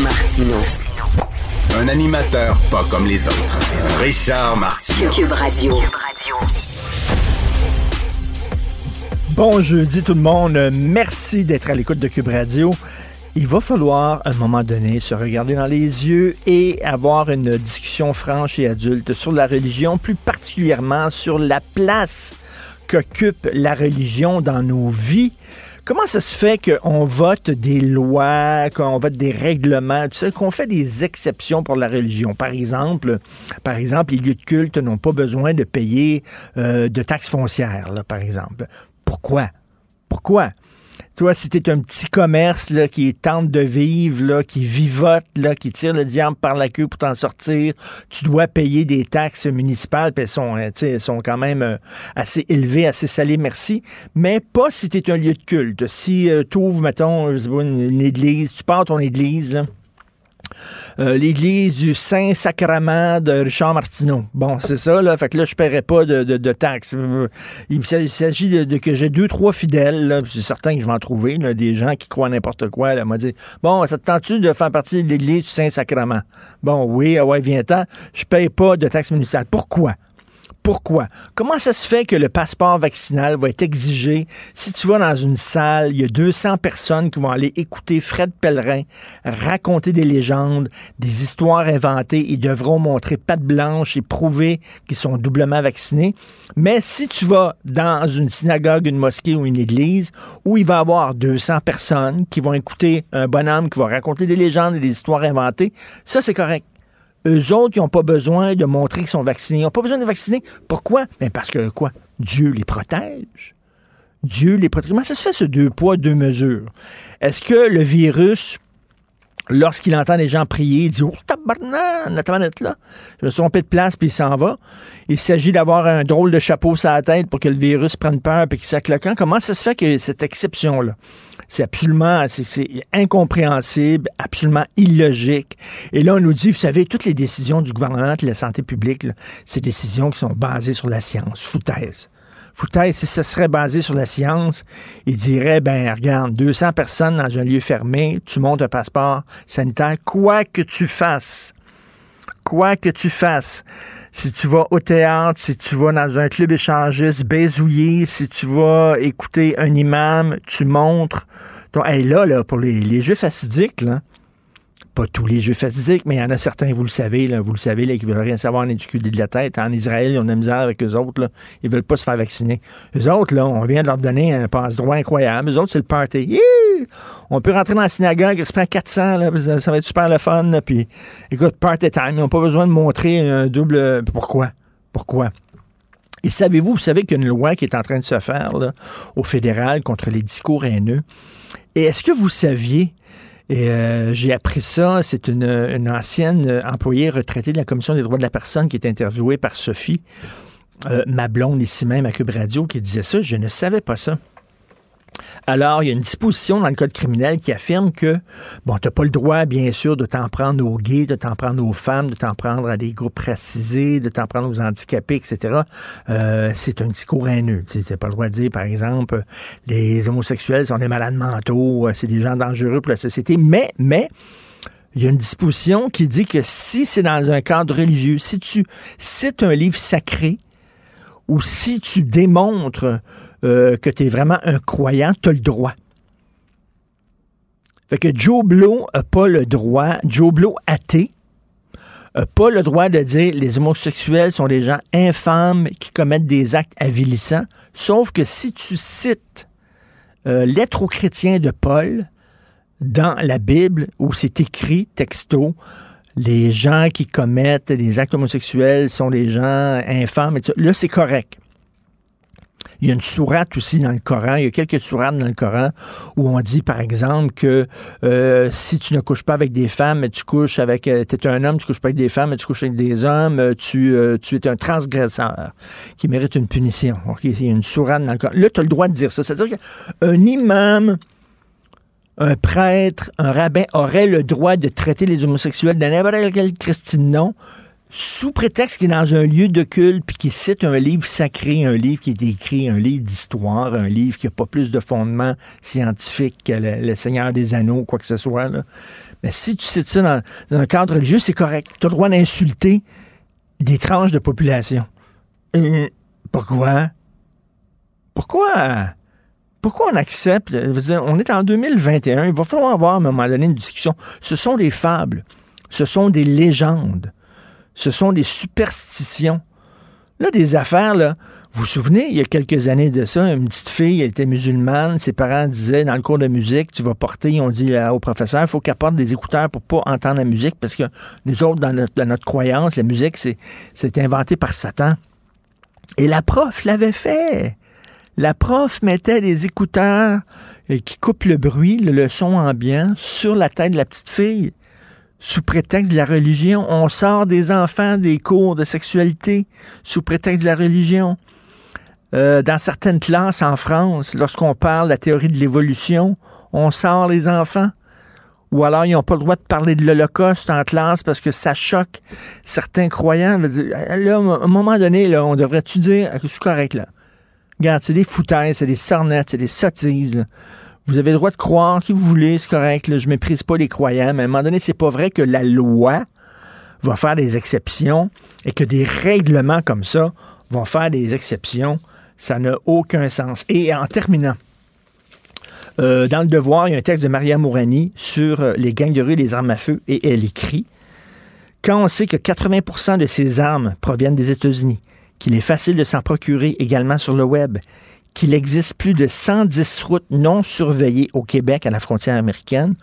Martino. Un animateur pas comme les autres. Richard Martineau. Cube Radio. Bon jeudi tout le monde. Merci d'être à l'écoute de Cube Radio. Il va falloir, à un moment donné, se regarder dans les yeux et avoir une discussion franche et adulte sur la religion, plus particulièrement sur la place qu'occupe la religion dans nos vies. Comment ça se fait qu'on vote des lois, qu'on vote des règlements, tu sais, qu'on fait des exceptions pour la religion? Par exemple, par exemple, les lieux de culte n'ont pas besoin de payer euh, de taxes foncières, là, par exemple. Pourquoi? Pourquoi? Toi, si t'es un petit commerce là, qui tente de vivre, là, qui vivote, là, qui tire le diable par la queue pour t'en sortir, tu dois payer des taxes municipales, puis elles sont, hein, elles sont quand même euh, assez élevées, assez salées, merci. Mais pas si t'es un lieu de culte. Si euh, tu ouvres, mettons, une, une église, tu pars ton église, euh, l'église du Saint-Sacrement de Richard Martineau. Bon, c'est ça, là. Fait que là, je paierai pas de, de, taxes. Il s'agit de, que j'ai deux, trois fidèles. C'est certain que je vais en trouver, là, des gens qui croient n'importe quoi, là. m'a dit, bon, ça te tente-tu de faire partie de l'église du Saint-Sacrement? Bon, oui, ah ouais, viens-t'en. Je paye pas de taxes municipales. Pourquoi? Pourquoi? Comment ça se fait que le passeport vaccinal va être exigé? Si tu vas dans une salle, il y a 200 personnes qui vont aller écouter Fred Pellerin raconter des légendes, des histoires inventées, ils devront montrer patte blanche et prouver qu'ils sont doublement vaccinés. Mais si tu vas dans une synagogue, une mosquée ou une église où il va y avoir 200 personnes qui vont écouter un bonhomme qui va raconter des légendes et des histoires inventées, ça c'est correct. Eux autres, ils n'ont pas besoin de montrer qu'ils sont vaccinés. Ils n'ont pas besoin de vacciner. Pourquoi? Ben parce que quoi? Dieu les protège. Dieu les protège. Comment ça se fait ce deux poids, deux mesures? Est-ce que le virus, lorsqu'il entend les gens prier, il dit Oh, tabarnak, attends là. Je me suis trompé de place, puis il s'en va. Il s'agit d'avoir un drôle de chapeau sur la tête pour que le virus prenne peur puis qu'il camp. Comment ça se fait que cette exception-là? C'est absolument, c'est incompréhensible, absolument illogique. Et là, on nous dit, vous savez, toutes les décisions du gouvernement de la santé publique, c'est des décisions qui sont basées sur la science. Foutaise. Foutaise, si ce serait basé sur la science, il dirait, ben, regarde, 200 personnes dans un lieu fermé, tu montes un passeport sanitaire, quoi que tu fasses. Quoi que tu fasses si tu vas au théâtre, si tu vas dans un club échangiste, baisouiller, si tu vas écouter un imam, tu montres. Donc, hey, là, là, pour les, les juifs là, pas tous les juifs assidiques, mais il y en a certains, vous le savez, là, vous le savez, là, qui veulent rien savoir cul de la tête. En Israël, ils ont de la misère avec eux autres, là. Ils veulent pas se faire vacciner. Eux autres, là, on vient de leur donner un passe-droit incroyable. Eux autres, c'est le party. On peut rentrer dans la synagogue, il se prend 400, là, ça, va être super le fun, là, puis écoute, party time. Ils n'ont pas besoin de montrer un double... Pourquoi? Pourquoi? Et savez-vous, vous savez qu'il y a une loi qui est en train de se faire au fédéral contre les discours haineux. Et est-ce que vous saviez et euh, j'ai appris ça. C'est une, ancienne employée retraitée de la Commission des droits de la personne qui est interviewée par Sophie, euh, ma blonde ici même à Cube Radio, qui disait ça. Je ne savais pas ça. Alors, il y a une disposition dans le code criminel qui affirme que, bon, tu n'as pas le droit, bien sûr, de t'en prendre aux gays, de t'en prendre aux femmes, de t'en prendre à des groupes racisés, de t'en prendre aux handicapés, etc. Euh, c'est un discours haineux. Tu n'as pas le droit de dire, par exemple, les homosexuels sont des malades mentaux, c'est des gens dangereux pour la société. Mais, mais, il y a une disposition qui dit que si c'est dans un cadre religieux, si tu cites un livre sacré, ou si tu démontres euh, que tu es vraiment un croyant, tu as le droit. Fait que Joe Blow n'a pas le droit, Joe Blow athée, n'a pas le droit de dire les homosexuels sont des gens infâmes qui commettent des actes avilissants. Sauf que si tu cites euh, Lettre aux chrétiens de Paul dans la Bible, où c'est écrit texto, les gens qui commettent des actes homosexuels sont des gens infâmes. Là, c'est correct. Il y a une sourate aussi dans le Coran. Il y a quelques sourates dans le Coran où on dit, par exemple, que euh, si tu ne couches pas avec des femmes, tu couches avec... Euh, tu es un homme, tu couches pas avec des femmes, tu couches avec des hommes, euh, tu, tu es un transgresseur qui mérite une punition. Il y a une sourate dans le Coran. Là, tu as le droit de dire ça. C'est-à-dire qu'un imam un prêtre, un rabbin aurait le droit de traiter les homosexuels de n'importe quel Christine nom sous prétexte qu'il est dans un lieu de culte puis qu'il cite un livre sacré, un livre qui est écrit, un livre d'histoire, un livre qui n'a pas plus de fondement scientifique que le, Seigneur des Anneaux, quoi que ce soit. Mais si tu cites ça dans, un cadre religieux, c'est correct. Tu as le droit d'insulter des tranches de population. Euh, pourquoi? Pourquoi? Pourquoi on accepte? on est en 2021, il va falloir avoir à un moment donné une discussion. Ce sont des fables, ce sont des légendes ce sont des superstitions. Là, des affaires, là, vous vous souvenez, il y a quelques années de ça, une petite fille, elle était musulmane, ses parents disaient dans le cours de musique, tu vas porter, on dit au professeur, il faut qu'elle porte des écouteurs pour pas entendre la musique, parce que nous autres, dans notre, croyance, la musique, c'est inventé par Satan. Et la prof l'avait fait. La prof mettait des écouteurs euh, qui coupent le bruit, le son ambiant, sur la tête de la petite fille sous prétexte de la religion. On sort des enfants des cours de sexualité sous prétexte de la religion. Euh, dans certaines classes en France, lorsqu'on parle de la théorie de l'évolution, on sort les enfants. Ou alors, ils n'ont pas le droit de parler de l'Holocauste en classe parce que ça choque certains croyants. Là, à un moment donné, là, on devrait-tu dire, c'est correct, là. Regarde, c'est des foutaises, c'est des sornettes, c'est des sottises. Vous avez le droit de croire qui vous voulez, c'est correct. Là, je méprise pas les croyants, mais à un moment donné, c'est pas vrai que la loi va faire des exceptions et que des règlements comme ça vont faire des exceptions. Ça n'a aucun sens. Et en terminant, euh, dans le devoir, il y a un texte de Maria Mourani sur euh, les gangs de rue et les armes à feu, et elle écrit Quand on sait que 80% de ces armes proviennent des États-Unis, qu'il est facile de s'en procurer également sur le web, qu'il existe plus de 110 routes non surveillées au Québec à la frontière américaine,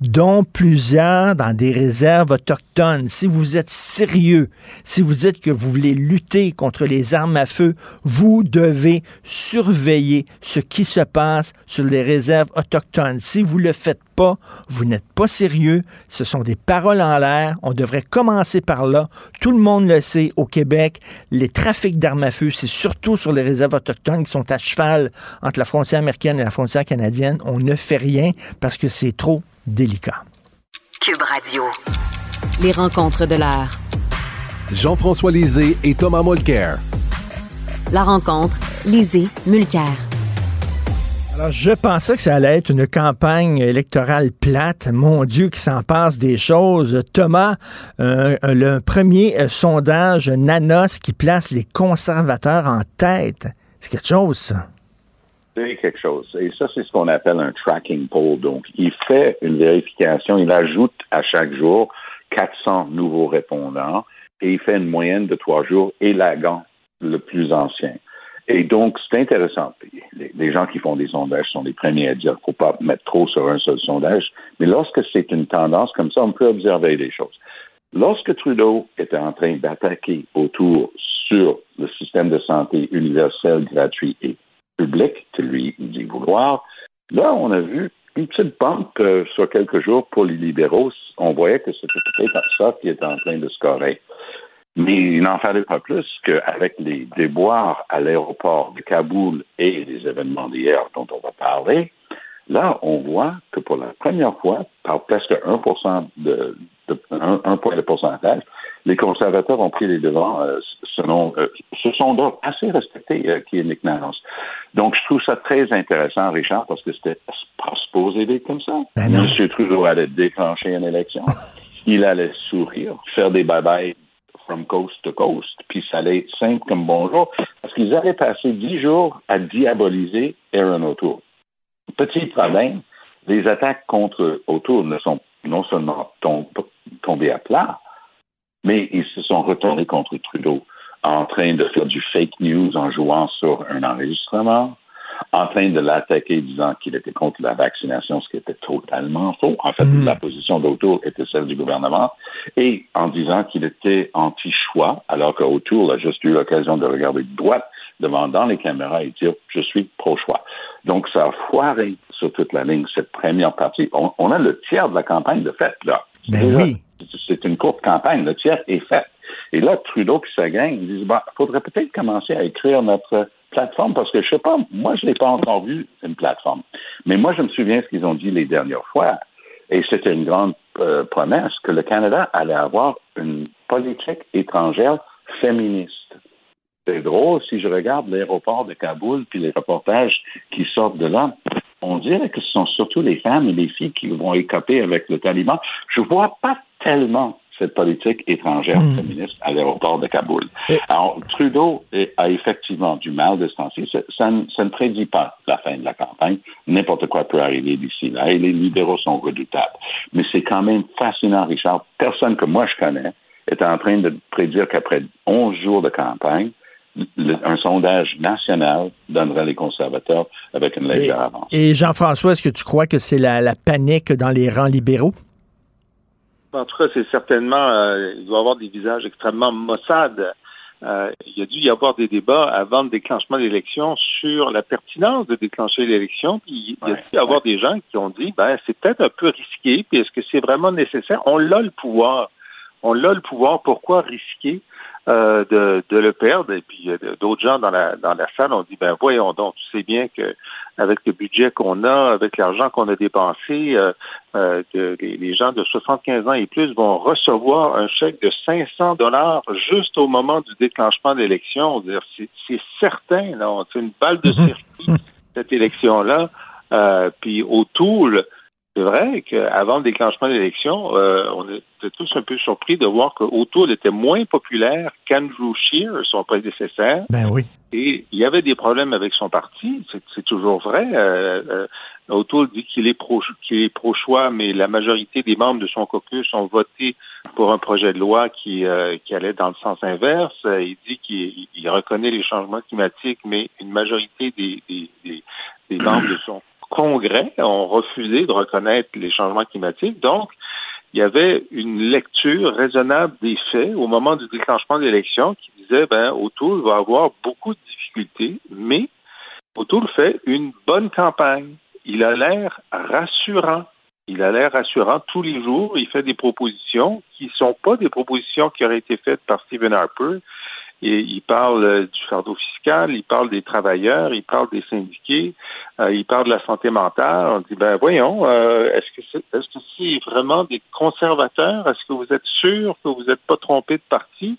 dont plusieurs dans des réserves autochtones. Si vous êtes sérieux, si vous dites que vous voulez lutter contre les armes à feu, vous devez surveiller ce qui se passe sur les réserves autochtones. Si vous le faites pas, vous n'êtes pas sérieux. Ce sont des paroles en l'air. On devrait commencer par là. Tout le monde le sait au Québec. Les trafics d'armes à feu, c'est surtout sur les réserves autochtones qui sont à cheval entre la frontière américaine et la frontière canadienne. On ne fait rien parce que c'est trop délicat. Cube Radio. Les rencontres de l'heure. Jean-François Lisée et Thomas Mulcair. La rencontre, Lisée, Mulcair. Je pensais que ça allait être une campagne électorale plate. Mon Dieu, qui s'en passe des choses. Thomas, euh, le premier euh, sondage Nanos qui place les conservateurs en tête. C'est quelque chose, ça quelque chose. Et ça, c'est ce qu'on appelle un tracking poll. Donc, il fait une vérification, il ajoute à chaque jour 400 nouveaux répondants et il fait une moyenne de trois jours et élagant le plus ancien. Et donc, c'est intéressant. Les, gens qui font des sondages sont les premiers à dire qu'il ne faut pas mettre trop sur un seul sondage. Mais lorsque c'est une tendance comme ça, on peut observer des choses. Lorsque Trudeau était en train d'attaquer autour sur le système de santé universel, gratuit et public que lui dit vouloir. Là, on a vu une petite pente euh, sur quelques jours pour les libéraux. On voyait que c'était peut-être ça qui était en train de scorer. Mais il n'en fallait pas plus qu'avec les déboires à l'aéroport de Kaboul et les événements d'hier dont on va parler, là, on voit que pour la première fois, par presque 1% de, un, point de pourcentage, les conservateurs ont pris les devants euh, selon euh, ce sondage assez respecté euh, qui est Nick Nance. Donc, je trouve ça très intéressant, Richard, parce que c'était pas supposé être comme ça. Ben M. Trudeau allait déclencher une élection. Il allait sourire, faire des bye-bye from coast to coast, puis ça allait être simple comme bonjour, parce qu'ils allaient passer dix jours à diaboliser Aaron O'Toole. Petit problème, les attaques contre autour ne sont non seulement tombées à plat, mais ils se sont retournés contre Trudeau en train de faire du fake news en jouant sur un enregistrement, en train de l'attaquer disant qu'il était contre la vaccination, ce qui était totalement faux. En fait, mm. la position d'Autour était celle du gouvernement, et en disant qu'il était anti-choix, alors qu'Autour a juste eu l'occasion de regarder de droite devant dans les caméras et dire je suis pro-choix. Donc, ça a foiré sur toute la ligne, cette première partie. On, a le tiers de la campagne de fait, là. Ben oui. C'est une courte campagne, le tiers est fait. Et là, Trudeau qui sa gang, disent, bah, faudrait peut-être commencer à écrire notre plateforme parce que je sais pas, moi, je n'ai pas encore vu une plateforme. Mais moi, je me souviens ce qu'ils ont dit les dernières fois. Et c'était une grande euh, promesse que le Canada allait avoir une politique étrangère féministe. C'est drôle, si je regarde l'aéroport de Kaboul puis les reportages qui sortent de là, on dirait que ce sont surtout les femmes et les filles qui vont écoper avec le taliban. Je vois pas tellement cette politique étrangère hmm. féministe à l'aéroport de Kaboul. Alors, Trudeau a effectivement du mal de ce temps-ci. Ça, ne prédit pas la fin de la campagne. N'importe quoi peut arriver d'ici là et les libéraux sont redoutables. Mais c'est quand même fascinant, Richard. Personne que moi je connais est en train de prédire qu'après 11 jours de campagne, un sondage national donnerait les conservateurs avec une légère avance. Et Jean-François, est-ce que tu crois que c'est la, panique dans les rangs libéraux? En tout cas, c'est certainement, euh, il doit y avoir des visages extrêmement maussades. Euh, il y a dû y avoir des débats avant le déclenchement de l'élection sur la pertinence de déclencher l'élection. Puis il y a dû y avoir des gens qui ont dit, ben c'est peut-être un peu risqué. Puis est-ce que c'est vraiment nécessaire? On a le pouvoir. On a le pouvoir. Pourquoi risquer? Euh, de, de, le perdre. Et puis d'autres gens dans la dans la salle ont dit ben voyons donc, tu sais bien que avec le budget qu'on a, avec l'argent qu'on a dépensé, euh, euh, les, gens de 75 ans et plus vont recevoir un chèque de 500 dollars juste au moment du déclenchement de l'élection. C'est certain, là, c'est une balle de circuit cette élection-là. Euh, puis au Toul, c'est vrai qu'avant le déclenchement de l'élection, euh, on était tous un peu surpris de voir qu'Autour était moins populaire qu'Andrew Scheer, son prédécesseur. Ben oui. Et il y avait des problèmes avec son parti, c'est toujours vrai. Euh, euh dit qu'il est pro qu'il est pro mais la majorité des membres de son caucus ont voté pour un projet de loi qui euh, qui allait dans le sens inverse. Il dit qu'il reconnaît les changements climatiques, mais une majorité des, des, des, des membres de son congrès ont refusé de reconnaître les changements climatiques. Donc, il y avait une lecture raisonnable des faits au moment du déclenchement de l'élection qui disait, ben, O'Toole va avoir beaucoup de difficultés, mais O'Toole fait une bonne campagne. Il a l'air rassurant. Il a l'air rassurant tous les jours. Il fait des propositions qui ne sont pas des propositions qui auraient été faites par Stephen Harper. Il parle euh, du fardeau fiscal, il parle des travailleurs, il parle des syndiqués, euh, il parle de la santé mentale. On dit ben voyons, euh, est-ce que c'est est-ce que c'est vraiment des conservateurs? Est-ce que vous êtes sûr que vous n'êtes pas trompé de parti?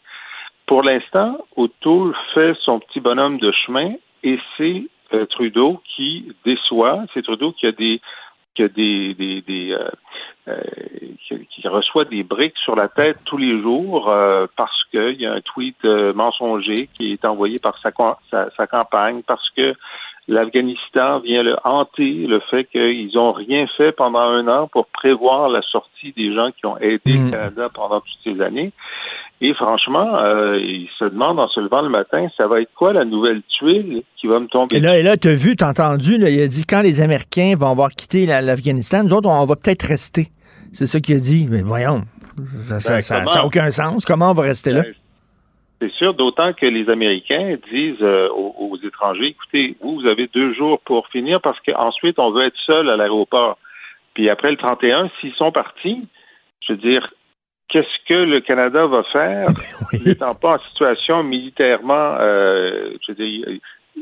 Pour l'instant, O'Toole fait son petit bonhomme de chemin et c'est Trudeau qui déçoit. C'est Trudeau qui a des qui a des, des, des euh, euh qui, reçoit des briques sur la tête tous les jours euh, parce qu'il y a un tweet euh, mensonger qui est envoyé par sa, sa, sa campagne, parce que l'Afghanistan vient le hanter, le fait qu'ils n'ont rien fait pendant un an pour prévoir la sortie des gens qui ont aidé le mm. Canada pendant toutes ces années. Et franchement, euh, il se demande en se levant le matin, ça va être quoi la nouvelle tuile qui va me tomber? Et là, et là tu as vu, tu as entendu, il a dit quand les Américains vont avoir quitté l'Afghanistan, nous autres, on va peut-être rester. C'est ça qu'il a dit. Mais voyons, ça n'a ben, aucun sens. Comment on va rester là? Ben, c'est sûr, d'autant que les Américains disent euh, aux, étrangers, écoutez, vous, vous avez deux jours pour finir parce qu'ensuite, on veut être seul à l'aéroport. Puis après le 31, s'ils sont partis, je veux dire, qu'est-ce que le Canada va faire, n'étant pas en situation militairement, euh, je veux dire,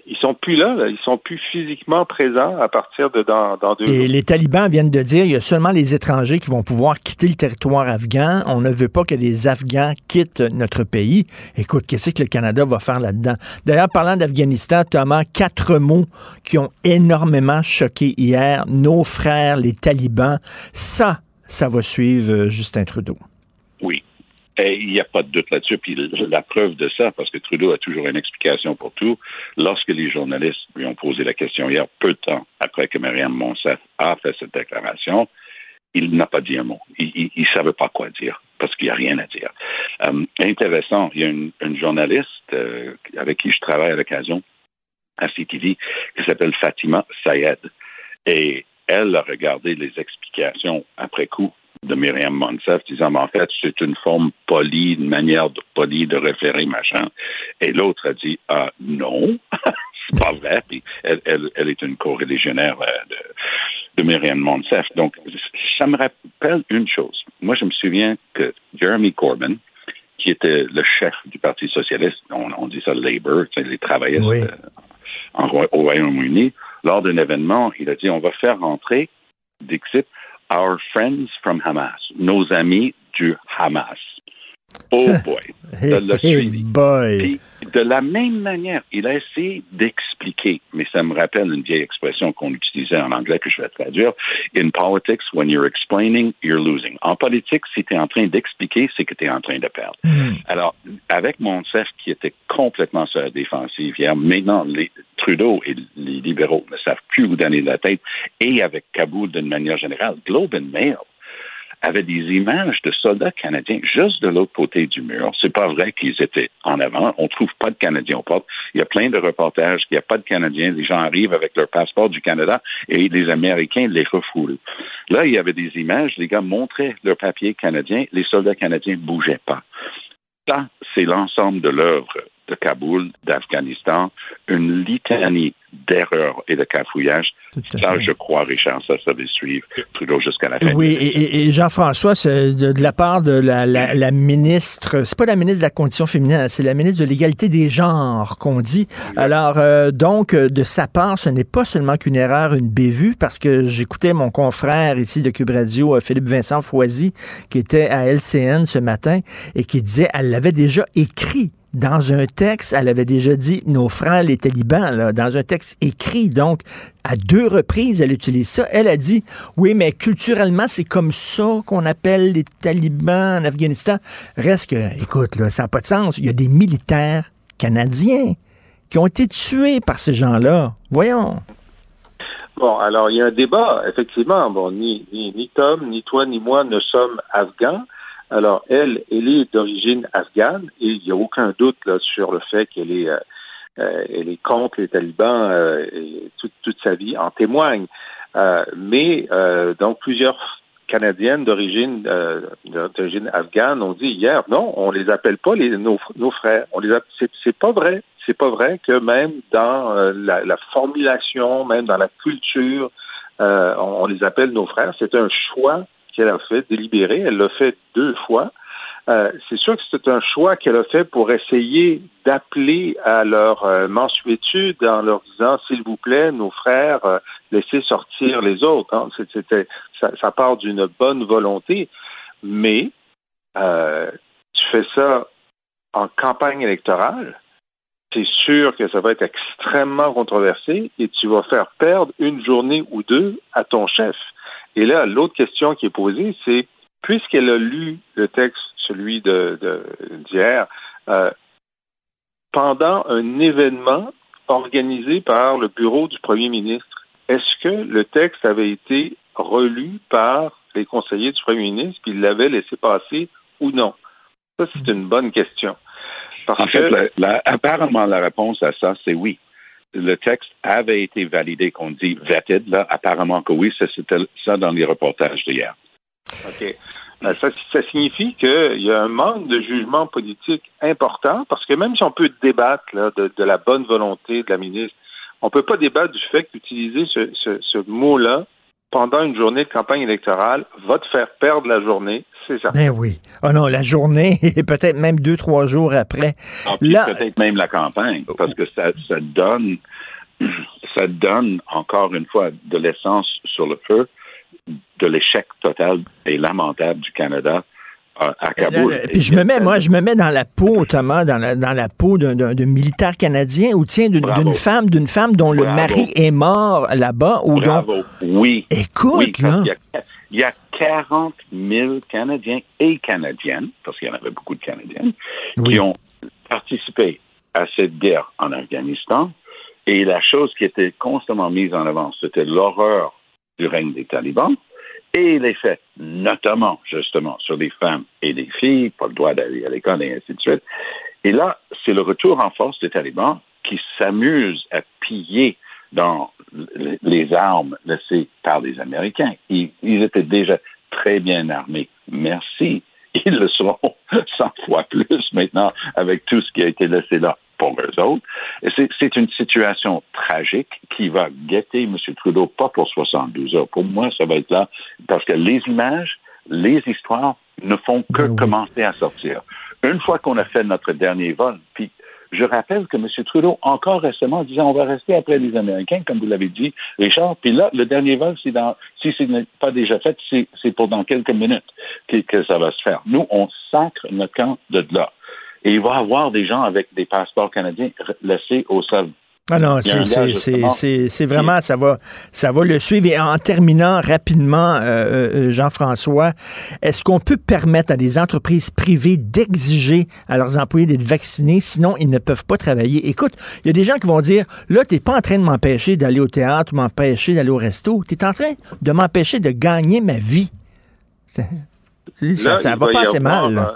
ils sont plus là, ils sont plus physiquement présents à partir de dans, dans deux Et les talibans viennent de dire il y a seulement les étrangers qui vont pouvoir quitter le territoire afghan. On ne veut pas que les Afghans quittent notre pays. Écoute, qu'est-ce que le Canada va faire là-dedans? D'ailleurs, parlant d'Afghanistan, Thomas, quatre mots qui ont énormément choqué hier nos frères, les talibans. Ça, ça va suivre euh, Justin Trudeau. Et il n'y a pas de doute là-dessus. Puis la preuve de ça, parce que Trudeau a toujours une explication pour tout, lorsque les journalistes lui ont posé la question hier, peu de temps après que Myriam Monsef a fait cette déclaration, il n'a pas dit un mot. Il ne savait pas quoi dire parce qu'il n'y a rien à dire. Euh, intéressant, il y a une, journaliste euh, avec qui je travaille à l'occasion à CTV qui s'appelle Fatima Sayed. Et elle a regardé les explications après coup de Myriam Monsef, disant, en fait, c'est une forme polie, une manière de, polie de référer, machin. Et l'autre a dit, ah, non, c'est pas vrai. Puis elle, elle, est une co-religionnaire euh, de, de Myriam Monsef. Donc, ça me rappelle une chose. Moi, je me souviens que Jeremy Corbyn, qui était le chef du Parti socialiste, on, dit ça Labour, les travaillistes euh, au Royaume-Uni, lors d'un événement, il a dit on va faire rentrer, Dixit, our friends from Hamas, nos amis du Hamas. Oh boy, de la même manière, il a essayé d'expliquer, mais ça me rappelle une vieille expression qu'on utilisait en anglais que je vais traduire. In politics, when you're explaining, you're losing. En politique, si tu es en train d'expliquer, c'est que tu es en train de perdre. Hmm. Alors, avec Monsef qui était complètement sur la défensive hier, maintenant, les, Trudeau et les libéraux ne savent plus où donner la tête, et avec Kaboul d'une manière générale, Globe and Mail avait des images de soldats canadiens juste de l'autre côté du mur. C'est pas vrai qu'ils étaient en avant. On trouve pas de Canadiens au portes. Il y a plein de reportages qu'il n'y a pas de Canadiens. Les gens arrivent avec leur passeport du Canada et les Américains les refoulent. Là, il y avait des images. Les gars montraient leur papier canadien. Les soldats canadiens bougeaient pas. Ça, c'est l'ensemble de l'œuvre de Kaboul, d'Afghanistan, une litanie d'erreurs et de cafouillages. Ça, je crois, Richard, ça, ça va suivre Trudeau jusqu'à la fin. Oui, et, Jean-François, de, la part de la, la, ministre, c'est pas la ministre de la Condition féminine, c'est la ministre de l'égalité des genres qu'on dit. Alors, euh, donc, de sa part, ce n'est pas seulement qu'une erreur, une bévue, parce que j'écoutais mon confrère ici de Cube Radio, euh, Philippe Vincent Foisy, qui était à LCN ce matin, et qui disait, elle l'avait déjà écrit dans un texte, elle avait déjà dit nos frères les talibans, là, dans un texte écrit. Donc, à deux reprises, elle utilise ça. Elle a dit, oui, mais culturellement, c'est comme ça qu'on appelle les talibans en Afghanistan. Reste que, écoute, là, ça n'a pas de sens. Il y a des militaires canadiens qui ont été tués par ces gens-là. Voyons. Bon, alors il y a un débat, effectivement. Bon, ni, ni, ni Tom, ni toi, ni moi ne sommes afghans. Alors, elle, elle est d'origine afghane et il n'y a aucun doute là, sur le fait qu'elle est, euh, euh, elle est contre les talibans euh, et toute, toute, sa vie en témoigne. mais donc plusieurs Canadiennes d'origine d'origine afghane ont dit hier non, on les appelle pas les, nos, nos frères. On les c'est pas vrai. C'est pas vrai que même dans la, la, formulation, même dans la culture, on, on les appelle nos frères. C'est un choix qu'elle a fait délibéré. Elle l'a fait deux fois. Euh, c'est sûr que c'est un choix qu'elle a fait pour essayer d'appeler à leur euh, mensuétude en leur disant s'il vous plaît, nos frères, euh, laissez sortir les autres. Hein. C'était, ça, ça, part d'une bonne volonté, mais tu fais ça en campagne électorale, c'est sûr que ça va être extrêmement controversé et tu vas faire perdre une journée ou deux à ton chef. Et là, l'autre question qui est posée, c'est puisqu'elle a lu le texte, celui de d'hier, euh, pendant un événement organisé par le bureau du premier ministre, est-ce que le texte avait été relu par les conseillers du premier ministre, puis il l'avait laissé passer ou non? Ça, c'est une bonne question. en fait, apparemment, la réponse à ça, c'est oui le texte avait été validé, qu'on dit vetted, là, apparemment que oui, c'était ça dans les reportages d'hier. OK. Ben, ça, ça, signifie qu'il y a un manque de jugement politique important, parce que même si on peut débattre de, la bonne volonté de la ministre, on ne peut pas débattre du fait qu'utiliser ce, ce, ce mot-là pendant une journée de campagne électorale va te faire perdre la journée, c'est ça. Ben oui. Oh non, la journée, et peut-être même deux, trois jours après. Là... Peut-être même la campagne, parce que ça, ça donne ça donne encore une fois de l'essence sur le feu de l'échec total et lamentable du Canada à Kaboul. Puis je me mets, moi, je me mets dans la peau, Thomas, dans la, dans la peau d'un militaire canadien ou tiens, d'une femme, d'une femme dont le mari est mort là-bas ou Bravo. Oui. Écoute, là. il y a 40 000 Canadiens et Canadiennes, parce qu'il y en avait beaucoup de Canadiennes, qui ont participé à cette guerre en Afghanistan. Et la chose qui était constamment mise en avant, c'était l'horreur du règne des talibans et les faits, notamment justement sur les femmes et les filles, pas le droit d'aller à l'école et ainsi de suite. Et là, c'est le retour en force des talibans qui s'amusent à piller dans les armes laissées par les Américains. Ils, étaient déjà très bien armés. Merci. Ils le seront 100 fois plus maintenant avec tout ce qui a été laissé là pour eux autres. C'est une situation tragique qui va guetter M. Trudeau, pas pour 72 heures. Pour moi, ça va être là parce que les images, les histoires ne font que ben commencer à sortir. Une fois qu'on a fait notre dernier vol, puis je rappelle que M. Trudeau, encore récemment, disait on va rester après les Américains, comme vous l'avez dit, Richard. Puis là, le dernier vol, c'est dans, si ce n'est pas déjà fait, c'est pour dans quelques minutes que, ça va se faire. Nous, on sacre notre camp de là. Et il va y avoir des gens avec des passeports canadiens laissés au sol. Ah non, c'est vraiment, ça va, ça va le suivre. Et en terminant rapidement, euh, euh, Jean-François, est-ce qu'on peut permettre à des entreprises privées d'exiger à leurs employés d'être vaccinés, sinon ils ne peuvent pas travailler? Écoute, il y a des gens qui vont dire, là, tu n'es pas en train de m'empêcher d'aller au théâtre, m'empêcher d'aller au resto, tu es en train de m'empêcher de gagner ma vie. Ça, ça va pas assez mal. Là.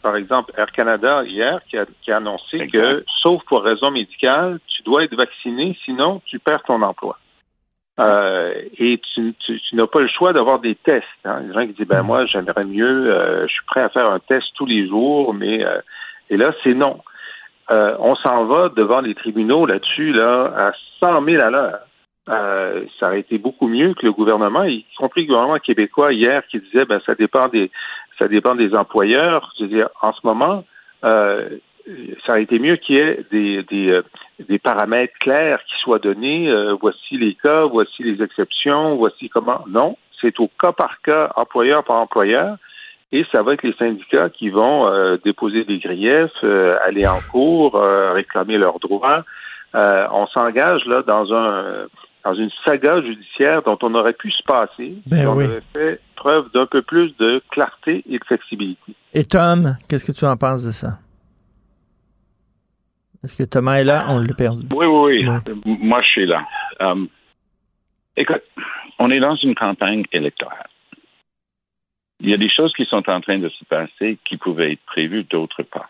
Euh, par exemple, Air Canada hier qui a, qui a annoncé que, sauf pour raison médicale, tu dois être vacciné, sinon tu perds ton emploi. Euh, et tu, tu, n'as pas le choix d'avoir des tests. Hein. Les gens qui disent ben moi j'aimerais mieux, euh, je suis prêt à faire un test tous les jours, mais euh, et là c'est non. Euh, on s'en va devant les tribunaux là-dessus là à 100 000 à l'heure. ça aurait été beaucoup mieux que le gouvernement, y compris le gouvernement québécois hier qui disait ben ça dépend des ça dépend des employeurs. Je veux dire, en ce moment, euh, ça aurait été mieux qu'il y ait des, des, euh, des, paramètres clairs qui soient donnés. Euh, voici les cas, voici les exceptions, voici comment. Non, c'est au cas par cas, employeur par employeur. Et ça va être les syndicats qui vont déposer des griefs, aller en cours, réclamer leurs droits. on s'engage là dans un dans une saga judiciaire dont on aurait pu se passer ben on aurait fait preuve d'un peu plus de clarté et de flexibilité. Et Tom, qu'est-ce que tu en penses de ça? Est-ce que Thomas est là? On l'a perdu. Oui, oui, oui. Moi, je suis là. Um, écoute, on est dans une campagne électorale. Il y a des choses qui sont en train de se passer qui pouvaient être prévues, d'autres pas.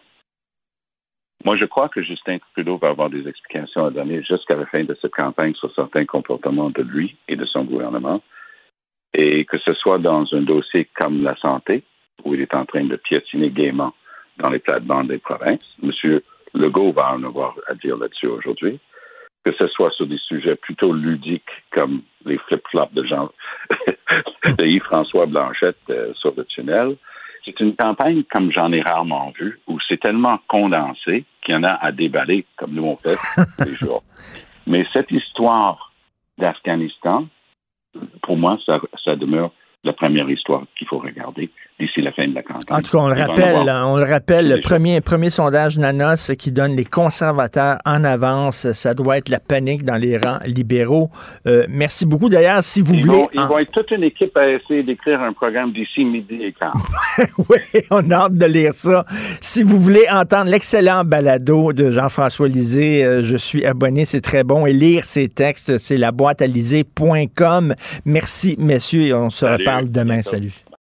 Moi, je crois que Justin Trudeau va avoir des explications à donner jusqu'à la fin de cette campagne sur certains comportements de lui et de son gouvernement. Et que ce soit dans un dossier comme la santé, où il est en train de piétiner gaiement dans les plates-bandes des provinces. M. Legault va en avoir à dire là-dessus aujourd'hui. Que ce soit sur des sujets plutôt ludiques comme les flip-flops de Jean, de Yves-François Blanchette euh, sur le tunnel, c'est une campagne comme j'en ai rarement vu, où c'est tellement condensé qu'il y en a à déballer, comme nous on fait tous les jours. Mais cette histoire d'Afghanistan, pour moi, ça, ça demeure la première histoire qu'il faut regarder d'ici la fin de la campagne. En tout cas, on le rappelle, on le rappelle, le premier, premier sondage Nanos qui donne les conservateurs en avance, ça doit être la panique dans les rangs libéraux. Euh, merci beaucoup. D'ailleurs, si vous voulez... ils vont être toute une équipe à essayer d'écrire un programme d'ici midi et quart. oui, on a hâte de lire ça. Si vous voulez entendre l'excellent balado de Jean-François Lisée, euh, je suis abonné, c'est très bon, et lire ses textes, c'est la boîte à Merci, messieurs, et on se reparle demain. Salut.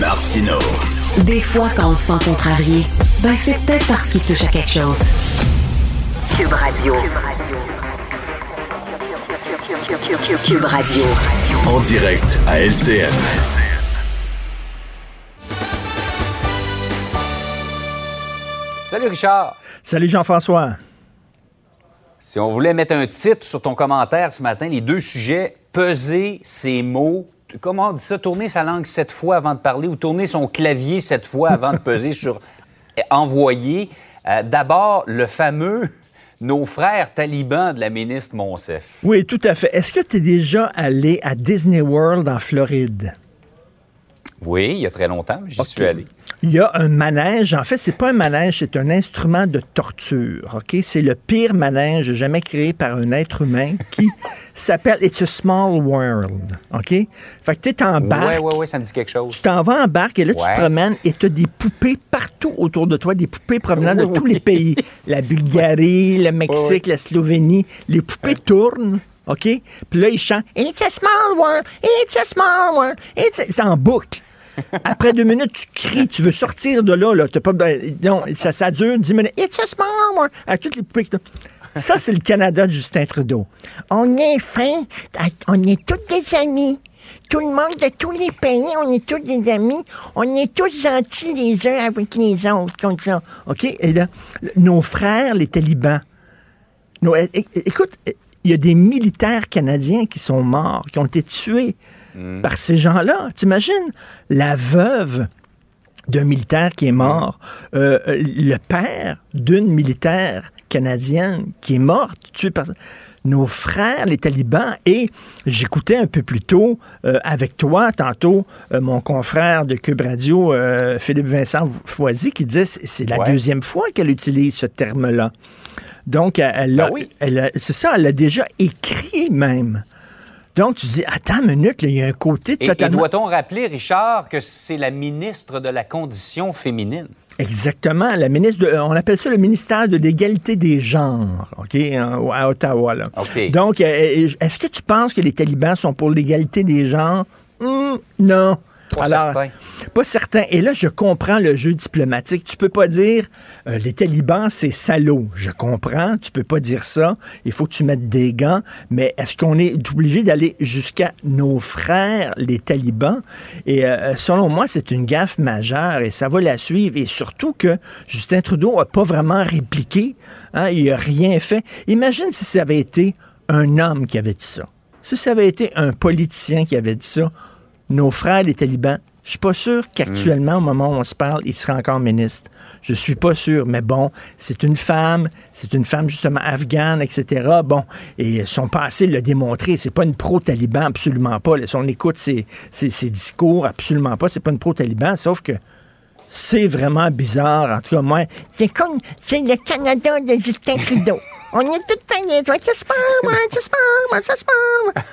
Martino. Des fois, quand on se sent contrarié, ben c'est peut-être parce qu'il touche à quelque chose. Cube Radio. Cube Radio. En direct à LCN. Salut Richard. Salut Jean-François. Si on voulait mettre un titre sur ton commentaire ce matin, les deux sujets, peser ces mots comment on dit ça, tourner sa langue sept fois avant de parler ou tourner son clavier sept fois avant de peser sur envoyer. Euh, D'abord, le fameux nos frères talibans de la ministre Monsef. Oui, tout à fait. Est-ce que tu es déjà allé à Disney World en Floride? Oui, il y a très longtemps, j'y suis allé. Il y a un manège. En fait, c'est pas un manège, c'est un instrument de torture. Ok, c'est le pire manège jamais créé par un être humain qui s'appelle It's a Small World. Ok, fait que t'es en Oui, barque. oui, oui, ça me dit quelque chose. Tu t'en vas en barque et là, tu Ouais. te promènes et tu as des poupées partout autour de toi, des poupées provenant de tous les pays. La Bulgarie, le Mexique, la Slovénie. Les poupées tournent. OK? Puis là, ils chantent It's a small world, it's a small world, it's a... C'est en boucle. Après deux minutes, tu cries, tu veux sortir de là. là. Non, ça, ça dure dix minutes. It's a small world. À toutes les. Ça, c'est le Canada de Justin Trudeau. On est fin, on est tous des amis. Tout le monde de tous les pays, on est tous des amis. On est tous gentils les uns avec les autres, comme ça. OK? Et là, nos frères, les talibans, écoute, il y a des militaires canadiens qui sont morts, qui ont été tués par ces gens-là. T'imagines? La veuve d'un militaire qui est mort, euh, euh, le père d'une militaire canadienne qui est morte, tuée par nos frères, les talibans. Et j'écoutais un peu plus tôt euh, avec toi, tantôt, euh, mon confrère de Cube Radio, euh, Philippe Vincent Foisy, qui disait c'est la Ouais. deuxième fois qu'elle utilise ce terme-là. Donc, elle, elle a- Ah oui. elle a- c'est ça, elle l'a déjà écrit même. Donc, tu dis, attends une minute, il y a un côté Et, doit-on rappeler, Richard, que c'est la ministre de la Condition féminine? Exactement. La ministre de, on appelle ça le ministère de l'égalité des genres, OK, en- à Ottawa. Là. Donc, euh, est-ce que tu penses que les talibans sont pour l'égalité des genres? Hum, non. Pas Alors, certain. pas certain. Et là, je comprends le jeu diplomatique. Tu peux pas dire euh, les talibans, c'est salaud. Je comprends. Tu peux pas dire ça. Il faut que tu mettes des gants. Mais est-ce qu'on est obligé d'aller jusqu'à nos frères, les talibans? Et euh, selon moi, c'est une gaffe majeure et ça va la suivre. Et surtout que Justin Trudeau a pas vraiment répliqué. Hein, il a rien fait. Imagine si ça avait été un homme qui avait dit ça. Si ça avait été un politicien qui avait dit ça, nos frères, les talibans, je suis pas sûr qu'actuellement, au moment où on se parle, il serait encore ministre. Je suis pas sûr, mais bon, c'est une femme, c'est une femme justement afghane, etc. Bon, et son passé l'a démontré. C'est pas une pro-taliban, absolument pas. Si on écoute ses, ses- ses discours, absolument pas. C'est pas une pro-taliban, sauf que c'est vraiment bizarre. En tout cas, moi, c'est comme, c'est le Canada de Justin Trudeau. On est tous pareils. Ça se passe, ça se passe, ça se passe.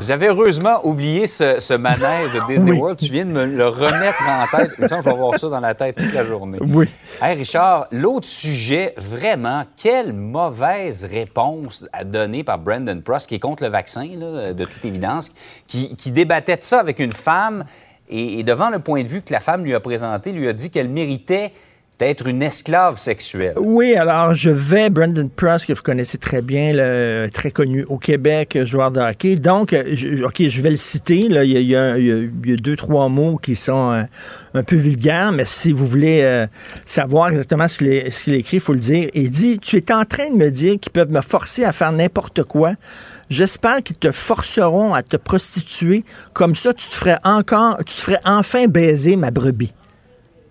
J'avais heureusement oublié ce, ce manège de Disney Oui. World. Tu viens de me le remettre en tête. Il me semble que je vais avoir ça dans la tête toute la journée. Oui. Hey Richard, l'autre sujet, vraiment, quelle mauvaise réponse à donner par Brandon Pross, qui est contre le vaccin, là, de toute évidence, qui, qui débattait de ça avec une femme et, et devant le point de vue que la femme lui a présenté, lui a dit qu'elle méritait d'être une esclave sexuelle. Oui, alors je vais, Brandon Pross, que vous connaissez très bien, très connu au Québec, joueur de hockey. Donc, OK, je vais le citer. Il, y a, deux, trois mots qui sont euh, un peu vulgaires, mais si vous voulez euh, savoir exactement ce qu'il est- ce qu'il écrit, il faut le dire. Il dit Tu es en train de me dire qu'ils peuvent me forcer à faire n'importe quoi. J'espère qu'ils te forceront à te prostituer. Comme ça, tu te ferais encore, tu te ferais enfin baiser ma brebis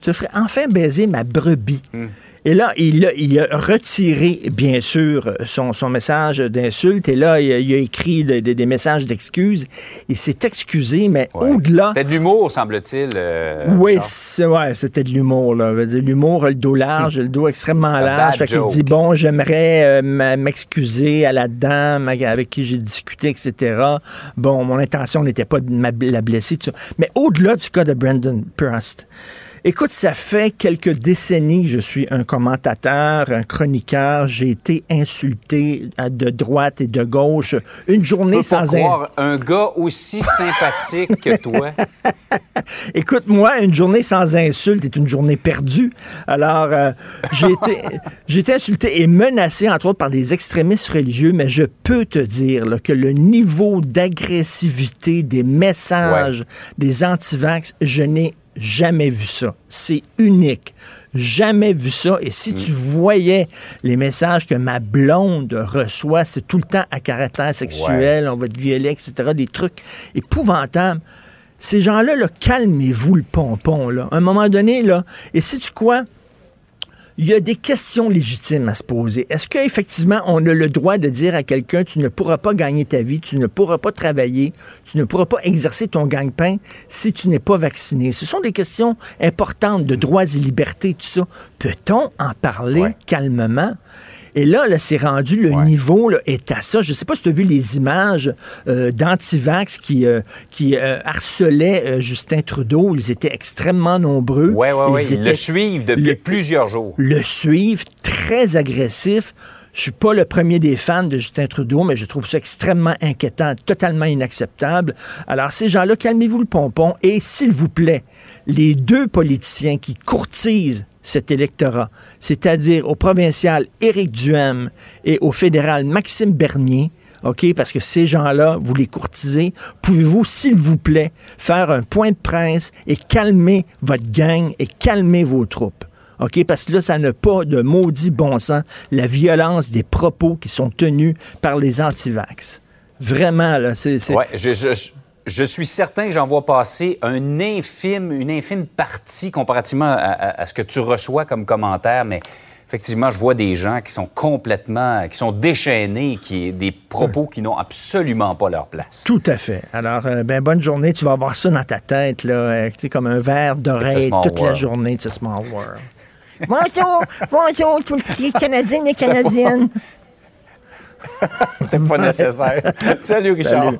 tu ferais enfin baiser ma brebis. Et là, il a, il a retiré, bien sûr, son, son message d'insulte. Et là, il a, il a écrit de- de- des messages d'excuses. Il s'est excusé, mais Ouais. au-delà... C'était de l'humour, semble-t-il. euh, Oui, ouais, c'était de l'humour. L'humour a le dos large, le dos extrêmement large. Fait qu'il dit, bon, j'aimerais euh, m'excuser à la dame avec qui j'ai discuté, etc. Bon, mon intention n'était pas de la blesser, tout ça. Mais au-delà du cas de Brandon Prost, Écoute, ça fait quelques décennies que je suis un commentateur, un chroniqueur. J'ai été insulté de droite et de gauche. Une journée peux pas sans un... croire un gars aussi sympathique que toi. Écoute, moi, une journée sans insulte est une journée perdue. Alors, euh, j'ai été, insulté et menacé, entre autres, par des extrémistes religieux, mais je peux te dire là, que le niveau d'agressivité des messages des antivax, je n'ai jamais vu ça. C'est unique. Jamais vu ça. Et si tu voyais les messages que ma blonde reçoit, c'est tout le temps à caractère sexuel, on va te violer, etc., des trucs épouvantables. Ces gens-là, là, calmez-vous le pompon, là. À un moment donné, là, et sais tu quoi? Il y a des questions légitimes à se poser. Est-ce qu'effectivement, on a le droit de dire à quelqu'un, tu ne pourras pas gagner ta vie, tu ne pourras pas travailler, tu ne pourras pas exercer ton gagne-pain si tu n'es pas vacciné? Ce sont des questions importantes de droits et libertés, tout ça. Peut-on en parler calmement? Et là, là c'est rendu, le niveau là, est à ça. Je ne sais pas si tu as vu les images euh, d'antivax qui, euh, qui euh, harcelaient euh, Justin Trudeau. Ils étaient extrêmement nombreux. Oui, oui, oui. Ils Ils le suivent depuis le- plusieurs jours. le suivent, très agressif. Je suis pas le premier des fans de Justin Trudeau, mais je trouve ça extrêmement inquiétant, totalement inacceptable. Alors, ces gens-là, calmez-vous le pompon et, s'il vous plaît, les deux politiciens qui courtisent cet électorat, c'est-à-dire au provincial Éric Duhem et au fédéral Maxime Bernier, OK, parce que ces gens-là, vous les courtisez, pouvez-vous, s'il vous plaît, faire un point de presse et calmer votre gang et calmer vos troupes? OK? Parce que là, ça n'a pas de maudit bon sens, la violence des propos qui sont tenus par les antivax. Vraiment, là, c'est... je- je suis certain que j'en vois passer un infime, une infime partie comparativement à, à- à ce que tu reçois comme commentaire, mais effectivement, je vois des gens qui sont complètement, qui sont déchaînés, qui des propos qui n'ont absolument pas leur place. Tout à fait. Alors, euh, ben, bonne journée. Tu vas avoir ça dans ta tête, là, euh, comme un verre d'oreille toute la journée. It's a small world. bonjour, bonjour, tous les Canadiens et Canadiennes. C'était pas nécessaire. Salut, Richard. Salut.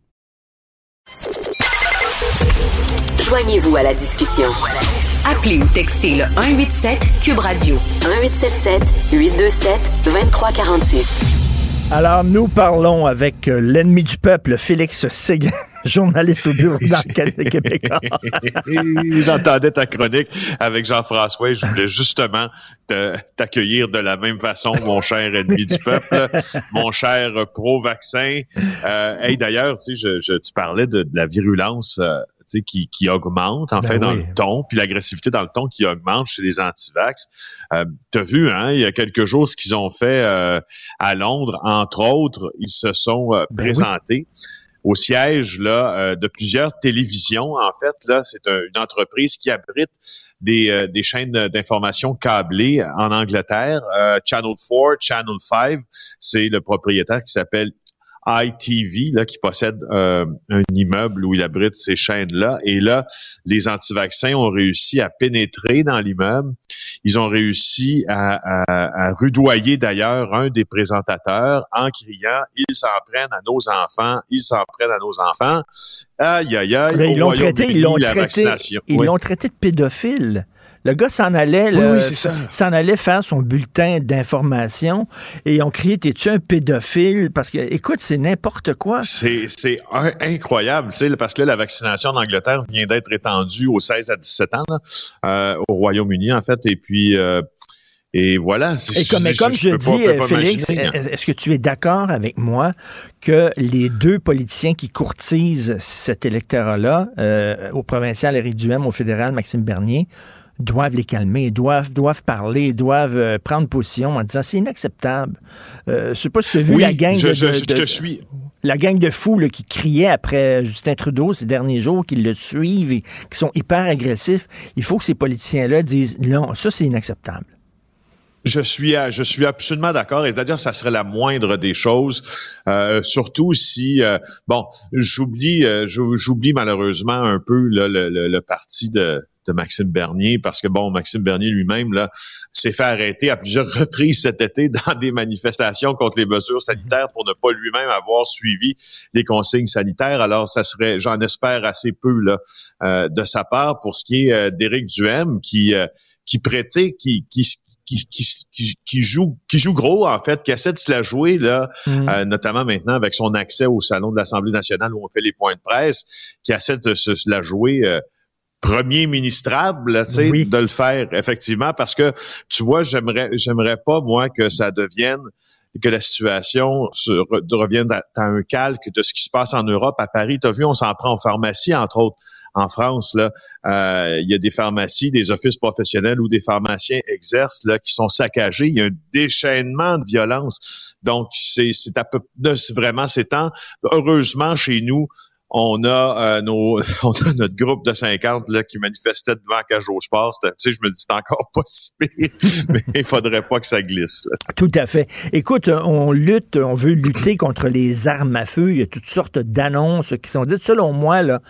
Joignez-vous à la discussion. Appelez ou textez le 187 Cube Radio 1877 827 2346. Alors, nous parlons avec euh, l'ennemi du peuple, Félix Séguin, journaliste au bureau d'enquête de Québécois. J'entendais ta chronique avec Jean-François et je voulais justement te- t'accueillir de la même façon, mon cher ennemi du peuple, mon cher pro-vaccin. Euh, hey, d'ailleurs, tu sais, je, je- tu parlais de, de la virulence euh, qui, qui augmente, en Ben fait, dans le ton, puis l'agressivité dans le ton qui augmente chez les antivax. Euh, T'as vu, hein, il y a quelques jours, ce qu'ils ont fait euh, à Londres, entre autres, ils se sont euh, Ben oui. Au siège là euh, de plusieurs télévisions. En fait, là, c'est un- une entreprise qui abrite des, euh, des chaînes d'information câblées en Angleterre. Euh, Channel 4, Channel 5, c'est le propriétaire qui s'appelle ITV, là, qui possède euh, un immeuble où il abrite ces chaînes-là. Et là, les anti-vaccins ont réussi à pénétrer dans l'immeuble. Ils ont réussi à, à- à rudoyer d'ailleurs un des présentateurs en criant « Ils s'en prennent à nos enfants, ils s'en prennent à nos enfants ». Aïe, aïe, aïe. Ils l'ont traité, ils l'ont traité, ils Oui. l'ont traité de pédophile. Le gars s'en allait, Oui, oui, s'en allait faire son bulletin d'information et ils ont crié T'es-tu un pédophile? Parce que, écoute, c'est n'importe quoi. C'est, incroyable, tu sais, parce que là, la vaccination en Angleterre vient d'être étendue aux 16 à 17 ans, là, euh, au Royaume-Uni, en fait, et puis, euh, et voilà. Et comme, mais comme je, dis, pas- Félix, hein. est-ce que tu es d'accord avec moi que les deux politiciens qui courtisent cet électorat-là, euh, au provincial Éric Duhem, au fédéral Maxime Bernier, doivent les calmer, doivent, doivent parler, doivent euh, prendre position en disant c'est inacceptable. Euh, je sais pas si tu as vu Oui, la gang je, de, je- de- je de- te suis. la gang de fous là, qui criaient après Justin Trudeau ces derniers jours, qui le suivent et qui sont hyper agressifs. Il faut que ces politiciens-là disent non, ça c'est inacceptable. Je suis, je suis absolument d'accord. Et c'est-à-dire, ça serait la moindre des choses, euh, surtout si, euh, bon, j'oublie, j'ou- j'oublie malheureusement un peu le- le parti de, de Maxime Bernier, parce que bon, Maxime Bernier lui-même là s'est fait arrêter à plusieurs reprises cet été dans des manifestations contre les mesures sanitaires pour ne pas lui-même avoir suivi les consignes sanitaires. Alors, ça serait, j'en espère assez peu là euh, de sa part pour ce qui est euh, d'Éric Duhem qui euh, qui prêtait, qui, qui, qui, qui, joue qui joue gros en fait, qui essaie de se la jouer là, mm. euh, notamment maintenant avec son accès au salon de l'Assemblée nationale où on fait les points de presse, qui essaie de se, la jouer euh, premier ministrable, tu sais, de le faire effectivement parce que tu vois, j'aimerais j'aimerais pas moi que ça devienne que la situation se revienne à, un calque de ce qui se passe en Europe. À Paris, tu as vu, on s'en prend en pharmacie, entre autres en France, là, euh, il y a des pharmacies, des offices professionnels où des pharmaciens exercent là, qui sont saccagés. Il y a un déchaînement de violence. Donc, c'est, c'est à peu vraiment c'est temps. Heureusement, chez nous, on a euh, nos on a notre groupe de 50 là qui manifestait devant Cage. Tu sais, je me dis c'est encore pas si mais il faudrait pas que ça glisse. Tout à fait. Écoute, on lutte, on veut lutter contre les armes à feu. Il y a toutes sortes d'annonces qui sont dites. Selon moi, là,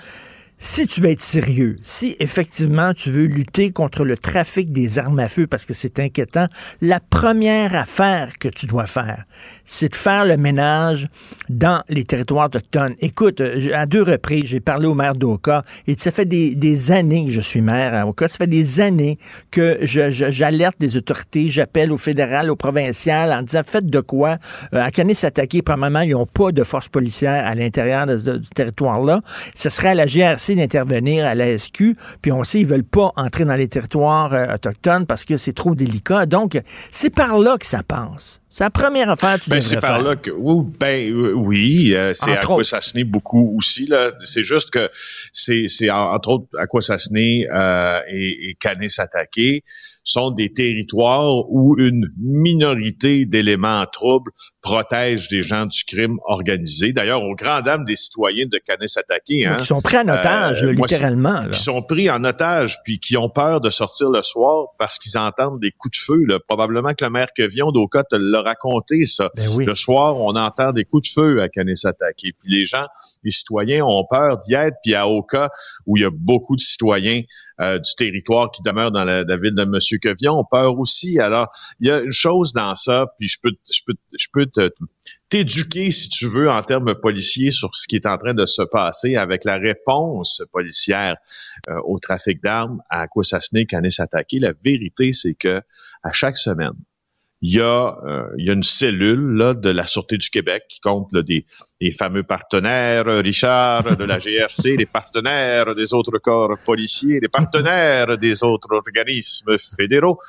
si tu veux être sérieux, si effectivement tu veux lutter contre le trafic des armes à feu parce que c'est inquiétant, la première affaire que tu dois faire, c'est de faire le ménage dans les territoires autochtones. Écoute, à deux reprises, j'ai parlé au maire d'Oka et ça fait des, années que je suis maire à Oka. Ça fait des années que j'alerte je, des autorités, j'appelle au fédéral, au provincial en disant faites de quoi. Euh, à Canis s'attaquer, probablement, ils n'ont pas de force policière à l'intérieur du territoire-là. Ce serait à la GRC d'intervenir à la SQ, puis on sait qu'ils veulent pas entrer dans les territoires euh, autochtones parce que c'est trop délicat. Donc, c'est par là que ça passe. C'est la première affaire que tu ben, C'est par là que ben oui, euh, c'est à quoi ça beaucoup aussi là. C'est juste que c'est entre autres à quoi ça euh, et, et Canis attaqué sont des territoires où une minorité d'éléments en trouble protège des gens du crime organisé. D'ailleurs, aux grandes dames des citoyens de Canis attaqués. Hein, qui sont pris en otage, euh, littéralement. Qui sont pris en otage, puis qui ont peur de sortir le soir parce qu'ils entendent des coups de feu. Là. Probablement que le maire Kevion d'Oka te l'a raconté, ça. Ben le soir, on entend des coups de feu à Canis attaqués. Puis les gens, les citoyens ont peur d'y être. Puis à Oka, où il y a beaucoup de citoyens euh, du territoire qui demeure dans la, ville de Monsieur Quevion ont peur aussi. Alors, il y a une chose dans ça, puis je peux, je peux, je peux t'éduquer, si tu veux, en termes policiers sur ce qui est en train de se passer avec la réponse policière euh, au trafic d'armes à Kwasasne, Canis attaqué. La vérité, c'est que à chaque semaine, il y a, euh, il y a une cellule là, de la Sûreté du Québec qui compte des, fameux partenaires, Richard, de la GRC, les partenaires des autres corps policiers, les partenaires des autres organismes fédéraux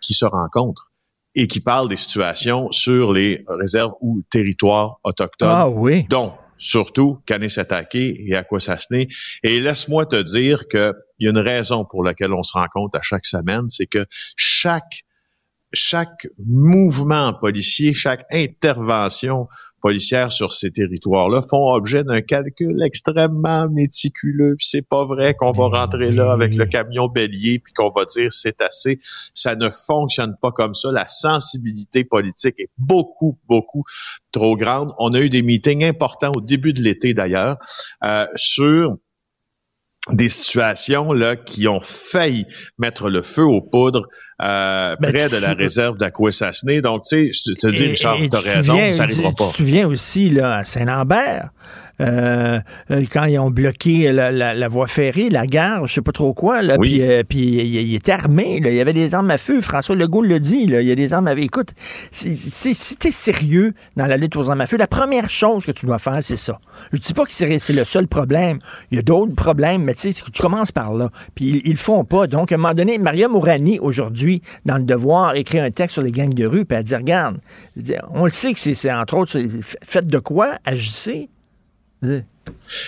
qui se rencontrent et qui parlent des situations sur les réserves ou territoires autochtones. Ah oui. Donc, surtout Canis attaqué et Aquasasné. Et laisse-moi te dire qu'il y a une raison pour laquelle on se rencontre à chaque semaine, c'est que chaque chaque mouvement policier, chaque intervention policière sur ces territoires-là font objet d'un calcul extrêmement méticuleux. C'est pas vrai qu'on va rentrer là avec le camion bélier puis qu'on va dire c'est assez. Ça ne fonctionne pas comme ça. La sensibilité politique est beaucoup, beaucoup trop grande. On a eu des meetings importants au début de l'été d'ailleurs euh, sur des situations là qui ont failli mettre le feu aux poudres euh, ben, près de la réserve d'Aquassassiné. Donc, tu sais, je te dis, Richard, tu as raison, ça n'arrivera pas. Tu te souviens aussi, là, à Saint-Lambert, euh, euh, quand ils ont bloqué la, voie ferrée, la gare, je sais pas trop quoi, là, puis, euh, puis il, était armé, là, il y avait des armes à feu. François Legault le dit, là, il y a des armes à feu. Écoute, si tu es sérieux dans la lutte aux armes à feu, la première chose que tu dois faire, c'est ça. Je dis pas que c'est le seul problème. Il y a d'autres problèmes, mais tu sais, tu commences par là. Puis ils, le font pas. Donc, à un moment donné, Maria Mourani, aujourd'hui, dans Le Devoir, écrit un texte sur les gangs de rue, puis elle dit, regarde, on le sait que c'est entre autres, faites de quoi, agissez.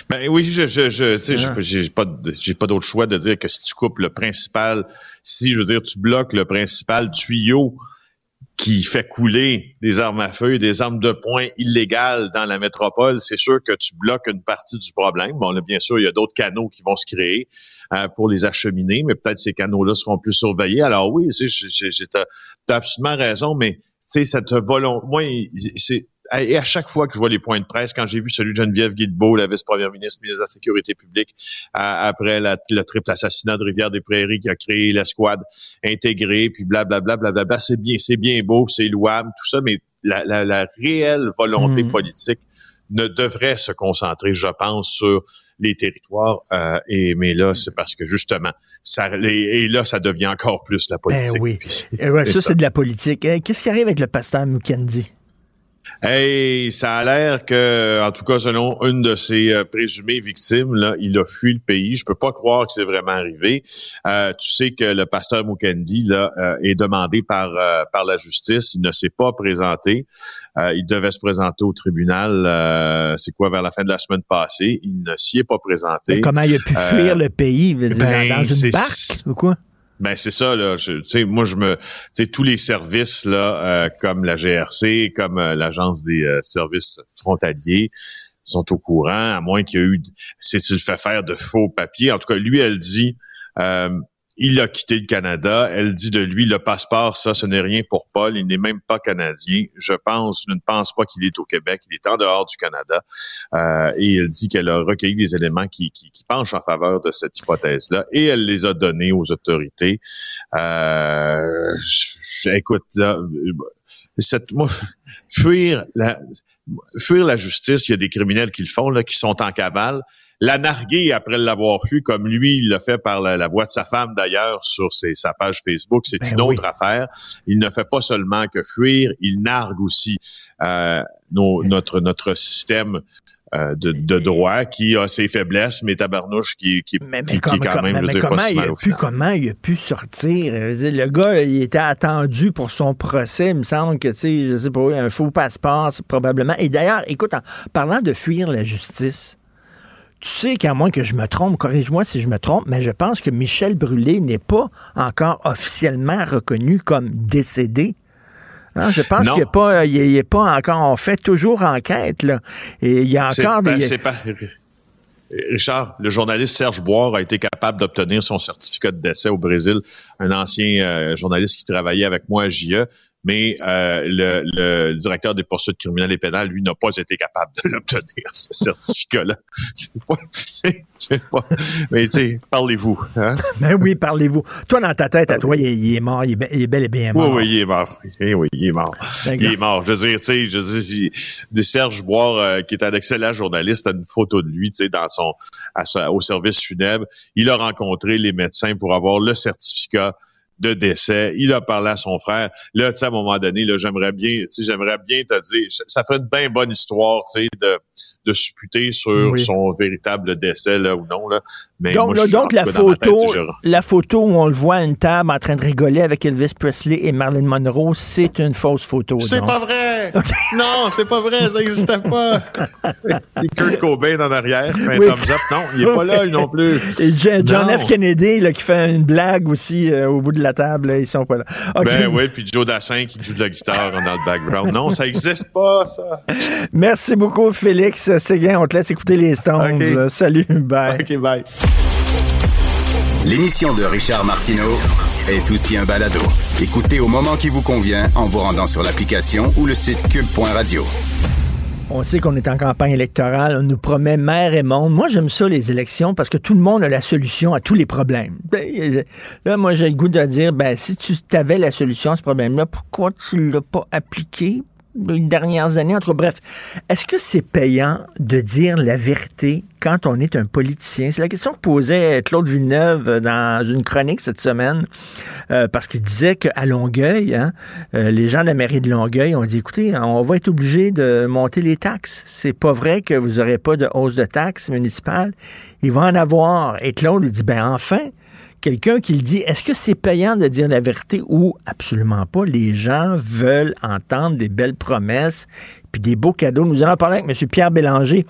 Ben oui, je, je, je sais, ah. j'ai pas, j'ai pas d'autre choix de dire que si tu coupes le principal, si je veux dire tu bloques le principal tuyau qui fait couler des armes à feu, des armes de poing illégales dans la métropole, c'est sûr que tu bloques une partie du problème. Bon, là, bien sûr, il y a d'autres canaux qui vont se créer euh, pour les acheminer, mais peut-être ces canaux-là seront plus surveillés. Alors oui, tu as absolument raison, mais tu sais, cette volonté, moi, c'est et à chaque fois que je vois les points de presse, quand j'ai vu celui de Geneviève Guilbeault, la vice-première ministre, ministre de la Sécurité publique, après la, le triple assassinat de Rivière-des-Prairies qui a créé l'escouade intégrée, puis blablabla, blablabla, bla, c'est bien, c'est bien beau, c'est louable, tout ça, mais la, la, la réelle volonté Mhm. politique ne devrait se concentrer, je pense, sur les territoires. Euh, et mais là, c'est parce que justement, ça et, et là, ça devient encore plus la politique. Eh oui. Puis- Eh ouais, c'est ça, ça. c'est de la politique. Eh, Qu'est-ce qui arrive avec le pasteur Mukendi? Hey, ça a l'air que, en tout cas, selon une de ses euh, présumées victimes, là, il a fui le pays. Je peux pas croire que c'est vraiment arrivé. Euh, tu sais que le pasteur Mukendi là euh, est demandé par euh, par la justice. Il ne s'est pas présenté. Euh, il devait se présenter au tribunal. euh, c'est quoi vers la fin de la semaine passée. Il ne s'y est pas présenté. Mais Comment il a pu fuir le pays? Dire, ben, dans une barque ou quoi? Ben c'est ça là. Tu sais, moi je me, tu sais tous les services là, euh, comme la GRC, comme euh, l'agence des euh, services frontaliers sont au courant, à moins qu'il y ait eu, s'est-il fait faire de faux papiers. En tout cas, lui, elle dit, euh, il a quitté le Canada. Elle dit de lui, le passeport, ça, ce n'est rien pour Paul. Il n'est même pas canadien. Je pense, je ne pense pas qu'il est au Québec. Il est en dehors du Canada. Euh, et elle dit qu'elle a recueilli des éléments qui, penchent en faveur de cette hypothèse-là. Et elle les a donnés aux autorités. Euh, écoute, fuir la, fuir la justice, il y a des criminels qui le font, là, qui sont en cavale. La narguer après l'avoir fui, comme lui, il l'a fait par la, la voix de sa femme d'ailleurs sur ses, sa page Facebook, c'est Ben une oui. autre affaire. Il ne fait pas seulement que fuir, il nargue aussi euh, nos- notre notre système euh, de, de droit qui a ses faiblesses, mais tabarnouche qui, qui, Mais, mais qui, qui comme- quand même, je veux dire, pas comment, si il a pu, comment il a pu sortir? Dire, Le gars, il était attendu pour son procès. Il me semble que, tu sais, je sais pas, un faux passeport, probablement. Et d'ailleurs, écoute, en parlant de fuir la justice, tu sais qu'à moins que je me trompe, corrige-moi si je me trompe, mais je pense que Michel Brûlé n'est pas encore officiellement reconnu comme décédé. Hein, je pense qu'il n'est pas, il est- il est pas encore, on fait toujours enquête, là. Et il y a encore des... c'est pas- Richard, le journaliste Serge Boire a été capable d'obtenir son certificat de décès au Brésil, un ancien euh, journaliste qui travaillait avec moi à JE, mais euh, le, le directeur des poursuites criminelles et pénales, lui, n'a pas été capable de l'obtenir, ce certificat-là. C'est pas, c'est- je sais pas. Mais tu sais, parlez-vous. Hein? Ben oui, parlez-vous. Toi, dans ta tête, à toi, il est, il est mort, il est, be- il est bel et bien Oui, mort. oui, il est mort. Eh oui, il est mort. D'accord. Il est mort. Je veux dire, tu sais, je veux dire, de Serge Boire, euh, qui est un excellent journaliste, a une photo de lui, tu sais, dans son, à sa- au service funèbre. Il a rencontré les médecins pour avoir le certificat de décès. Il a parlé à son frère. Là, tu sais, à un moment donné, là, j'aimerais bien, sais, j'aimerais bien te dire, ça ferait une bien bonne histoire, tu sais, de, de supputer sur Oui. son véritable décès, là, ou non, là. Mais Donc, moi, là, la tête, photo, la photo où on le voit à une table en train de rigoler avec Elvis Presley et Marilyn Monroe, c'est une fausse photo. C'est pas vrai! Non, c'est pas vrai, ça n'existait pas! Et Kurt Cobain en arrière, fait un Oui. thumbs up. Non, il est pas là, non plus. Et Jo- John. F. Kennedy là, qui fait une blague aussi euh, au bout de la table, là, ils sont pas là. Ben oui, puis Joe Dassin qui joue de la guitare dans le background. Non, ça existe pas, ça. Merci beaucoup, Félix Séguin. On te laisse écouter les Stones. Euh, Salut, bye. OK, bye. L'émission de Richard Martineau est aussi un balado. Écoutez au moment qui vous convient en vous rendant sur l'application ou le site cube.radio. On sait qu'on est en campagne électorale, on nous promet mer et monde. Moi, j'aime ça, les élections, parce que tout le monde a la solution à tous les problèmes. Ben, euh, Là, moi, j'ai le goût de dire, ben, si tu avais la solution à ce problème-là, pourquoi tu l'as pas appliqué? Dernières années? Entre bref, est-ce que c'est payant de dire la vérité quand on est un politicien? C'est la question que posait Claude Villeneuve dans une chronique cette semaine, euh, parce qu'il disait qu'à Longueuil, hein, euh, les gens de la mairie de Longueuil ont dit, écoutez, on va être obligé de monter les taxes. C'est pas vrai que vous n'aurez pas de hausse de taxes municipales. Il va en avoir. Et Claude lui dit, ben enfin, quelqu'un qui le dit, est-ce que c'est payant de dire la vérité ou absolument pas? Les gens veulent entendre des belles promesses puis des beaux cadeaux. Nous allons parler avec M. Pierre Bélanger,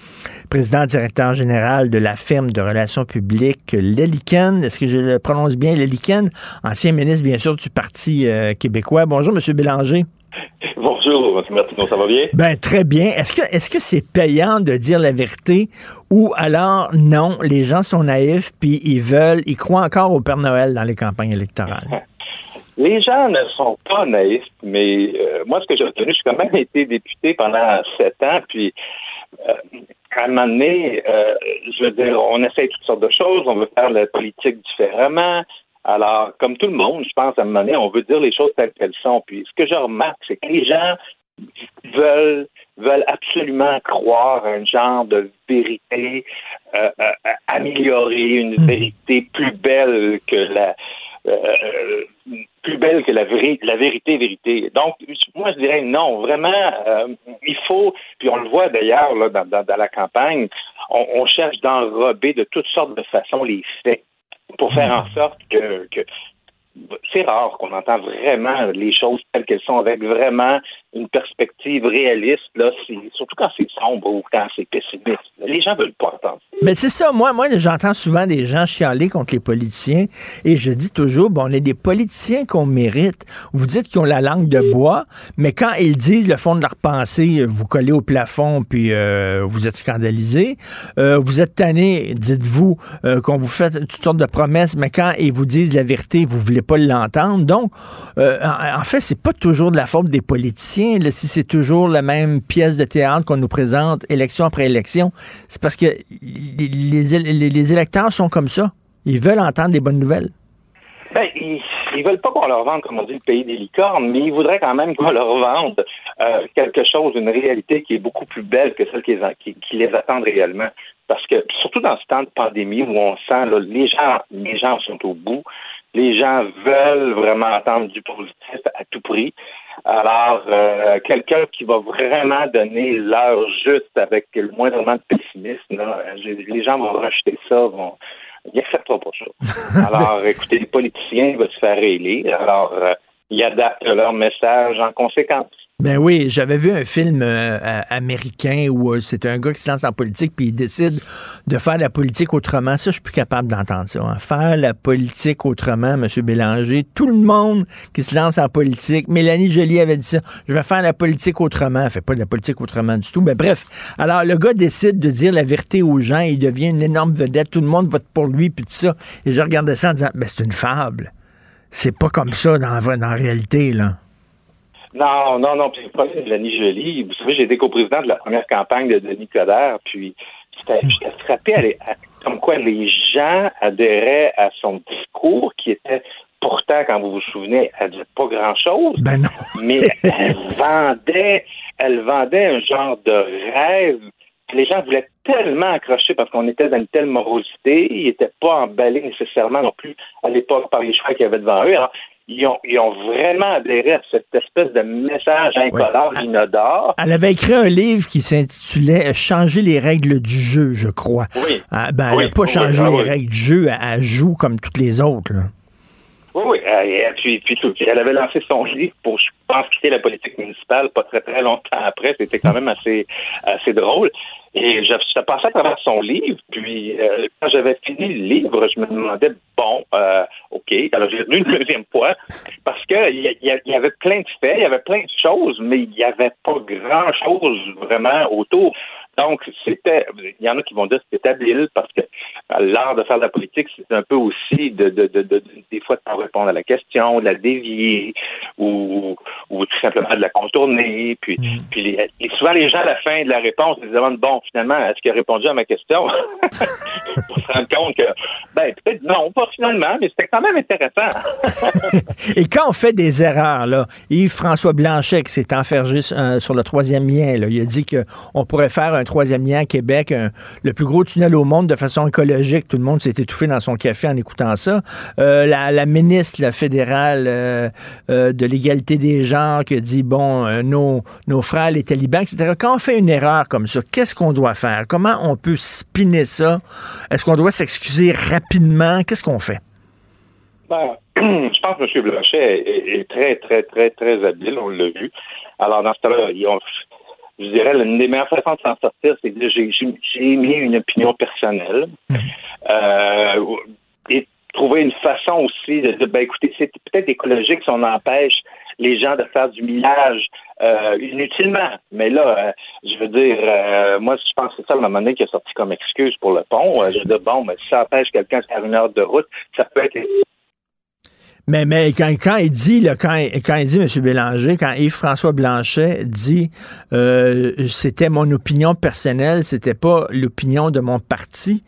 président directeur général de la firme de relations publiques Leliken. Est-ce que je le prononce bien, Leliken? Ancien ministre, bien sûr, du Parti euh, québécois. Bonjour, M. Bélanger. Bonjour, M. Martineau, ça va bien? Ben très bien. Est-ce que est-ce que c'est payant de dire la vérité ou alors non, les gens sont naïfs puis ils veulent, ils croient encore au Père Noël dans les campagnes électorales? les gens ne sont pas naïfs, mais euh, moi, ce que j'ai retenu, j'ai quand même été député pendant sept ans, puis euh, à un moment donné, euh, je veux dire, on essaie toutes sortes de choses, on veut faire la politique différemment. Alors, comme tout le monde, je pense, à un moment donné, on veut dire les choses telles qu'elles sont. Puis, ce que je remarque, c'est que les gens veulent veulent absolument croire un genre de vérité euh, euh, améliorée, une Hmm. vérité plus belle que la euh, plus belle que la, vé- la vérité vérité. Donc, moi, je dirais non, vraiment, euh, il faut, puis on le voit d'ailleurs dans, dans, dans la campagne, on, on cherche d'enrober de toutes sortes de façons les faits pour faire en sorte que, que c'est rare qu'on entend vraiment les choses telles qu'elles sont avec vraiment une perspective réaliste, là, surtout quand c'est sombre ou quand c'est pessimiste. Les gens veulent pas entendre. Mais c'est ça, moi, moi j'entends souvent des gens chialer contre les politiciens et je dis toujours, bon, on est des politiciens qu'on mérite. Vous dites qu'ils ont la langue de bois, mais quand ils disent le fond de leur pensée, vous collez au plafond puis euh, vous êtes scandalisé. Euh, vous êtes tanné, dites-vous, euh, qu'on vous fait toutes sortes de promesses, mais quand ils vous disent la vérité, vous voulez pas l'entendre. Donc, euh, en, fait, c'est pas toujours de la faute des politiciens. Si c'est toujours la même pièce de théâtre qu'on nous présente élection après élection, c'est parce que les, électeurs sont comme ça. Ils veulent entendre des bonnes nouvelles. Ben, ils, ils veulent pas qu'on leur vende, comme on dit, le pays des licornes, mais ils voudraient quand même qu'on leur vende euh, quelque chose, une réalité qui est beaucoup plus belle que celle qui les, attendent réellement. Parce que, surtout dans ce temps de pandémie où on sent, là, les gens, les gens sont au bout, les gens veulent vraiment entendre du positif à tout prix. Alors, euh, quelqu'un qui va vraiment donner l'heure juste avec le moindrement de pessimisme, là, les gens vont rejeter ça, vont, ils n'accepteront pas ça. Alors, écoutez, les politiciens vont se faire élire. Alors, euh, ils adaptent leur message en conséquence. Ben oui, j'avais vu un film euh, américain où euh, c'est un gars qui se lance en politique puis il décide de faire la politique autrement. Ça, je suis plus capable d'entendre ça. hein. Faire la politique autrement, M. Bélanger. Tout le monde qui se lance en politique. Mélanie Joly avait dit ça. Je vais faire la politique autrement. Elle fait pas de la politique autrement du tout. Mais bref. Alors, le gars décide de dire la vérité aux gens. Il devient une énorme vedette. Tout le monde vote pour lui puis tout ça. Et je regardais ça en disant, ben, c'est une fable. C'est pas comme ça dans, dans la réalité, là. Non, non, non. Puis le problème de Mélanie Joly, vous savez, j'ai été coprésident de la première campagne de Denis Coderre, puis j'étais frappé à- comme quoi les gens adhéraient à son discours qui était pourtant, quand vous vous souvenez, elle disait pas grand-chose. Ben non. mais elle vendait, elle vendait un genre de rêve. Les gens voulaient tellement accrocher parce qu'on était dans une telle morosité, ils n'étaient pas emballés nécessairement non plus à l'époque par les choix qu'il y avait devant eux. Alors, ils ont, ils ont vraiment adhéré à cette espèce de message incolore, inodore. Elle avait écrit un livre qui s'intitulait Changer les règles du jeu, je crois. Oui. Ah, ben, elle n'a pas oui, changé ah les règles du jeu, elle, elle joue comme toutes les autres. là. Oui, oui. puis, puis elle avait lancé son livre pour, je pense, quitter la politique municipale pas très, très longtemps après. C'était quand même assez, assez drôle. Et je, je passais à travers son livre, puis euh, quand j'avais fini le livre, je me demandais, bon, euh, OK, alors j'ai lu une deuxième fois, parce que il y, y avait plein de faits, il y avait plein de choses, mais il n'y avait pas grand-chose vraiment autour. Donc, c'était, il y en a qui vont dire que c'était habile parce que euh, l'art de faire de la politique, c'est un peu aussi de, de, de, de- des fois de pas répondre à la question, de la dévier ou, ou tout simplement de la contourner. Puis, puis les- et souvent les gens à la fin de la réponse ils se demandent bon, finalement, est-ce qu'il a répondu à ma question? Pour se rendre compte que ben peut-être non, pas finalement, mais c'était quand même intéressant. Et quand on fait des erreurs, là, Yves-François Blanchet, qui s'est enfergé euh, sur le troisième lien, là, il a dit qu'on pourrait faire un troisième lien à Québec, le plus gros tunnel au monde de façon écologique. Tout le monde s'est étouffé dans son café en écoutant ça. Euh, la, ministre fédérale euh, euh, de l'égalité des genres qui dit, bon, nos, nos frères, les talibans, etc. Quand on fait une erreur comme ça, qu'est-ce qu'on doit faire? Comment on peut spinner ça? Est-ce qu'on doit s'excuser rapidement? Qu'est-ce qu'on fait? Ben, je pense que M. Blanchet est, très, très, très, très habile, on l'a vu. Alors, dans ce ont- je dirais, l'une des meilleures façons de s'en sortir, c'est que j'ai j'ai- émis une opinion personnelle. Euh, et trouver une façon aussi de, ben écoutez, c'est peut-être écologique si on empêche les gens de faire du millage euh, inutilement. Mais là, euh, je veux dire, euh, moi, je pense que c'est ça, moment donné, qui est sorti comme excuse pour le pont. Euh, je veux dire, bon, mais si ça empêche quelqu'un de faire une heure de route, ça peut être Mais, mais quand, quand il dit, là, quand, quand il dit, M. Bélanger, quand Yves-François Blanchet dit euh, c'était mon opinion personnelle, c'était pas l'opinion de mon parti,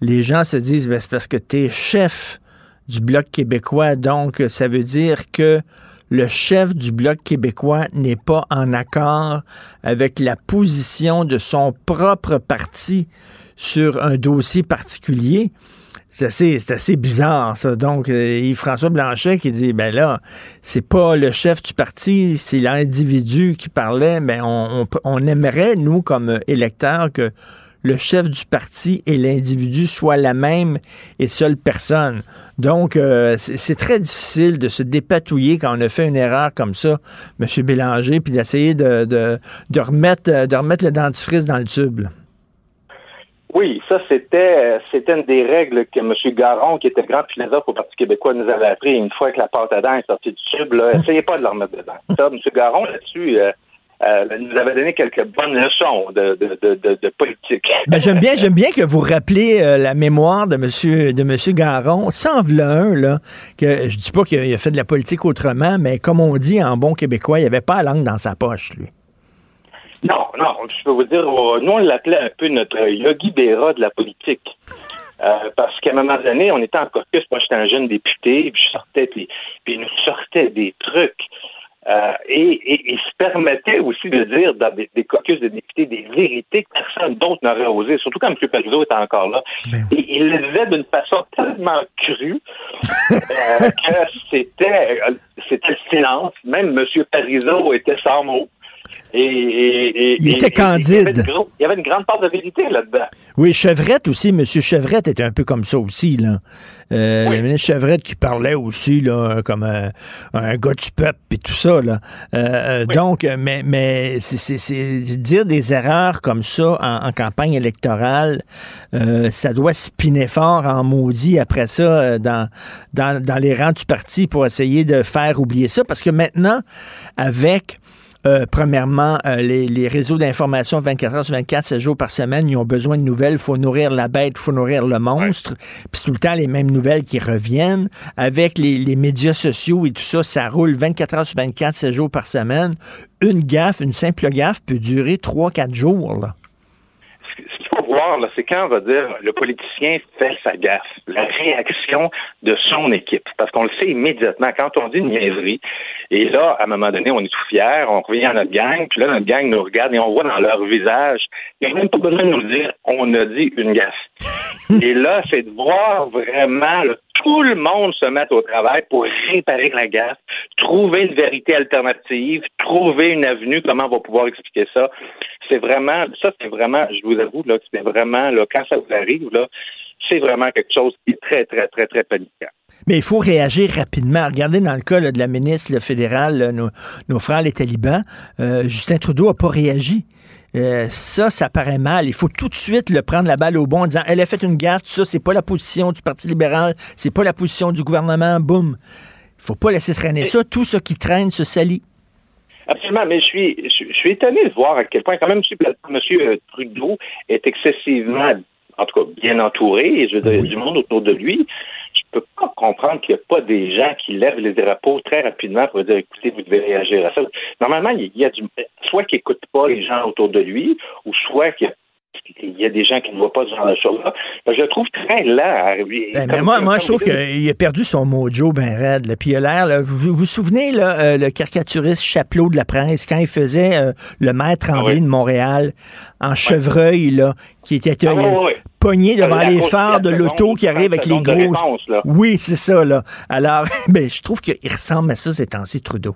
les gens se disent ben, c'est parce que tu es chef du Bloc québécois, donc ça veut dire que le chef du Bloc québécois n'est pas en accord avec la position de son propre parti sur un dossier particulier. C'est assez, assez bizarre, ça. Donc, euh, Yves-François Blanchet qui dit, ben là, c'est pas le chef du parti, c'est l'individu qui parlait, mais on, on, on aimerait, nous, comme électeurs, que le chef du parti et l'individu soient la même et seule personne. Donc, euh, c'est très difficile de se dépatouiller quand on a fait une erreur comme ça, M. Bélanger, puis d'essayer de, de, de, remettre, de remettre le dentifrice dans le tube. Oui, ça c'était c'était une des règles que M. Garon, qui était grand philosophe au Parti québécois, nous avait appris une fois que la pâte à dents est sortie du tube. Là, essayez pas de la remettre dedans. Ça, M. Garon, là-dessus, euh, euh, nous avait donné quelques bonnes leçons de, de, de, de, de politique. Ben, j'aime bien, j'aime bien que vous rappelez euh, la mémoire de Monsieur de Monsieur Garon. Sans un là, que je dis pas qu'il a fait de la politique autrement, mais comme on dit en bon québécois, il avait pas la langue dans sa poche, lui. Non, non, je peux vous dire, euh, nous on l'appelait un peu notre Yogi Berra de la politique. Euh, parce qu'à un moment donné, on était en caucus, moi j'étais un jeune député, puis je sortais, puis, puis il nous sortait des trucs. Euh, et, et, et se permettait aussi de dire dans des, des caucus de députés des vérités que personne d'autre n'aurait osé, surtout quand M. Parizeau était encore là. Et il le disait d'une façon tellement crue euh, que c'était euh, c'était le silence. Même M. Parizeau était sans mots. Et, et- et- Il était candide. Il y, avait une gros- il y avait une grande part de vérité là-dedans. Oui, Chevrette aussi, Monsieur Chevrette était un peu comme ça aussi, là. Euh, Le ministre Chevrette qui parlait aussi, là, comme un, un gars du peuple et tout ça, là. Euh, euh, Donc, mais, mais c'est- dire des erreurs comme ça en, en campagne électorale, euh, ça doit spinner fort en maudit après ça dans, dans, dans les rangs du parti pour essayer de faire oublier ça, parce que maintenant, avec euh, premièrement, euh, les, les réseaux d'information 24 heures sur 24, 7 jours par semaine, ils ont besoin de nouvelles. Il faut nourrir la bête, il faut nourrir le monstre. Puis tout le temps les mêmes nouvelles qui reviennent. Avec les, les médias sociaux et tout ça, ça roule 24 heures sur 24, 7 jours par semaine. Une gaffe, une simple gaffe peut durer 3-4 jours. Là. Voir, c'est quand on va dire le politicien fait sa gaffe, la réaction de son équipe. Parce qu'on le sait immédiatement. Quand on dit une niaiserie, et là, à un moment donné, on est tout fiers, on revient à notre gang, puis là, notre gang nous regarde et on voit dans leur visage, il n'y a même pas besoin de nous le dire, on a dit une gaffe. et là, c'est de voir vraiment tout le monde se mettre au travail pour réparer la gaffe, trouver une vérité alternative, trouver une avenue, comment on va pouvoir expliquer ça. C'est vraiment, ça c'est vraiment, je vous avoue, là, c'est vraiment, là, quand ça vous arrive, là, c'est vraiment quelque chose qui est très, très, très, très paniquant. Mais il faut réagir rapidement. Regardez dans le cas là, de la ministre fédérale, nos, nos frères les talibans, euh, Justin Trudeau n'a pas réagi. Euh, ça, ça paraît mal. Il faut tout de suite le prendre la balle au bon en disant elle a fait une gaffe, tout ça, c'est pas la position du Parti libéral, c'est pas la position du gouvernement, boum. Il faut pas laisser traîner ça. Tout ce qui traîne se salit. Absolument, mais je suis, je, je suis étonné de voir à quel point, quand même, M. Trudeau est excessivement, en tout cas, bien entouré, et je veux dire, du monde autour de lui. Je peux pas comprendre qu'il n'y a pas des gens qui lèvent les drapeaux très rapidement pour dire, écoutez, vous devez réagir à ça. Normalement, il y a du, soit qu'il n'écoute pas les gens autour de lui, ou soit qu'il y a il y a des gens qui ne voient pas ce genre de choses-là. Je le trouve très lent. Ben, mais moi, moi je trouve qu'il a perdu son mojo ben raide. là. Puis il a l'air, là, vous, vous vous souvenez, là, euh, le caricaturiste Chapelot de la presse, quand il faisait euh, le maître Tremblay oui. de Montréal, en chevreuil, là, qui était Ah, euh, oui, pogné devant La les phares de l'auto qui arrive avec les 30 secondes de gros... réponse. Oui, c'est ça, là. Alors, ben, je trouve qu'il ressemble à ça ces temps-ci, Trudeau.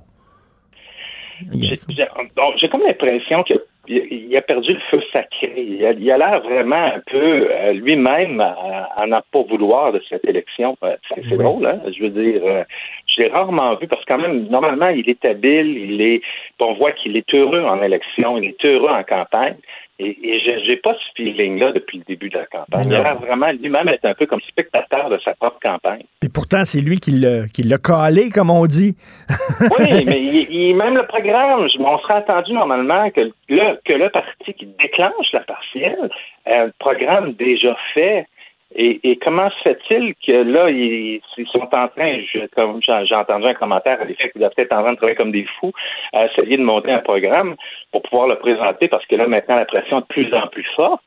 J'ai comme l'impression a, il a perdu le feu sacré. Il a l'air vraiment un peu euh, lui-même à, n'en pas vouloir de cette élection. Euh, C'est c'est drôle, hein? Je veux dire, euh, je l'ai rarement vu parce que quand même, normalement, il est habile, il est, on voit qu'il est heureux en élection, il est heureux en campagne. Et, et je j'ai pas ce feeling-là depuis le début de la campagne. Il a vraiment lui-même être un peu comme spectateur de sa propre campagne. Puis pourtant, c'est lui qui l'a calé, comme on dit. Oui, mais il, il- même le programme, on serait attendu normalement que le, que le parti qui déclenche la partielle, un programme déjà fait, Et, comment se fait-il que là, ils, sont en train, comme j'ai entendu un commentaire à l'effet qu'ils doivent être en train de travailler comme des fous à essayer de monter un programme pour pouvoir le présenter parce que là, maintenant, la pression est de plus en plus forte.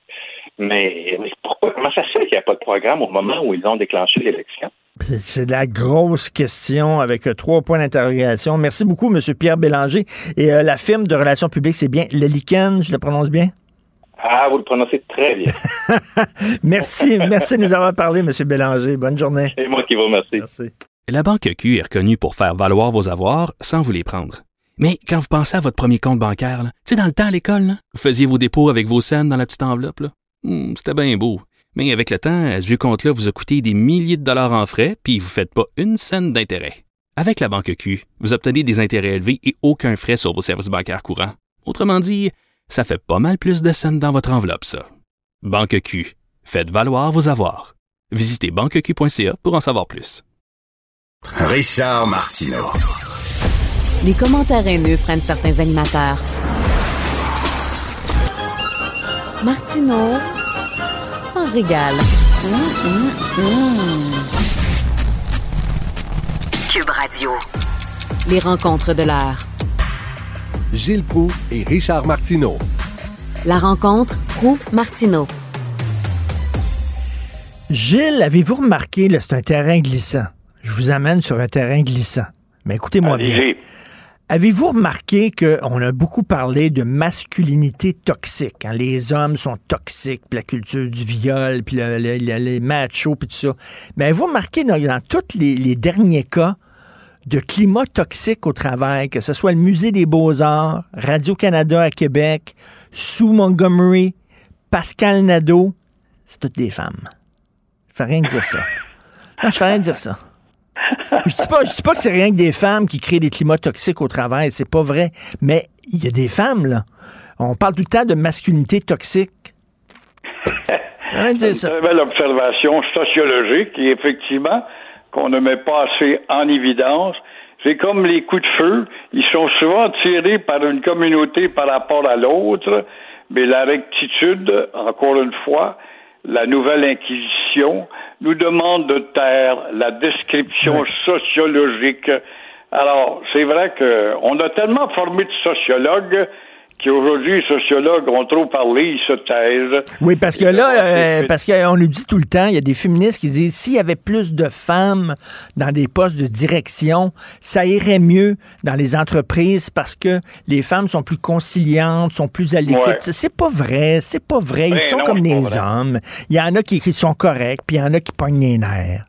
Mais, pourquoi, comment ça se fait qu'il n'y a pas de programme au moment où ils ont déclenché l'élection? C'est la grosse question avec euh, trois points d'interrogation. Merci beaucoup, M. Pierre Bélanger. Et euh, la firme de relations publiques, c'est bien Le je le prononce bien? Ah, vous le prononcez très bien. merci, merci de nous avoir parlé, M. Bélanger. Bonne journée. C'est moi qui vous remercie. Merci. La Banque Q est reconnue pour faire valoir vos avoirs sans vous les prendre. Mais quand vous pensez à votre premier compte bancaire, tu sais, dans le temps à l'école, vous faisiez vos dépôts avec vos scènes dans la petite enveloppe. Hmm, c'était bien beau. Mais avec le temps, ce vieux compte-là vous a coûté des milliers de dollars en frais, puis vous ne faites pas une scène d'intérêt. Avec la Banque Q, vous obtenez des intérêts élevés et aucun frais sur vos services bancaires courants. Autrement dit, ça fait pas mal plus de scènes dans votre enveloppe, ça. Banque Q, faites valoir vos avoirs. Visitez banqueq.ca pour en savoir plus. Richard Martineau. Les commentaires haineux prennent certains animateurs. Martineau régale. Cube Radio. Les rencontres de l'heure. Gilles Proux et Richard Martineau. La rencontre Proux-Martineau. Gilles, avez-vous remarqué, c'est un terrain glissant. Je vous amène sur un terrain glissant. Mais écoutez-moi bien. Avez-vous remarqué qu'on a beaucoup parlé de masculinité toxique? Hein? Les hommes sont toxiques, puis la culture du viol, puis les machos, puis tout ça. Mais avez-vous remarqué dans, tous les, derniers cas de climat toxique au travail, que ce soit le Musée des Beaux-Arts, Radio-Canada à Québec, Sue Montgomery, Pascal Nadeau, c'est toutes des femmes. Je fais rien dire ça. Non, je fais rien dire ça. Je dis pas, dis pas que c'est rien que des femmes qui créent des climats toxiques au travail, c'est pas vrai. Mais il y a des femmes, là. On parle tout le temps de masculinité toxique. C'est une belle observation sociologique et effectivement qu'on ne met pas assez en évidence. C'est comme les coups de feu, ils sont souvent tirés par une communauté par rapport à l'autre, mais la rectitude, encore une fois, la nouvelle Inquisition, nous demande de taire la description sociologique. Alors, c'est vrai qu'on a tellement formé de sociologues qui aujourd'hui, les sociologues ont trop parlé, ils se taisent. Oui, parce que là, euh, parce qu'on nous dit tout le temps, il y a des féministes qui disent s'il y avait plus de femmes dans des postes de direction, ça irait mieux dans les entreprises parce que les femmes sont plus conciliantes, sont plus à l'écoute. C'est pas vrai, c'est pas vrai. Ils ben sont comme les hommes. Il y en a qui, sont corrects, puis il y en a qui pognent les nerfs.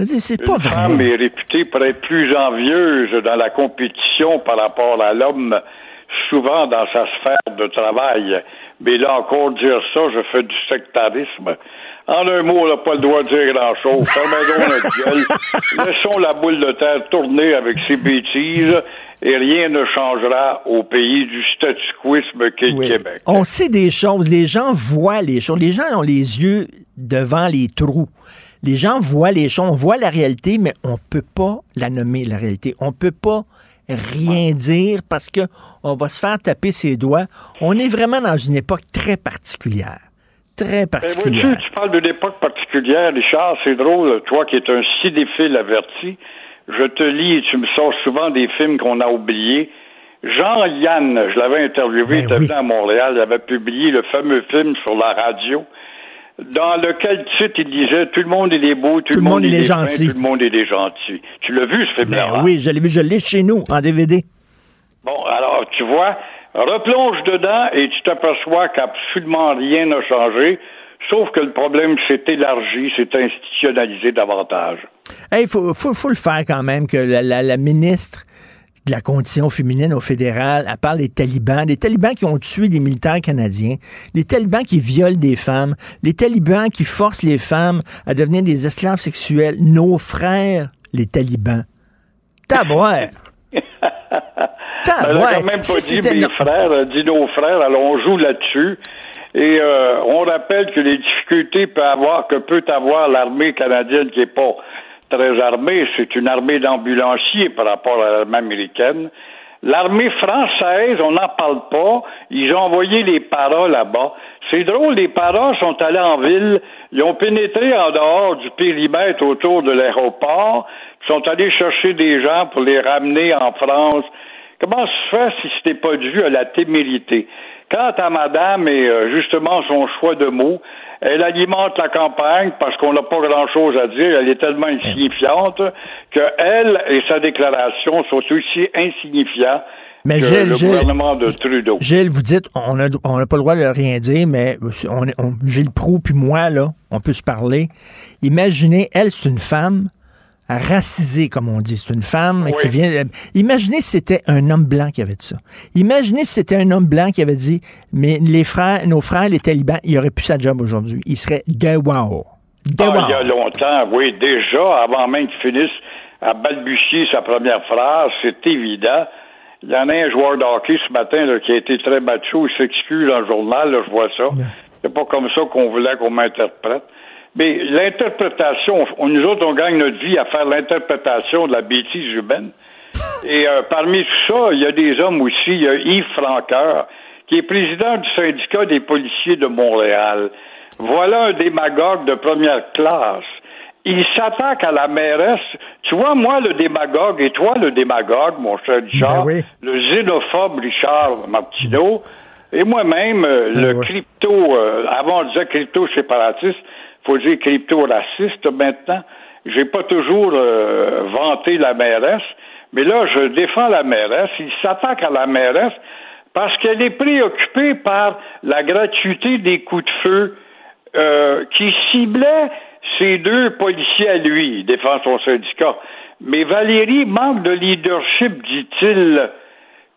C'est pas vrai. femme est réputée pour être plus envieuse dans la compétition par rapport à l'homme souvent dans sa sphère de travail. Mais là encore, dire ça, je fais du sectarisme. En un mot, on n'a pas le droit de dire grand-chose. Fermez notre gueule. Laissons la boule de terre tourner avec ses bêtises et rien ne changera au pays du statu quoisme qu'est le Québec. On sait des choses. Les gens voient les choses. Les gens ont les yeux devant les trous. Les gens voient les choses. On voit la réalité, mais on peut pas la nommer, la réalité. On peut pas rien dire parce que on va se faire taper ses doigts. On est vraiment dans une époque très particulière. Très ben, particulière. tu, parles d'une époque particulière, Richard, c'est drôle, toi qui es un cinéphile averti, je te lis et tu me sors souvent des films qu'on a oubliés. Jean-Yann, je l'avais interviewé, il ben était à Montréal, il avait publié le fameux film sur la radio dans lequel titre il disait tout le monde est beau, tout, tout le monde, est, gentil, tout le monde est gentil. Tu l'as vu ce film-là ben Oui, je l'ai vu, je l'ai chez nous en DVD. Bon, alors tu vois, replonge dedans et tu t'aperçois qu'absolument rien n'a changé. Sauf que le problème s'est élargi, s'est institutionnalisé davantage. Il faut, faut, faut, le faire quand même que la, la, la ministre de la condition féminine au fédéral. Elle parle des talibans, des talibans qui ont tué des militaires canadiens, les talibans qui violent des femmes, les talibans qui forcent les femmes à devenir des esclaves sexuels. Nos frères, les talibans. Tabouère! Tabouère! Elle même pas dit mes frères, dit nos frères, alors on joue là-dessus. Et euh, on rappelle que les difficultés peut avoir, que peut avoir l'armée canadienne qui est pas très armée, c'est une armée d'ambulanciers par rapport à l'armée américaine. L'armée française, on n'en parle pas. Ils ont envoyé les paras là-bas. C'est drôle, les paras sont allés en ville, ils ont pénétré en dehors du périmètre autour de l'aéroport, ils sont allés chercher des gens pour les ramener en France. Comment se fait si c'était pas dû à la témérité? Quant à madame et euh, justement son choix de mots, elle alimente la campagne parce qu'on n'a pas grand-chose à dire. Elle est tellement insignifiante que elle et sa déclaration sont aussi insignifiants mais que Gilles, le Gilles, gouvernement de Trudeau. Gilles, vous dites, on n'a on a pas le droit de rien dire, mais on, on, Gilles Proux puis moi, là, on peut se parler. Imaginez, elle, c'est une femme racisée, comme on dit. C'est une femme qui vient... euh, Imaginez si c'était un homme blanc qui avait dit ça. Imaginez si c'était un homme blanc qui avait dit, mais les frères, nos frères, les talibans, il aurait plus sa job aujourd'hui. Il serait de wow. De Ah, wow. il y a longtemps, oui, déjà, avant même qu'il finisse à balbutier sa première phrase, c'est évident. Il y en a un joueur de hockey ce matin là, qui a été très macho, il s'excuse dans le journal, là, je vois ça. C'est pas comme ça qu'on voulait qu'on m'interprète. Mais l'interprétation, on- nous autres, on gagne notre vie à faire l'interprétation de la bêtise humaine. Et euh, parmi tout ça, il y a des hommes aussi. Il y a Yves Franqueur, qui est président du syndicat des policiers de Montréal. Voilà un démagogue de première classe. Il s'attaque à la mairesse. Tu vois, moi, le démagogue, et toi, le démagogue, mon cher Richard, Ben oui. le xénophobe Richard Martineau, et moi-même, euh, Ben le oui. crypto, euh, avant on disait crypto-séparatiste, faut crypto-raciste maintenant. J'ai pas toujours euh, vanté la mairesse, mais là, je défends la mairesse. Il s'attaque à la mairesse parce qu'elle est préoccupée par la gratuité des coups de feu euh, qui ciblaient ces deux policiers à lui. Défend son syndicat. Mais Valérie manque de leadership, dit-il,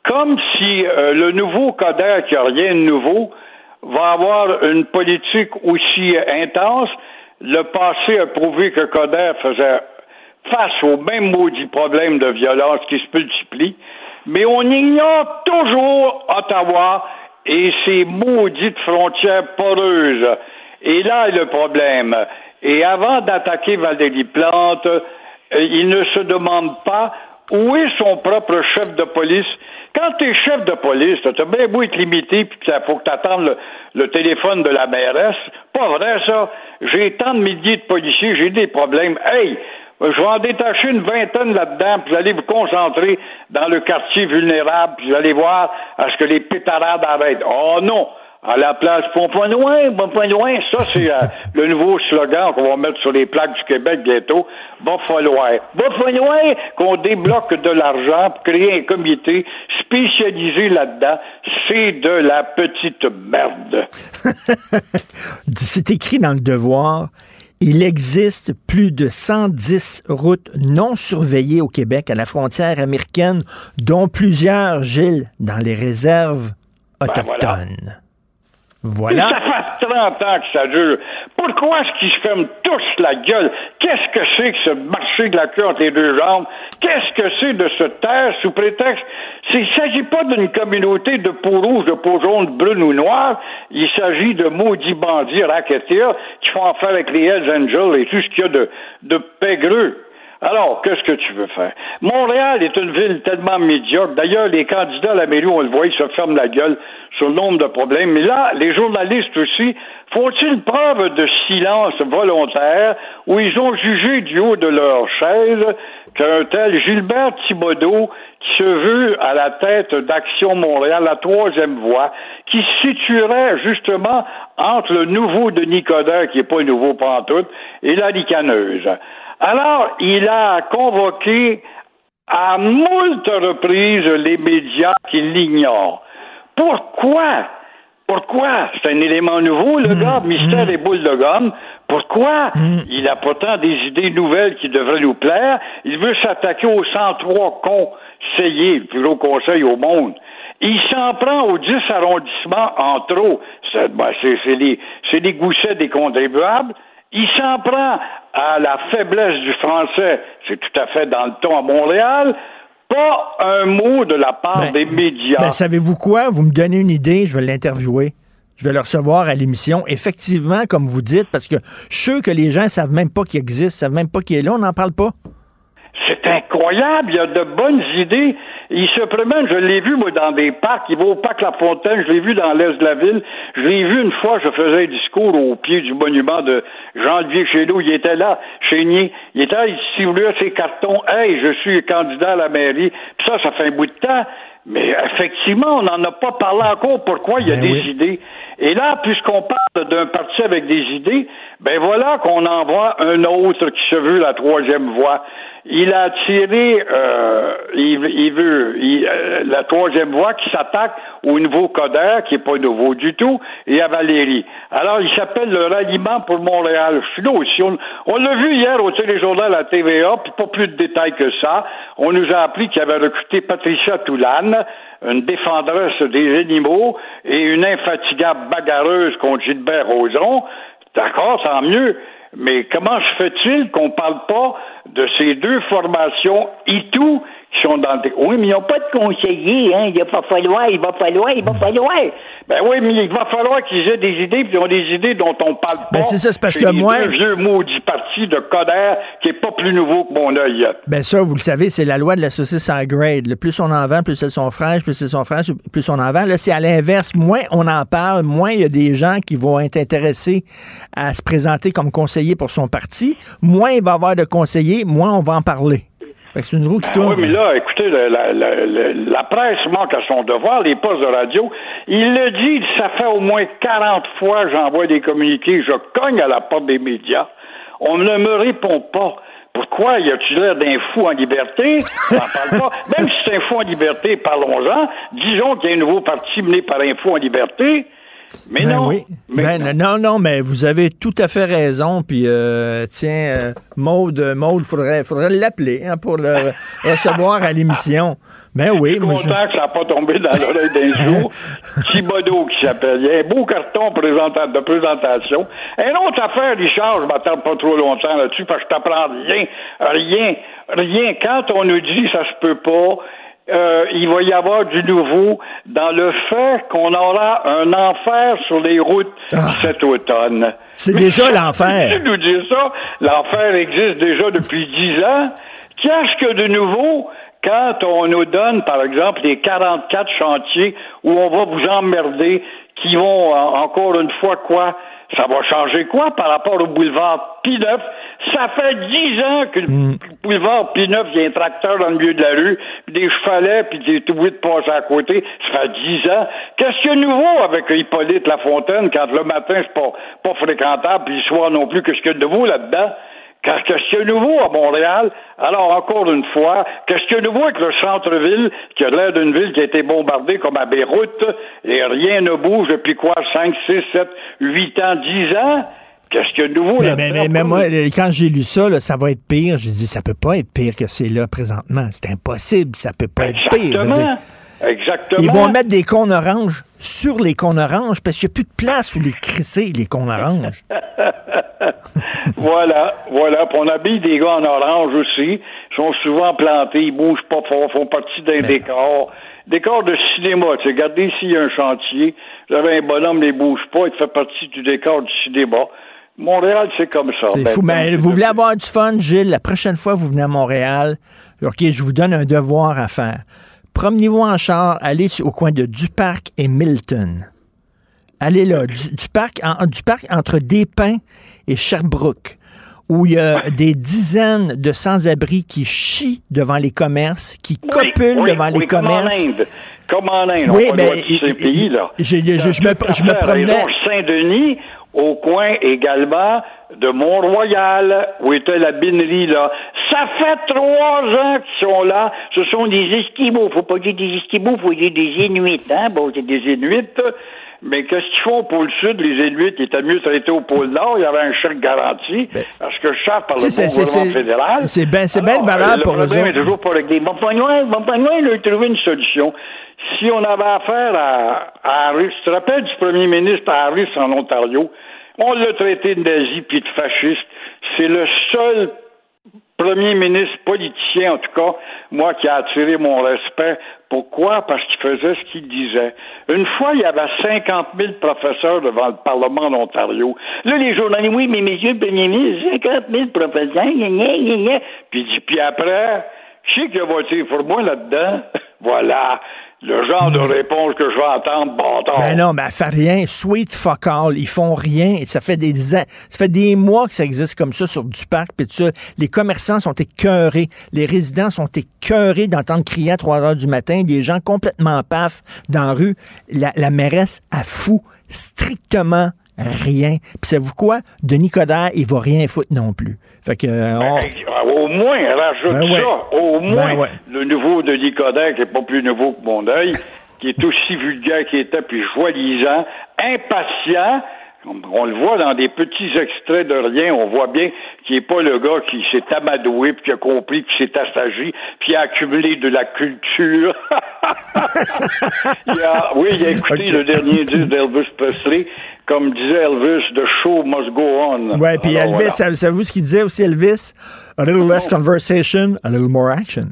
comme si euh, le nouveau Coder, qui n'a rien de nouveau, va avoir une politique aussi intense. Le passé a prouvé que Coder faisait face aux mêmes maudits problèmes de violence qui se multiplient, mais on ignore toujours Ottawa et ses maudites frontières poreuses. Et là est le problème. Et avant d'attaquer Valérie Plante, euh, il ne se demande pas où est son propre chef de police? Quand tu es chef de police, t'as bien beau être limité, puis il faut que tu attendes le, le téléphone de la mairesse. Pas vrai, ça. J'ai tant de milliers de policiers, j'ai des problèmes. Hey, je vais en détacher une vingtaine là-dedans, puis vous allez vous concentrer dans le quartier vulnérable, puis vous allez voir à ce que les pétarades arrêtent. Oh non! À la place, pas pas loin, pas pas loin. Ça, c'est euh, le nouveau slogan qu'on va mettre sur les plaques du Québec bientôt. Va falloir qu'on débloque de l'argent pour créer un comité spécialisé là-dedans. C'est de la petite merde. C'est écrit dans le devoir. Il existe plus de 110 routes non surveillées au Québec à la frontière américaine, dont plusieurs, Gilles, dans les réserves autochtones. Voilà. Ça fait 30 ans que ça dure. Pourquoi est-ce qu'ils se ferment tous la gueule? Qu'est-ce que c'est que ce marché de la queue entre les deux jambes? Qu'est-ce que c'est de se taire sous prétexte? Il ne s'agit pas d'une communauté de peau rouge, de peau jaune, brune ou noire. Il s'agit de maudits bandits racketteurs qui font affaire avec les Hells Angels et tout ce qu'il y a de, de pègreux. Alors, qu'est-ce que tu veux faire? Montréal est une ville tellement médiocre. D'ailleurs, les candidats à la mairie, on le voit, ils se ferment la gueule sur le nombre de problèmes. Mais là, les journalistes aussi, font-ils preuve de silence volontaire où ils ont jugé du haut de leur chaise qu'un tel Gilbert Thibodeau, qui se veut à la tête d'Action Montréal, la troisième voie, qui se situerait justement entre le nouveau de Nicodère, qui n'est pas nouveau pantoute, et la ricaneuse? Alors, il a convoqué à moult reprises les médias qui l'ignorent. Pourquoi? Pourquoi? C'est un élément nouveau, le gars, mystère et boule de gomme. Pourquoi? Il a pourtant des idées nouvelles qui devraient nous plaire. Il veut s'attaquer aux 103 conseillers, le plus gros conseil au monde. Il s'en prend aux 10 arrondissements en trop. Ben, les, c'est les goussets des contribuables. Il s'en prend à la faiblesse du français. C'est tout à fait dans le ton à Montréal. Pas un mot de la part des médias. Ben, savez-vous quoi? Vous me donnez une idée, je vais l'interviewer. Je vais le recevoir à l'émission. Effectivement, comme vous dites, parce que sûr que les gens savent même pas qu'il existe, savent même pas qu'il est là, on n'en parle pas. C'est incroyable. Il y a de bonnes idées. Il se promène, je l'ai vu, moi, dans des parcs. Il va au parc La Fontaine, je l'ai vu dans l'est de la ville. Je l'ai vu une fois, je faisais un discours au pied du monument de Jean-Olivier Chéneau. Il était là, Chénier. Il était là, il ciblait ses cartons. Hey, je suis candidat à la mairie. Puis ça, ça fait un bout de temps. Mais effectivement, on n'en a pas parlé encore. Pourquoi? Il y a Ben des oui. idées. Et là, puisqu'on parle d'un parti avec des idées, ben voilà qu'on envoie un autre qui se veut la troisième voie. Il a tiré, euh, il, il veut il- euh, la troisième voie qui s'attaque au nouveau Coder, qui est pas nouveau du tout, et à Valérie. Alors, il s'appelle le ralliement pour Montréal. Je suis là aussi. On, on l'a vu hier au téléjournal à TVA, puis pas plus de détails que ça. On nous a appris qu'il avait recruté Patricia Toulane, une défendresse des animaux et une infatigable bagarreuse contre Gilbert Rozon. D'accord, tant mieux. Mais comment se fait-il qu'on parle pas de ces deux formations ITOU qui sont dans le... Oui, mais ils n'ont pas de conseiller, hein. Il va pas falloir, il va falloir, il va falloir. Ben oui, mais il va falloir qu'ils aient des idées, puis ils ont des idées dont on parle pas. Ben, c'est ça, c'est parce que les moi- deux vieux maudits partis de Coder qui est pas plus nouveau que mon œil. Ben ça, vous le savez, c'est la loi de la saucisse en grade. Le plus on en vend, plus elles sont fraîches, plus elles sont fraîches, plus on en vend. Là, c'est à l'inverse. Moins on en parle, moins il y a des gens qui vont être intéressés à se présenter comme conseiller pour son parti. Moins il va y avoir de conseillers, moins on va en parler. Fait que c'est une roue qui Ben tourne. oui, mais là, écoutez, la, la- la- la presse manque à son devoir, les postes de radio. Il le dit, ça fait au moins 40 fois que j'envoie des communiqués, je cogne à la porte des médias. On ne me répond pas. Pourquoi? Y a-t-il l'air d'un fou en liberté? On parle pas. Même si c'est un fou en liberté, parlons-en. Disons qu'il y a un nouveau parti mené par un fou en liberté. Mais Ben non. oui. Mais Ben, non, non, mais vous avez tout à fait raison. Puis, euh, tiens, euh, Maude, Maude, faudrait, faudrait l'appeler hein, pour le recevoir à l'émission. Ben oui, Je suis moi, je- content que ça n'a pas tombé dans l'oreille d'un jour. Thibodeau qui s'appelle. Il y a un beau carton de présentation. Une autre affaire, Richard, je m'attarde pas trop longtemps là-dessus parce que je t'apprends rien, rien, rien. Quand on nous dit ça se peut pas, euh, il va y avoir du nouveau dans le fait qu'on aura un enfer sur les routes cet automne. Ah. C'est déjà l'enfer. tu nous dire ça? L'enfer existe déjà depuis dix ans. Qu'est-ce que de nouveau quand on nous donne, par exemple, les 44 chantiers où on va vous emmerder, qui vont en- encore une fois quoi? Ça va changer quoi par rapport au boulevard P9? Ça fait dix ans que le boulevard P9, il y a un tracteur dans le milieu de la rue, puis des chevalets, puis des tout de passer à côté. Ça fait dix ans. Qu'est-ce qu'il y a de nouveau avec Hippolyte Lafontaine quand le matin, c'est pas, pas fréquentable, puis le soir non plus? Qu'est-ce qu'il y a de nouveau là-dedans? Qu'est-ce qu'il y a de nouveau à Montréal? Alors, encore une fois, qu'est-ce qu'il y a de nouveau avec le centre-ville, qui a l'air d'une ville qui a été bombardée comme à Beyrouth, et rien ne bouge depuis quoi? 5, 6, 7, 8 ans, 10 ans? Qu'est-ce qu'il y a de nouveau là mais, mais, mais moi, euh, quand j'ai lu ça, là, ça va être pire. J'ai dit, ça peut pas être pire que c'est là présentement. C'est impossible. Ça peut pas être pire. Exactement. Ils vont mettre des cônes oranges sur les cônes oranges parce qu'il n'y a plus de place où les crisser, les cônes oranges. voilà, voilà. Puis on habille des gars en orange aussi. Ils sont souvent plantés, ils bougent pas fort, font partie d'un décor. Décor de cinéma, tu sais, regardez ici, il y a un chantier. J'avais un bonhomme, il bouge pas, il fait partie du décor du cinéma. Montréal, c'est comme ça. C'est Ben, fou. Mais vous voulez avoir du fun, Gilles? La prochaine fois que vous venez à Montréal, OK, je vous donne un devoir à faire. Promenez-vous en char, allez au coin de Duparc et Milton. Allez là, du, du parc, en- du parc entre Despins et Sherbrooke, où il y a des dizaines de sans-abri qui chient devant les commerces, qui copulent oui, devant oui, les comme commerces. En Inde. Comme en Inde. Oui, ben, ces pays, là. je- je- je me- je promenais-. Saint-Denis, au coin également de Mont-Royal, où était la binerie, là. Ça fait trois ans qu'ils sont là. Ce sont des Esquimaux. Faut pas dire des Esquimaux, faut dire des Inuits, hein? Bon, c'est des Inuits. Mais qu'est-ce qu'ils font au pôle sud, les Inuits? Étaient mieux traités au pôle nord. Il y avait un chèque garanti. parce que je charge par le gouvernement fédéral. c'est ben- bien Alors, de valeur le pour eux problème est toujours pas réglé. Pas loin, là, trouver une solution. Si on avait affaire à, à Harris, tu te rappelles du premier ministre Harris en Ontario? On l'a traité de nazi puis de fasciste. C'est le seul premier ministre politicien, en tout cas, moi, qui a attiré mon respect. Pourquoi? Parce qu'il faisait ce qu'il disait. Une fois, il y avait 50 000 professeurs devant le Parlement d'Ontario. Là, les journalistes, oui, mais messieurs le premier ministre, 50 000 professeurs, gna, gna, gna. Puis, puis après, qui a voté pour moi là-dedans? Voilà le genre de réponse que je vais entendre, bâtard. Ben non, ben elle fait rien. Sweet fuck all. Ils font rien. Ça fait des, ça fait des mois que ça existe comme ça sur du parc tout ça. Les commerçants sont écœurés. Les résidents sont écœurés d'entendre crier à 3 heures du matin des gens complètement paf dans la rue. La, la mairesse a fou strictement rien. Puis savez-vous quoi? Denis Coderre, il va rien foutre non plus. Fait que, on- Ben, au moins, rajoute Ben ouais. ça. Au moins, Ben ouais. le nouveau de Nicodin, qui n'est pas plus nouveau que mon œil, qui est aussi vulgaire qu'il était, puis joie-disant, impatient. On le voit dans des petits extraits de rien. On voit bien qu'il n'est pas le gars qui s'est amadoué, puis qui a compris, puis s'est assagi, puis a accumulé de la culture. Il a- oui, il a écouté le dernier disque d'Elvis Presley. Comme disait Elvis, The show must go on. Ouais, puis Elvis, voilà. savez-vous ce qu'il disait aussi, Elvis? A little less conversation, a little more action.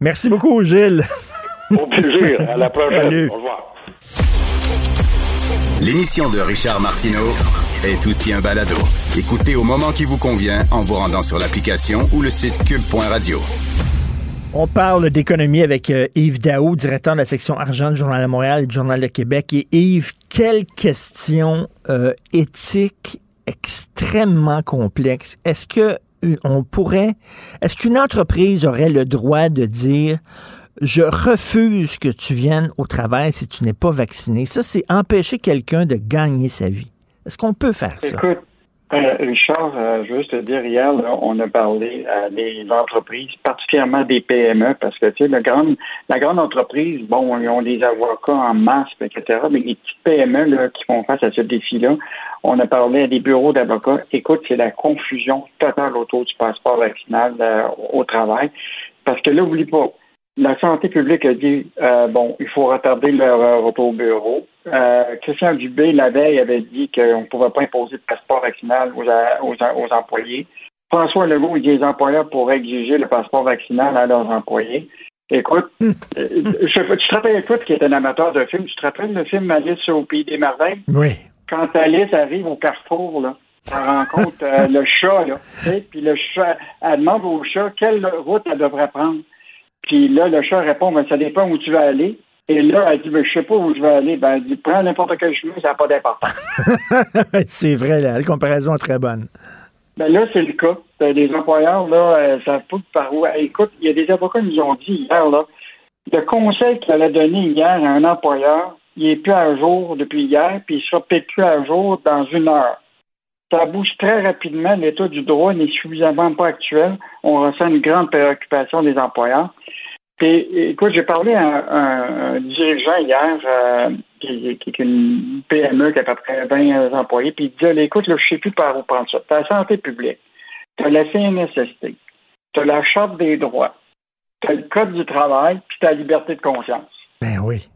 Merci beaucoup, Gilles. Au plaisir. À la prochaine. Salut. Au revoir. L'émission de Richard Martineau est aussi un balado. Écoutez au moment qui vous convient en vous rendant sur l'application ou le site cube.radio. On parle d'économie avec euh, Yves Daou, directeur de la section argent du Journal de Montréal et du Journal de Québec. Et Yves, quelle question euh, éthique extrêmement complexe. Est-ce que euh, on pourrait, est-ce qu'une entreprise aurait le droit de dire je refuse que tu viennes au travail si tu n'es pas vacciné? Ça, c'est empêcher quelqu'un de gagner sa vie. Est-ce qu'on peut faire ça? Écoute, euh, Richard, euh, je te dire, hier, on a parlé euh, des entreprises, particulièrement des PME, parce que, tu sais, la grande, entreprise, bon, ils ont des avocats en masse, etc., mais les petites PME là, qui font face à ce défi-là, on a parlé à des bureaux d'avocats. Écoute, c'est la confusion totale autour du passeport vaccinal euh, au travail, parce que là, oublie pas, la santé publique a dit euh, bon, il faut retarder leur euh, retour au bureau. Euh, Christian Dubé, la veille, avait dit qu'on ne pouvait pas imposer de passeport vaccinal aux, aux, aux employés. François Legault, il dit les employeurs pourraient exiger le passeport vaccinal à leurs employés. Écoute, euh, je, tu te rappelles, écoute, qui est un amateur de film, tu te rappelles le film Alice au Pays des Merveilles? Oui. Quand Alice arrive au carrefour, là, elle rencontre euh, le chat, là, puis le chat, elle demande au chat quelle route elle devrait prendre. Puis là, le chat répond, ben, ça dépend où tu vas aller. Et là, elle dit, ben, je sais pas où je vais aller. Ben, elle dit, prends n'importe quel chemin, ça n'a pas d'importance. c'est vrai, la, la comparaison est très bonne. Ben là, c'est le cas. T'as des employeurs, là, euh, savent pas par où. Écoute, il y a des avocats qui nous ont dit hier, là, le conseil qu'elle a donné hier à un employeur, il est plus à jour depuis hier, puis il sera peut-être plus à jour dans une heure. Ça bouge très rapidement. L'état du droit n'est suffisamment pas actuel. On ressent une grande préoccupation des employeurs. Puis, écoute, j'ai parlé à un, un dirigeant hier, euh, qui, qui est une PME qui a à peu près 20 employés, puis il disait, écoute, là, je sais plus par où prendre ça. Tu la santé publique, tu as la CNSST, tu as la Charte des droits, tu as le Code du travail, puis tu as la liberté de conscience. Ben oui.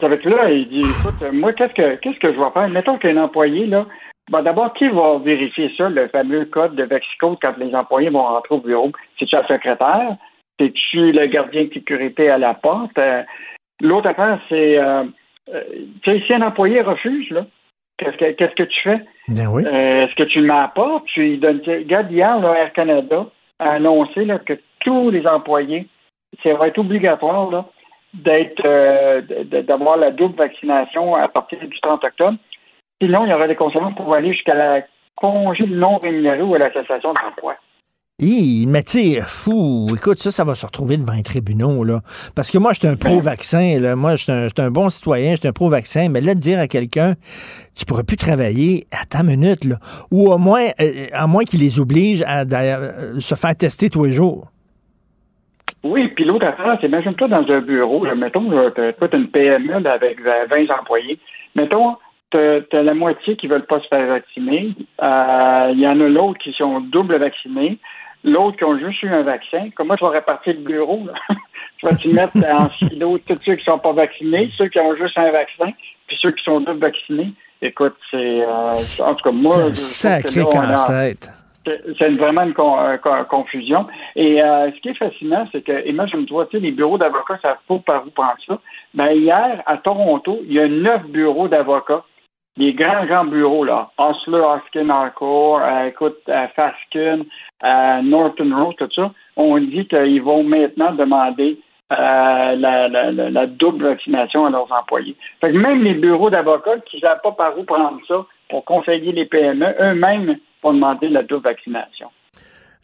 Avec là, il dit, écoute, moi, qu'est-ce que qu'est-ce que je vais faire? Mettons qu'un employé, là, d'abord, qui va vérifier ça, le fameux code de Vexicode, quand les employés vont rentrer au bureau? C'est-tu la secrétaire? C'est-tu le gardien de sécurité à la porte? Euh, L'autre affaire, c'est, euh, euh, si un employé refuse, là, qu'est-ce que, qu'est-ce que tu fais? Ben oui. Est-ce que tu le mets à la porte? Tu lui donnes, regarde, hier, là, Air Canada a annoncé là, que tous les employés, ça va être obligatoire là, d'être, d'avoir la double vaccination à partir du 30 octobre. Sinon, il y aura des conséquences pour aller jusqu'à la congé non rémunéré ou à la cessation d'emploi. Hi, mais tu sais, fou, écoute, ça, ça va se retrouver devant les tribunaux, là. Parce que moi, j'étais un pro-vaccin, là. Moi, j'étais un, un bon citoyen, j'étais un pro-vaccin, mais là, de dire à quelqu'un, tu pourrais plus travailler, attends une minute, là. Ou au moins, euh, à moins qu'il les oblige à, euh, se faire tester tous les jours. Oui, puis l'autre affaire, c'est imagine-toi dans un bureau, là, mettons, là, t'as, toi, t'as une PME là, avec euh, 20 employés. Mettons, t'as, la moitié qui veulent pas se faire vacciner. Euh, Il y en a l'autre qui sont double vaccinés. L'autre qui ont juste eu un vaccin. Comment tu vas répartir le bureau? Là? tu vas-tu mettre en silo tous ceux qui sont pas vaccinés, ceux qui ont juste un vaccin, puis ceux qui sont double vaccinés? Écoute, c'est... euh, en tout cas, moi... Sacré a- casse-tête. c'est c'est vraiment une con- euh, con- confusion. Et euh, ce qui est fascinant, c'est que, imagine-toi, tu sais, les bureaux d'avocats savent pas par où prendre ça. Ben, hier, à Toronto, il y a neuf bureaux d'avocats. Des grands, grands bureaux, là. Osler, Hoskin, Harcourt, euh, écoute, euh, Faskin, euh, Norton Rose, tout ça. On dit qu'ils vont maintenant demander euh, la, la, la, double vaccination à leurs employés. Fait que même les bureaux d'avocats qui ne savent pas par où prendre ça pour conseiller les PME, eux-mêmes vont demander la double vaccination.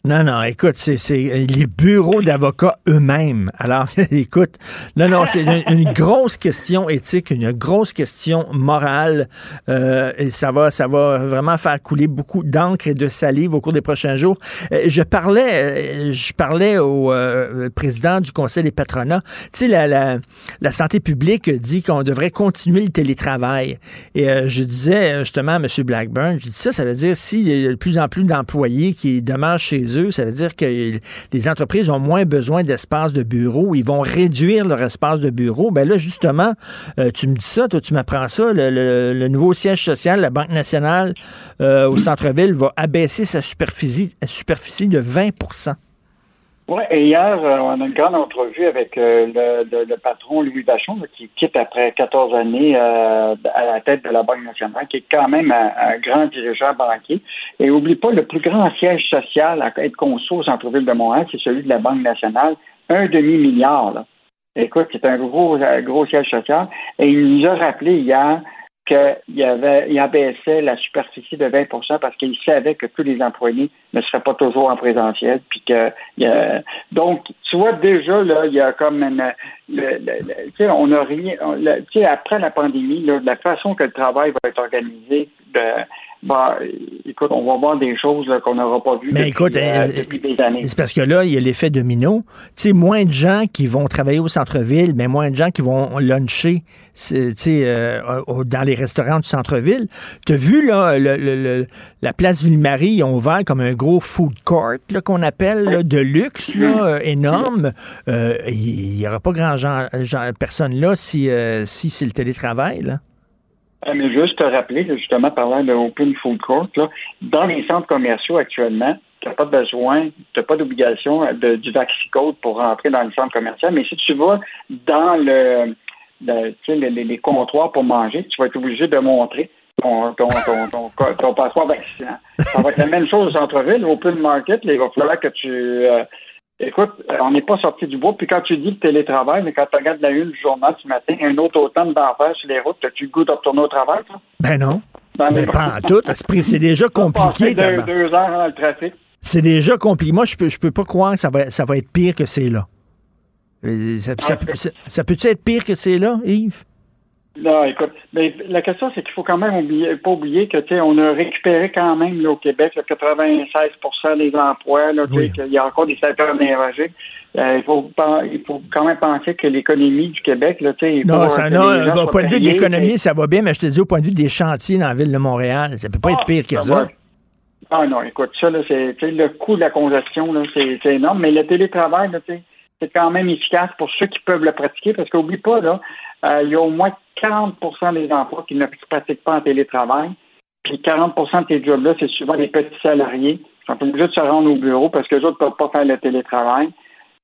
Non, non, écoute, c'est les bureaux d'avocats eux-mêmes. Alors, écoute, non, non, c'est une, grosse question éthique, une grosse question morale, euh, et ça va, ça va vraiment faire couler beaucoup d'encre et de salive au cours des prochains jours. Euh, je parlais, euh, je parlais au président du Conseil des patronats. Tu sais, la, la, la santé publique dit qu'on devrait continuer le télétravail. Et je disais justement à M. Blackburn, je dis ça, ça veut dire s'il y a de plus en plus d'employés qui demeurent chez ça veut dire que les entreprises ont moins besoin d'espace de bureau. Ils vont réduire leur espace de bureau. Ben là, justement, euh, tu me dis ça, toi, tu m'apprends ça. Le, nouveau siège social, la Banque nationale euh, au centre-ville, va abaisser sa superficie, superficie de 20 oui, et hier, euh, on a une grande entrevue avec euh, le, patron Louis Vachon, qui quitte après 14 années euh, à la tête de la Banque nationale, qui est quand même un, grand dirigeant banquier. Et oublie pas, le plus grand siège social à être conçu au centre-ville de Montréal, c'est celui de la Banque nationale, un demi-milliard. Écoute, c'est un gros, gros siège social. Et il nous a rappelé hier qu'il avait, il abaissait la superficie de 20% parce qu'il savait que tous les employés ne seraient pas toujours en présentiel. Puis que, donc, tu vois, déjà, là, il y a comme une, on a rien, tu sais, après la pandémie, la façon que le travail va être organisé, ben, bah, écoute, on va voir des choses qu'on n'aura pas vues depuis, écoute, euh, depuis des années. C'est parce que là, il y a l'effet domino. Tu sais, moins de gens qui vont travailler au centre-ville, mais moins de gens qui vont luncher tu sais, euh, dans les restaurants du centre-ville. Tu as vu, là, le, la place Ville-Marie, ils ont ouvert comme un gros food court, qu'on appelle, de luxe, là, euh, énorme. Il n'y aura pas grand gens, personne là si, si c'est le télétravail, là. Mais juste te rappeler, justement, parlant de Open Food Court, là, dans les centres commerciaux actuellement, tu n'as pas besoin, tu n'as pas d'obligation de, du Vaxicode pour rentrer dans le centre commercial, mais si tu vas dans le, les, comptoirs pour manger, tu vas être obligé de montrer ton, ton, ton, ton, passeport vaccinant. Ça va être la même chose au centre-ville, Open Market, il va falloir que tu euh, Écoute, euh, on n'est pas sorti du bois. Puis quand tu dis le télétravail, mais quand tu regardes la une du journal ce matin, un autre automne d'enfer sur les routes, as-tu le goût de retourner au travail, toi? Ben non. mais pas en tout. C'est déjà compliqué. Deux, deux heures dans le trafic. C'est déjà compliqué. Moi, je peux, je peux pas croire que ça va, ça va être pire que c'est là. Euh, ça, ça, ça, ça peut-tu être pire que c'est là, Yves? Non, écoute, mais la question, c'est qu'il faut quand même oublier, pas oublier que tu on a récupéré quand même là, au Québec 96% des emplois, là, qu'il y a encore des secteurs énergétiques. Euh, il, faut, il faut quand même penser que l'économie du Québec, là, tu sais. Non, ça, non, au point de vue de l'économie, ça va bien, mais je te dis, au point de vue des chantiers dans la ville de Montréal, ça peut pas être ah, pire que ça. Ah non, écoute, ça, là, c'est le coût de la congestion, là, c'est énorme, mais le télétravail, là, tu sais, c'est quand même efficace pour ceux qui peuvent le pratiquer, parce qu'oublie pas, là, euh, il y a au moins 40% des emplois qui ne pratiquent pas en télétravail. Puis 40 de ces jobs-là, c'est souvent des petits salariés qui sont obligés de se rendre au bureau parce que les autres ne peuvent pas faire le télétravail.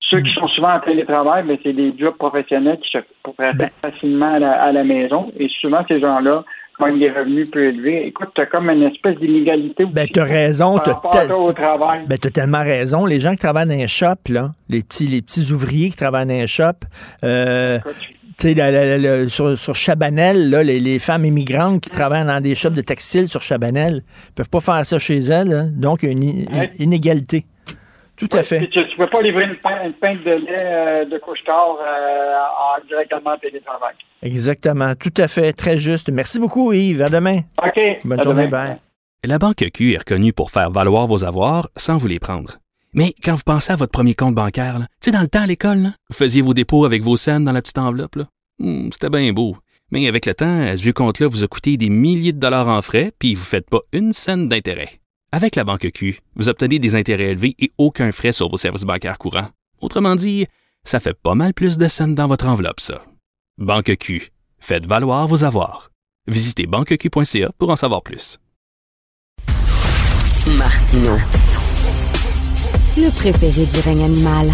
Ceux qui sont souvent en télétravail, mais ben, c'est des jobs professionnels qui se pratiquent ben. facilement à la, maison. Et souvent, ces gens-là ont des revenus plus élevés. Écoute, tu as comme une espèce d'inégalité. Ben, tu as raison. Tu as, ben, tellement raison. Les gens qui travaillent dans un shop, là, les petits, les petits ouvriers qui travaillent dans un shop, euh, tu sais, sur, sur, Chabanel, là, les, femmes immigrantes qui travaillent dans des shops de textiles sur Chabanel peuvent pas faire ça chez elles. Hein. Donc, il y a une, inégalité. Tout à fait. tu ne peux pas livrer une, pinte, de lait euh, de couche-tard euh, en directement télétravail. Exactement. Tout à fait. Très juste. Merci beaucoup, Yves. À demain. OK. Bonne journée. Bye. La Banque Q est reconnue pour faire valoir vos avoirs sans vous les prendre. Mais quand vous pensez à votre premier compte bancaire, tu sais, dans le temps à l'école, vous faisiez vos dépôts avec vos scènes dans la petite enveloppe. Hmm, c'était bien beau. Mais avec le temps, ce vieux compte-là vous a coûté des milliers de dollars en frais, puis vous ne faites pas une scène d'intérêt. Avec la banque Q, vous obtenez des intérêts élevés et aucun frais sur vos services bancaires courants. Autrement dit, ça fait pas mal plus de scènes dans votre enveloppe, ça. Banque Q, faites valoir vos avoirs. Visitez banqueq.ca pour en savoir plus. Martino le préféré du règne animal.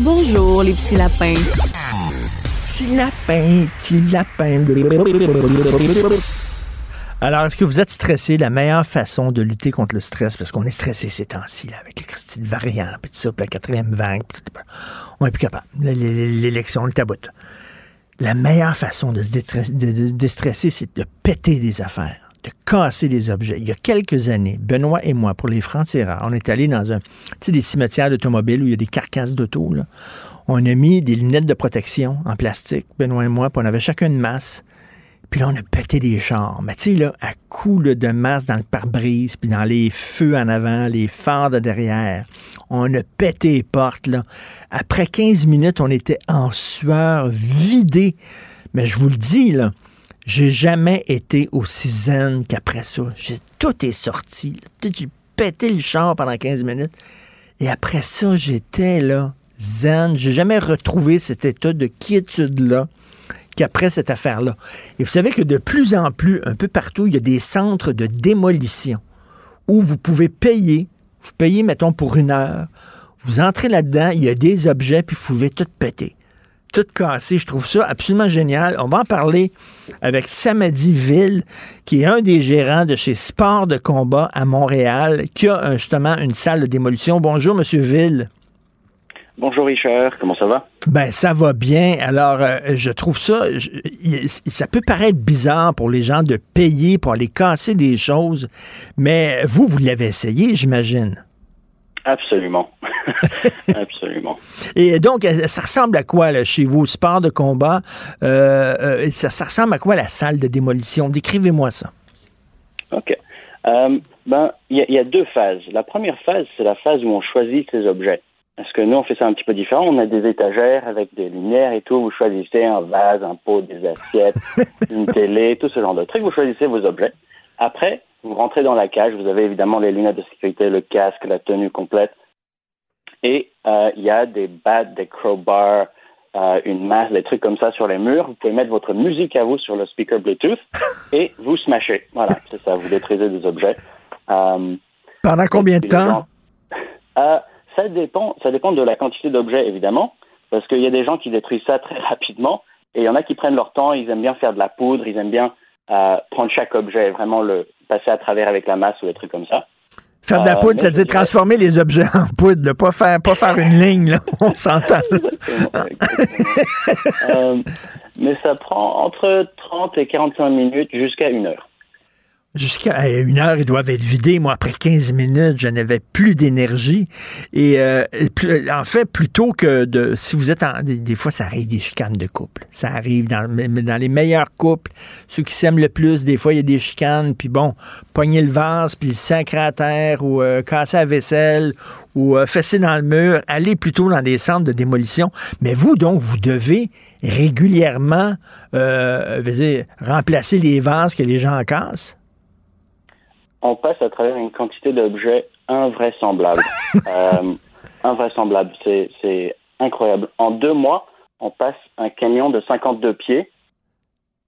Bonjour, les petits lapins. Petit lapin, petit lapin. Alors, est-ce que vous êtes stressé? La meilleure façon de lutter contre le stress, parce qu'on est stressé ces temps-ci, là, avec les petites variants, puis tout ça, la quatrième vague, puis tout, on n'est plus capable. L'élection, le taboute. La meilleure façon de se déstresser, c'est de péter des affaires de casser des objets. Il y a quelques années, Benoît et moi, pour les francs-tireurs, on est allé dans un, tu sais, des cimetières d'automobiles où il y a des carcasses d'auto. On a mis des lunettes de protection en plastique, Benoît et moi, puis on avait chacun une masse. Puis là, on a pété des chars. Mais tu sais, là, à coups de masse dans le pare-brise, puis dans les feux en avant, les phares de derrière. On a pété les portes, là. Après 15 minutes, on était en sueur, vidé. Mais je vous le dis, là, j'ai jamais été aussi zen qu'après ça. Tout est sorti. J'ai pété le char pendant 15 minutes. Et après ça, j'étais là, zen. J'ai jamais retrouvé cet état de quiétude-là qu'après cette affaire-là. Et vous savez que de plus en plus, un peu partout, il y a des centres de démolition où vous pouvez payer. Vous payez, mettons, pour une heure. Vous entrez là-dedans, il y a des objets, puis vous pouvez tout péter. Tout casser. Je trouve ça absolument génial. On va en parler avec Samadi Ville, qui est un des gérants de chez Sport de combat à Montréal, qui a un- justement une salle de démolition. Bonjour, Monsieur Ville. Bonjour Richard, comment ça va? Ben, ça va bien. Alors, euh, je trouve ça, je- ça peut paraître bizarre pour les gens de payer pour aller casser des choses, mais vous, vous l'avez essayé, j'imagine. Absolument. Absolument. Et donc, euh, ça ressemble à quoi là, chez vous, sport de combat? Euh, euh, ça, ça ressemble à quoi la salle de démolition? Décrivez-moi ça. OK. Ben, il y, y a deux phases. La première phase, c'est la phase où on choisit ses objets. Parce que nous, on fait ça un petit peu différent. On a des étagères avec des lumières et tout. Vous choisissez un vase, un pot, des assiettes, une télé, tout ce genre de trucs. Vous choisissez vos objets. Après, vous rentrez dans la cage. Vous avez évidemment les lunettes de sécurité, le casque, la tenue complète. Et euh, il y a des battes, des crowbars, euh, une masse, des trucs comme ça sur les murs. Vous pouvez mettre votre musique à vous sur le speaker Bluetooth et vous smashez. Voilà, c'est ça. Vous détruisez des objets. Euh, Pendant combien de temps? ça dépend, ça dépend de la quantité d'objets évidemment, parce qu'il y a des gens qui détruisent ça très rapidement, et il y en a qui prennent leur temps. Ils aiment bien faire de la poudre, ils aiment bien euh, prendre chaque objet et vraiment le passer à travers avec la masse ou des trucs comme ça. Faire de la Euh, poudre, c'est-à-dire dirais- transformer les objets en poudre, là, pas faire, pas faire une ligne, là. on s'entend. Euh, mais ça prend entre 30 et 45 minutes jusqu'à une heure. Jusqu'à une heure, ils doivent être vidés. Moi, après 15 minutes, je n'avais plus d'énergie. Et, euh, plus- en fait, plutôt que de... Si vous êtes en... Des, fois, ça arrive des chicanes de couple. Ça arrive dans, dans les meilleurs couples, ceux qui s'aiment le plus, des fois, il y a des chicanes. Puis bon, pogner le vase, puis le sacrer à terre, ou euh, casser la vaisselle, ou euh, fesser dans le mur. Aller plutôt dans des centres de démolition. Mais vous, donc, vous devez régulièrement euh, veux dire, remplacer les vases que les gens cassent. On passe à travers une quantité d'objets invraisemblables. euh, invraisemblable, c'est, incroyable. En deux mois, on passe un camion de 52 pieds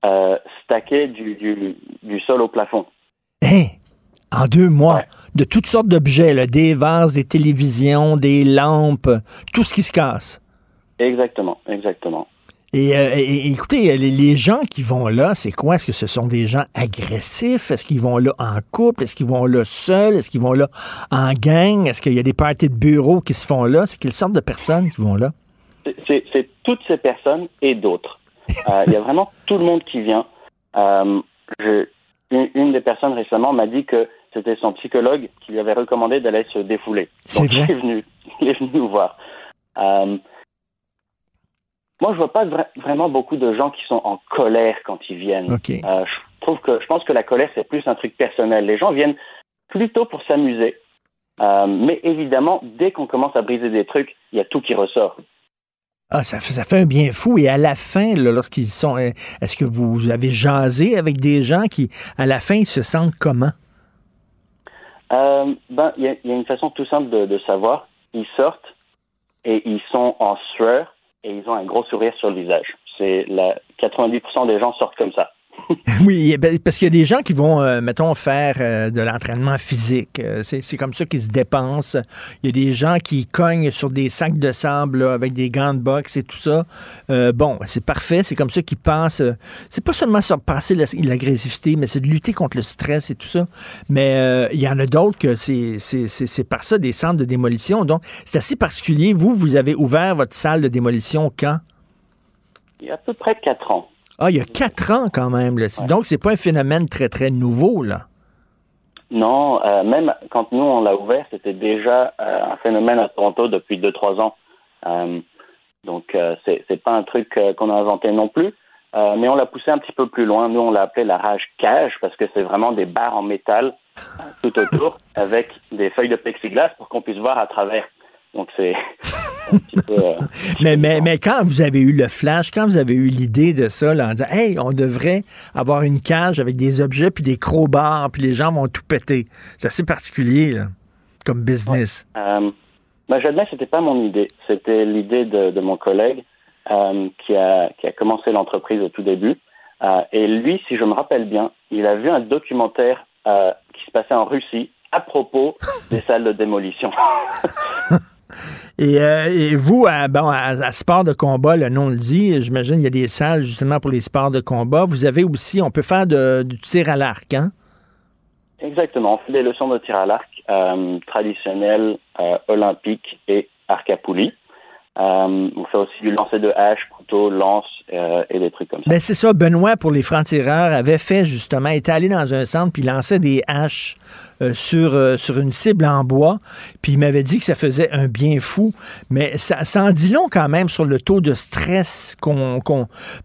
euh, stacké du, du, du sol au plafond. Hein? En deux mois, de toutes sortes d'objets, des vases, des télévisions, des lampes, tout ce qui se casse. Exactement, exactement. Et, euh, et- écoutez, les, les gens qui vont là, c'est quoi? Est-ce que ce sont des gens agressifs? Est-ce qu'ils vont là en couple? Est-ce qu'ils vont là seuls? Est-ce qu'ils vont là en gang? Est-ce qu'il y a des parties de bureau qui se font là? C'est quelle sorte de personnes qui vont là? C'est- toutes ces personnes et d'autres. Euh, Il y a vraiment tout le monde qui vient. Euh, je- une, une des personnes récemment m'a dit que c'était son psychologue qui lui avait recommandé d'aller se défouler. C'est vrai? Il est venu, il est venu nous voir. Moi, je vois pas vra- vraiment beaucoup de gens qui sont en colère quand ils viennent. Euh, je trouve que je pense que la colère c'est plus un truc personnel. Les gens viennent plutôt pour s'amuser, Euh, mais évidemment, dès qu'on commence à briser des trucs, il y a tout qui ressort. Ah, ça fait, ça fait un bien fou. Et à la fin, lorsqu'ils sont. euh, Est-ce que vous avez jasé avec des gens qui, à la fin, ils se sentent comment? Euh, ben, il y, a- il y a une façon tout simple de, de savoir. Ils sortent et ils sont en sueur et ils ont un gros sourire sur le visage. C'est la 90% des gens sortent comme ça. oui, ben, parce qu'il y a des gens qui vont, euh, mettons, faire euh, de l'entraînement physique. Euh, c'est comme ça qu'ils se dépensent. Il y a des gens qui cognent sur des sacs de sable avec des gants de boxe et tout ça. bon, c'est parfait. C'est comme ça qu'ils pensent. c'est pas seulement surpasser l'agressivité, mais c'est de lutter contre le stress et tout ça. Mais il y en a d'autres que c'est par ça des centres de démolition. Donc, c'est assez particulier. Vous, vous avez ouvert votre salle de démolition quand? Il y a à peu près quatre ans. Ah, il y a quatre ans quand même. Là. Donc, c'est pas un phénomène très, très nouveau, là. Non, euh, même quand nous, on l'a ouvert, c'était déjà euh, un phénomène à Toronto depuis deux, trois ans. Euh, donc, c'est, c'est pas un truc qu'on a inventé non plus. mais on l'a poussé un petit peu plus loin. Nous, on l'a appelé la rage cage parce que c'est vraiment des barres en métal tout autour avec des feuilles de plexiglas pour qu'on puisse voir à travers. Donc, c'est euh, mais, mais, mais quand vous avez eu le flash, quand vous avez eu l'idée de ça, là, en disant, hey, on devrait avoir une cage avec des objets puis des crowbars, puis les gens vont tout péter. C'est assez particulier, là, comme business. Euh, ben, j'admets que c'était pas mon idée. C'était l'idée de, mon collègue euh, qui, a, qui a commencé l'entreprise au tout début. et lui, si je me rappelle bien, il a vu un documentaire qui se passait en Russie à propos des salles de démolition. Euh, et, vous, à, bon, à, sport de combat, le nom le dit, j'imagine il y a des salles justement pour les sports de combat. Vous avez aussi, on peut faire du tir à l'arc, hein? Exactement. On fait des leçons de tir à l'arc euh, traditionnelles, euh, olympiques et arc à poulie. Euh, on fait aussi du lancer de hache, couteau, lance et des trucs comme ça. Ben c'est ça. Benoît, pour les francs-tireurs, avait fait justement, était allé dans un centre puis lançait des haches euh, sur, sur une cible en bois. Puis il m'avait dit que ça faisait un bien fou. Mais ça, ça en dit long quand même sur le taux de stress qu'on.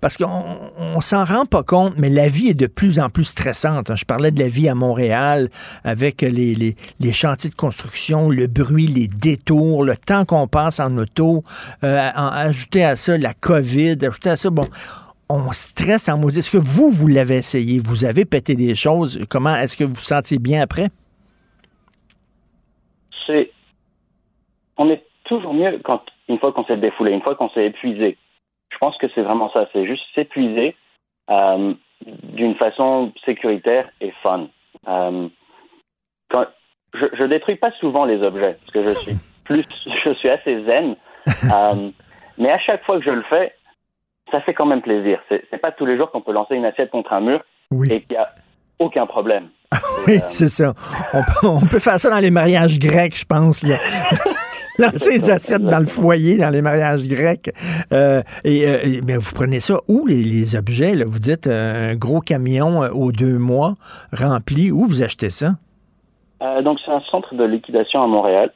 parce qu'on on, s'en rend pas compte, mais la vie est de plus en plus stressante. Je parlais de la vie à Montréal avec les chantiers de construction, le bruit, les détours, le temps qu'on passe en auto. Euh, ajouter à ça la COVID, ajouter à ça, bon, on stresse en maudit. Est-ce que vous, vous l'avez essayé? Vous avez pété des choses? Comment est-ce que vous vous sentiez bien après? C'est. On est toujours mieux quand, une fois qu'on s'est défoulé, une fois qu'on s'est épuisé. Je pense que c'est vraiment ça. C'est juste s'épuiser euh, d'une façon sécuritaire et fun. Euh, quand, je, je détruis pas souvent les objets parce que je suis plus, je suis assez zen. Euh, mais à chaque fois que je le fais, ça fait quand même plaisir. C'est pas tous les jours qu'on peut lancer une assiette contre un mur et qu'il n'y a aucun problème. oui, euh, c'est ça. On peut, faire ça dans les mariages grecs, je pense. lancer les assiettes dans le foyer, dans les mariages grecs. Euh, et, mais vous prenez ça où, les, objets? Là? Vous dites un gros camion aux deux mois rempli. Où vous achetez ça? donc, c'est un centre de liquidation à Montréal.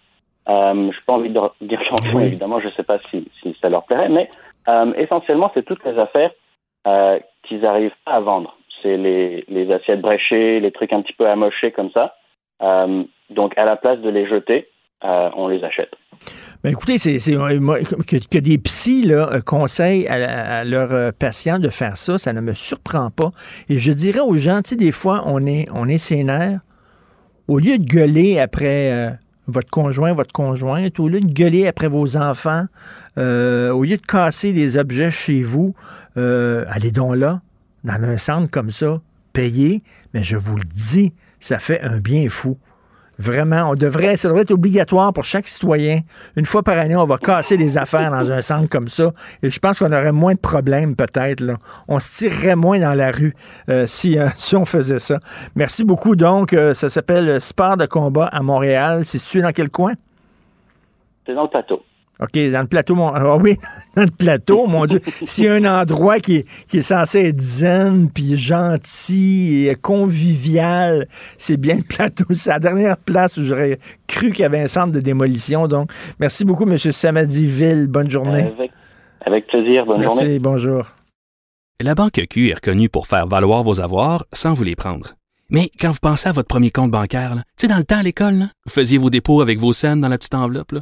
Euh, je n'ai pas envie de dire champion, évidemment, je ne sais pas si, si, ça leur plairait, mais euh, essentiellement, c'est toutes les affaires euh, qu'ils n'arrivent pas à vendre. C'est les, les, assiettes bréchées, les trucs un petit peu amochés comme ça. Euh, donc, à la place de les jeter, euh, on les achète. Ben écoutez, c'est, que, des psys là, conseillent à, leurs patients de faire ça, ça ne me surprend pas. Et je dirais aux gens, tu sais, des fois, on est, on est sénère. Au lieu de gueuler après votre conjoint, votre conjointe, au lieu de gueuler après vos enfants, euh, au lieu de casser des objets chez vous, euh, allez donc là, dans un centre comme ça, payez, mais je vous le dis, ça fait un bien fou. Vraiment, on devrait, ça devrait être obligatoire pour chaque citoyen. Une fois par année, on va casser des affaires dans un centre comme ça. Et je pense qu'on aurait moins de problèmes, peut-être. On se tirerait moins dans la rue euh, si, euh, si on faisait ça. Merci beaucoup. Donc, euh, ça s'appelle Sport de combat à Montréal. C'est situé dans quel coin? C'est dans le plateau. OK, dans le plateau, mon... ah oui, dans le plateau, mon Dieu. S'il y a un endroit qui est, qui est censé être zen, puis gentil et convivial, c'est bien le plateau. C'est la dernière place où j'aurais cru qu'il y avait un centre de démolition. Donc, merci beaucoup, M. Samadiville. Bonne journée. Avec, plaisir. Bonne journée. Merci, bonjour. La Banque Q est reconnue pour faire valoir vos avoirs sans vous les prendre. Mais quand vous pensez à votre premier compte bancaire, tu sais, dans le temps à l'école, vous faisiez vos dépôts avec vos scènes dans la petite enveloppe. Là.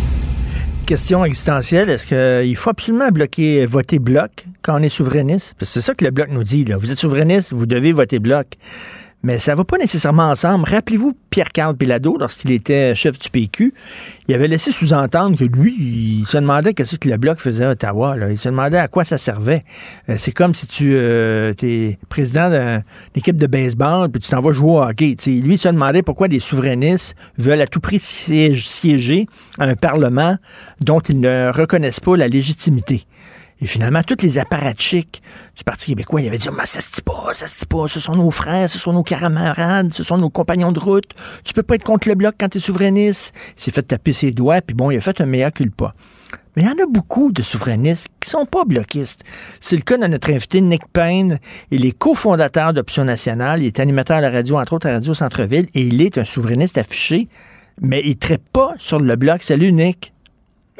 Question existentielle, est-ce qu'il faut absolument bloquer, voter bloc quand on est souverainiste? Parce que c'est ça que le bloc nous dit. Là. Vous êtes souverainiste, vous devez voter bloc. Mais ça va pas nécessairement ensemble. Rappelez-vous Pierre-Carl Pilado, lorsqu'il était chef du PQ, il avait laissé sous-entendre que lui, il se demandait qu'est-ce que le Bloc faisait à Ottawa. Il se demandait à quoi ça servait. Euh, c'est comme si tu euh, es président d'une équipe de baseball puis tu t'en vas jouer au hockey. Lui, il se demandait pourquoi des souverainistes veulent à tout prix siéger à un Parlement dont ils ne reconnaissent pas la légitimité. Et finalement, tous les apparatchiks du Parti québécois, ils avaient dit, oh, ça se dit pas, ça se dit pas, ce sont nos frères, ce sont nos camarades, ce sont nos compagnons de route. Tu peux pas être contre le bloc quand tu es souverainiste. Il s'est fait taper ses doigts, puis bon, il a fait un meilleur culpa. Mais il y en a beaucoup de souverainistes qui sont pas bloquistes. C'est le cas de notre invité Nick Payne. Il est cofondateur d'Option Nationale. Il est animateur à la radio, entre autres à Radio Centre-Ville, et il est un souverainiste affiché, mais il ne pas sur le bloc. Salut, Nick.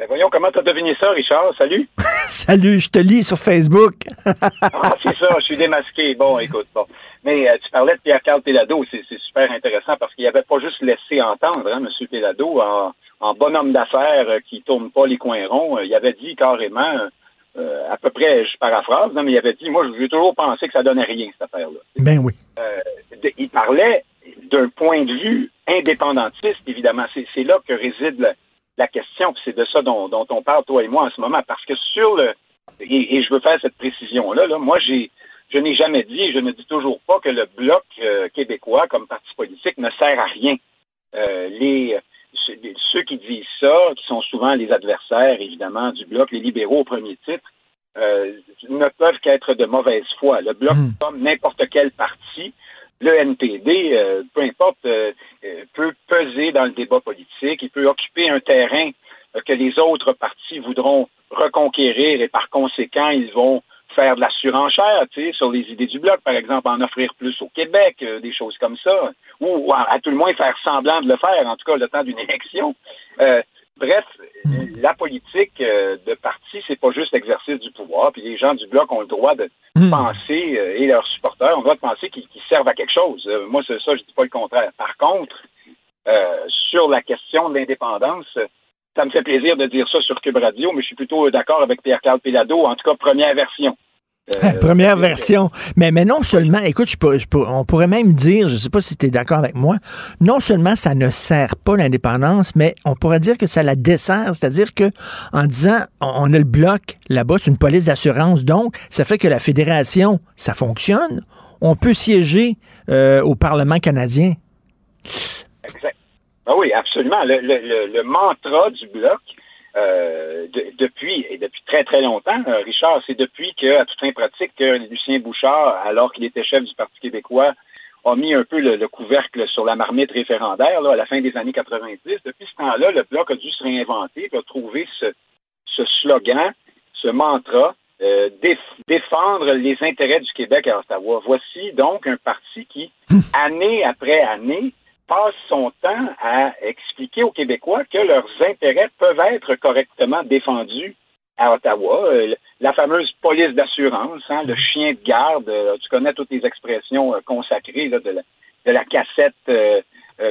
Ben voyons comment tu as deviné ça, Richard. Salut. Salut, je te lis sur Facebook. ah, c'est ça, je suis démasqué. Bon, écoute, bon. Mais euh, tu parlais de Pierre-Carl Pélado, c'est super intéressant parce qu'il avait pas juste laissé entendre, hein, M. Pélado, en, en bonhomme d'affaires euh, qui tourne pas les coins ronds. Euh, il avait dit carrément, à peu près, je paraphrase, mais il avait dit, moi, j'ai toujours pensé que ça donnait rien, cette affaire-là. Ben oui. il parlait d'un point de vue indépendantiste, évidemment. C'est là que réside le, la question, c'est de ça dont, on parle, toi et moi, en ce moment, parce que sur le, et, je veux faire cette précision-là, là, moi, j'ai, je n'ai jamais dit et je ne dis toujours pas que le bloc euh, québécois comme parti politique ne sert à rien. Euh, les, ceux qui disent ça, qui sont souvent les adversaires, évidemment, du bloc, les libéraux au premier titre, euh, ne peuvent qu'être de mauvaise foi. Le bloc, hmm. comme n'importe quel parti, le NPD, euh, peu importe, euh, euh, peut peser dans le débat politique, il peut occuper un terrain que les autres partis voudront reconquérir et par conséquent, ils vont faire de la surenchère, tu sais, sur les idées du bloc, par exemple, en offrir plus au Québec, des choses comme ça, ou, à, tout le moins faire semblant de le faire, en tout cas le temps d'une élection. Bref, la politique euh, de parti, c'est pas juste l'exercice du pouvoir. Puis les gens du bloc ont le droit de hmm. penser, euh, et leurs supporters ont le droit de penser qu'ils servent à quelque chose. Euh, moi, c'est ça, je dis pas le contraire. Par contre, sur la question de l'indépendance, ça me fait plaisir de dire ça sur Cube Radio, mais je suis plutôt d'accord avec Pierre-Carl Pelado, en tout cas, première version. Euh, Première version. Mais, mais non seulement, écoute, on pourrait même dire, je ne sais pas si tu es d'accord avec moi, non seulement ça ne sert pas l'indépendance, mais on pourrait dire que ça la dessert. C'est-à-dire que en disant, on, a le bloc là-bas, c'est une police d'assurance, donc ça fait que la fédération, ça fonctionne. On peut siéger euh, au Parlement canadien. Exact. Ah oui, absolument. le mantra du bloc, euh, depuis, et depuis très très longtemps, euh, Richard, c'est depuis que, à toute fin pratique, que Lucien Bouchard, alors qu'il était chef du Parti québécois, a mis un peu le, couvercle sur la marmite référendaire à la fin des années 90. Depuis ce temps-là, le Bloc a dû se réinventer, a trouver ce, ce slogan, ce mantra, euh, défendre les intérêts du Québec à Ottawa. Voici donc un parti qui, année après année, passe son temps à expliquer aux Québécois que leurs intérêts peuvent être correctement défendus à Ottawa. Euh, la fameuse police d'assurance, hein, le chien de garde, euh, tu connais toutes les expressions euh, consacrées de, la, cassette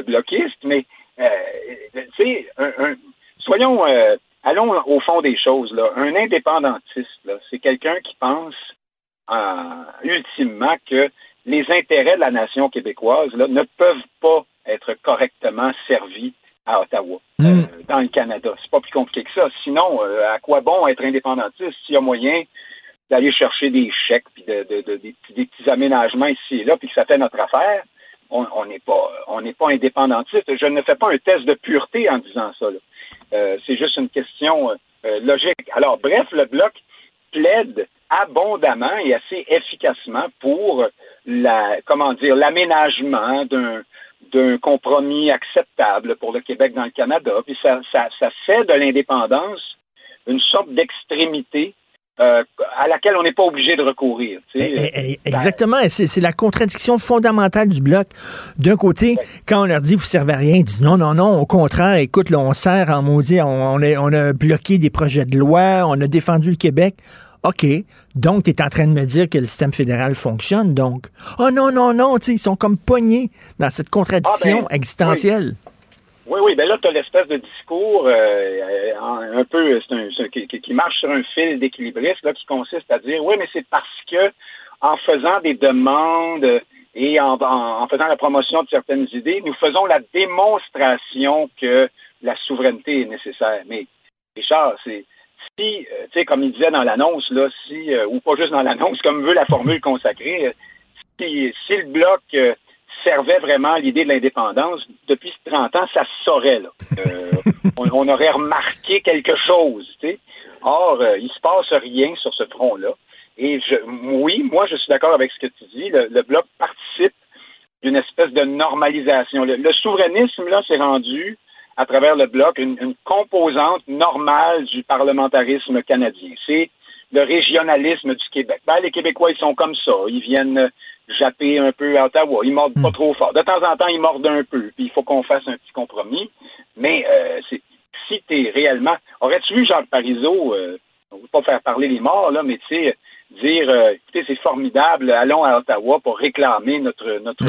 bloquiste, mais tu sais, soyons, allons au fond des choses. Là. Un indépendantiste, c'est quelqu'un qui pense ultimement que les intérêts de la nation québécoise là, ne peuvent pas être correctement servi à Ottawa, hmm. euh, dans le Canada. C'est pas plus compliqué que ça. Sinon, euh, à quoi bon être indépendantiste s'il y a moyen d'aller chercher des chèques puis de, des, petits, aménagements ici et là, puis que ça fait notre affaire? On n'est pas on n'est pas indépendantiste. Je ne fais pas un test de pureté en disant ça. Euh, c'est juste une question logique. Alors, bref, le bloc plaide abondamment et assez efficacement pour la comment dire l'aménagement d'un d'un compromis acceptable pour le Québec dans le Canada. Puis ça, ça, ça fait de l'indépendance une sorte d'extrémité euh, à laquelle on n'est pas obligé de recourir. Eh, eh, eh, exactement. C'est la contradiction fondamentale du bloc. D'un côté, quand on leur dit vous servez à rien, ils disent non, non, non. Au contraire, écoute, on sert en maudit, on, on, a, on a bloqué des projets de loi, on a défendu le Québec. OK, donc tu es en train de me dire que le système fédéral fonctionne, donc. Oh non, non, non, ils sont comme poignés dans cette contradiction Ah, ben, existentielle. Oui, oui, ben là, tu as l'espèce de discours euh, un, peu un- qui, qui marche sur un fil d'équilibriste là, qui consiste à dire oui, mais c'est parce que en faisant des demandes et en, en- en faisant la promotion de certaines idées, nous faisons la démonstration que la souveraineté est nécessaire. Mais Richard, c'est si, euh, tu sais, comme il disait dans l'annonce, là, si, euh, ou pas juste dans l'annonce, comme veut la formule consacrée, euh, si, si le bloc euh, servait vraiment l'idée de l'indépendance, depuis 30 ans, ça se saurait. Là. Euh, on, on aurait remarqué quelque chose. tu sais. Or, euh, il se passe rien sur ce front-là. Et je, oui, moi, je suis d'accord avec ce que tu dis. Le, le bloc participe d'une espèce de normalisation. Le, le souverainisme, là, s'est rendu à travers le bloc une, une composante normale du parlementarisme canadien. C'est le régionalisme du Québec. Ben, les Québécois, ils sont comme ça. Ils viennent euh, japper un peu à Ottawa. Ils mordent pas trop fort. De temps en temps, ils mordent un peu. Puis il faut qu'on fasse un petit compromis. Mais euh, c'est si tu es réellement. Aurais-tu vu Jacques Parizeau, euh, on ne veut pas faire parler les morts, là, mais tu sais, dire euh, écoutez, c'est formidable, allons à Ottawa pour réclamer notre notre.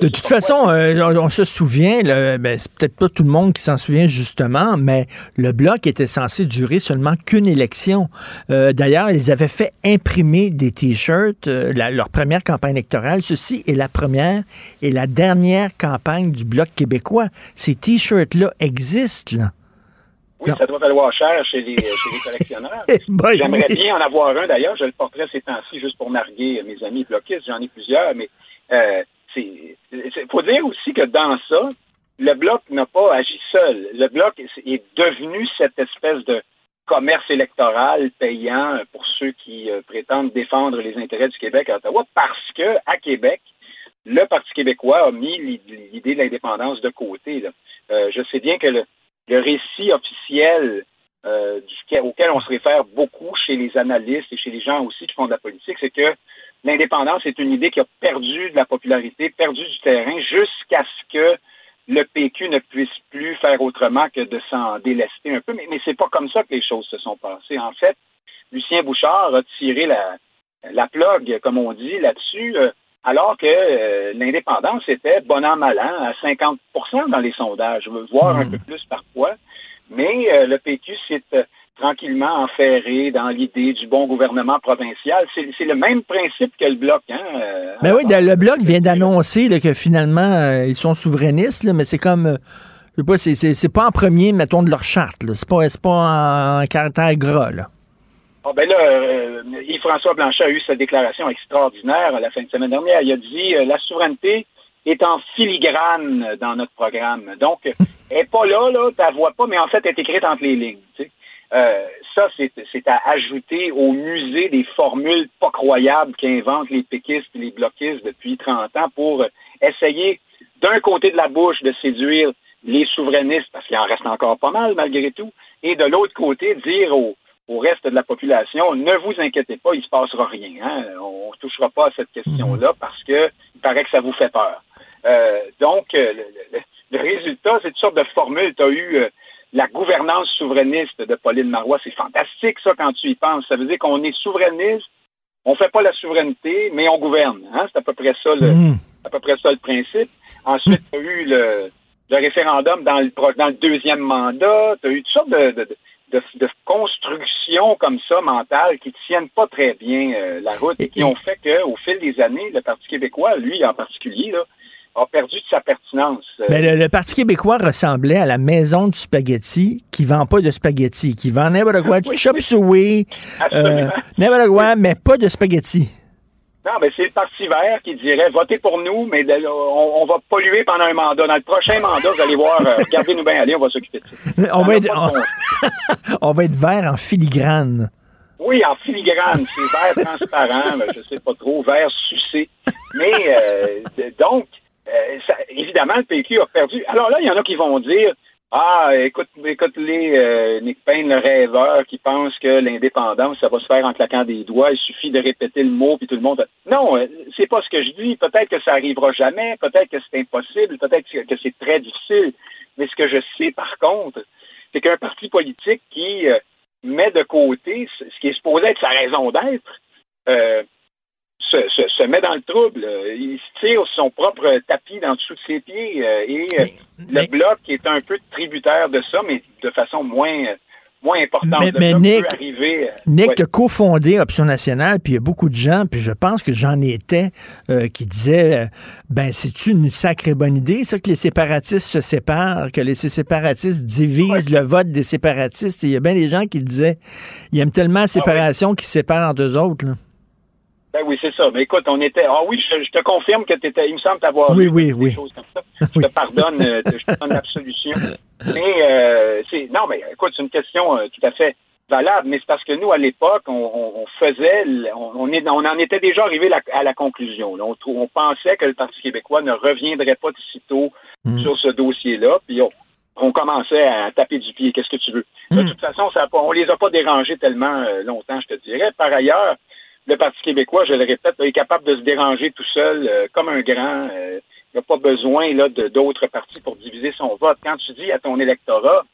De toute façon, euh, on, on se souvient, là, ben, c'est peut-être pas tout le monde qui s'en souvient justement, mais le bloc était censé durer seulement qu'une élection. Euh, D'ailleurs, ils avaient fait imprimer des t-shirts, euh, leur première campagne électorale. Ceci est la première et la dernière campagne du bloc québécois. Ces t-shirts-là existent. Là. Oui, ça doit valoir cher chez les, chez les collectionneurs. Ben J'aimerais oui. bien en avoir un d'ailleurs. Je le porterai ces temps-ci juste pour narguer mes amis bloquistes. J'en ai plusieurs, mais euh, c'est c'est- faut dire aussi que dans ça, le bloc n'a pas agi seul. Le bloc est- devenu cette espèce de commerce électoral payant pour ceux qui euh, prétendent défendre les intérêts du Québec à Ottawa parce que à Québec, le Parti québécois a mis l'i- l'idée de l'indépendance de côté. là. Euh, je sais bien que le, le récit officiel euh, auquel on se réfère beaucoup chez les analystes et chez les gens aussi qui font de la politique, c'est que l'indépendance est une idée qui a perdu de la popularité, perdu du terrain, jusqu'à ce que le PQ ne puisse plus faire autrement que de s'en délester un peu. Mais, mais c'est pas comme ça que les choses se sont passées. En fait, Lucien Bouchard a tiré la, la plug, comme on dit, là-dessus, euh, alors que euh, l'indépendance était bon an, mal an, à 50% dans les sondages, voire un peu plus parfois. Mais euh, le PQ s'est euh, tranquillement enferré dans l'idée du bon gouvernement provincial. C'est le même principe que le bloc. Hein, euh, Ben oui, le bloc vient d'annoncer que finalement, ils sont souverainistes, là, mais c'est comme. je sais pas, c'est- pas en premier, mettons, de leur charte. C'est pas, pas en caractère gras. Là. Ah ben là, Yves-François Blanchet a eu sa déclaration extraordinaire la fin de semaine dernière. Il a dit euh, la souveraineté est en filigrane dans notre programme. Donc, elle n'est pas là, là, tu la vois pas, mais en fait, elle est écrite entre les lignes. tu sais. Euh, ça, c'est à ajouter au musée des formules pas croyables qu'inventent les péquistes et les bloquistes depuis 30 ans pour euh, essayer, d'un côté de la bouche, de séduire les souverainistes, parce qu'il en reste encore pas mal malgré tout, et de l'autre côté, dire aux, au reste de la population, ne vous inquiétez pas, il se passera rien. Hein? On ne touchera pas à cette question-là parce que il paraît que ça vous fait peur. Euh, donc, euh, le, le- le résultat, c'est une sorte de formule. Tu as eu euh, la gouvernance souverainiste de Pauline Marois. C'est fantastique, ça, quand tu y penses. Ça veut dire qu'on est souverainiste, on fait pas la souveraineté, mais on gouverne. Hein? C'est à peu près ça le, à peu près ça le principe. Ensuite, tu as eu le, le référendum dans le, dans le deuxième mandat. Tu as eu toutes sortes de, de, de, de constructions comme ça, mentales, qui tiennent pas très bien euh, la route et qui ont fait qu'au fil des années, le Parti québécois, lui en particulier, là, a perdu de sa pertinence. Euh, Ben, le, le Parti québécois ressemblait à la maison du spaghetti qui vend pas de spaghetti, qui vend n'importe quoi, du chop suey, euh, n'importe quoi, mais pas de spaghetti. Non, mais c'est le Parti vert qui dirait votez pour nous, mais de- on, on va polluer pendant un mandat. Dans le prochain mandat, vous allez voir, euh, regardez-nous bien aller, on va s'occuper de ça. On va, être, on, on va être vert en filigrane. Oui, en filigrane, c'est vert transparent, je sais pas trop, vert sucé. Mais euh, donc, euh, ça- évidemment, le PQ a perdu. Alors là, il y en a qui vont dire Ah, écoute, écoute les euh, Nick Payne, le rêveur, qui pense que l'indépendance, ça va se faire en claquant des doigts, il suffit de répéter le mot, puis tout le monde. Non, euh, c'est pas ce que je dis. Peut-être que ça arrivera jamais, peut-être que c'est impossible, peut-être que c'est très difficile. Mais ce que je sais, par contre, c'est qu'un parti politique qui euh, met de côté ce ce qui est supposé être sa raison d'être, euh, se, se- se met dans le trouble. Il se tire son propre tapis dans dessous de ses pieds euh, et euh, le bloc est un peu tributaire de ça, mais de façon moins moins importante. Mais- Le mais Nick- peut arriver, euh, Nick, ouais. tu as cofondé Option Nationale, puis il y a beaucoup de gens, puis je pense que j'en étais, euh, qui disaient, euh, ben, c'est une sacrée bonne idée, ça, que les séparatistes se séparent, que les séparatistes divisent le vote des séparatistes? Il y a bien des gens qui disaient, ils aiment tellement la séparation qu'ils se séparent entre eux autres. là. Ben oui, c'est ça. Mais écoute, on était. Ah oui, je, je te confirme que tu étais. Il me semble t'avoir Oui, oui, des oui. choses comme ça. Je te pardonne, euh, je te donne l'absolution. Mais euh, c'est. Non, mais écoute, c'est une question euh, tout à fait valable. Mais c'est parce que nous, à l'époque, on, faisait. On, on est, on en était déjà arrivé la- à la conclusion. là. On, pensait que le Parti québécois ne reviendrait pas de sitôt sur ce dossier-là. Puis on, on commençait à taper du pied. Qu'est-ce que tu veux? De toute façon, ça on les a pas dérangés tellement longtemps, je te dirais. Par ailleurs, le Parti québécois, je le répète, est capable de se déranger tout seul, euh, comme un grand. Euh, il n'a pas besoin là, de d'autres partis pour diviser son vote. Quand tu dis à ton électorat,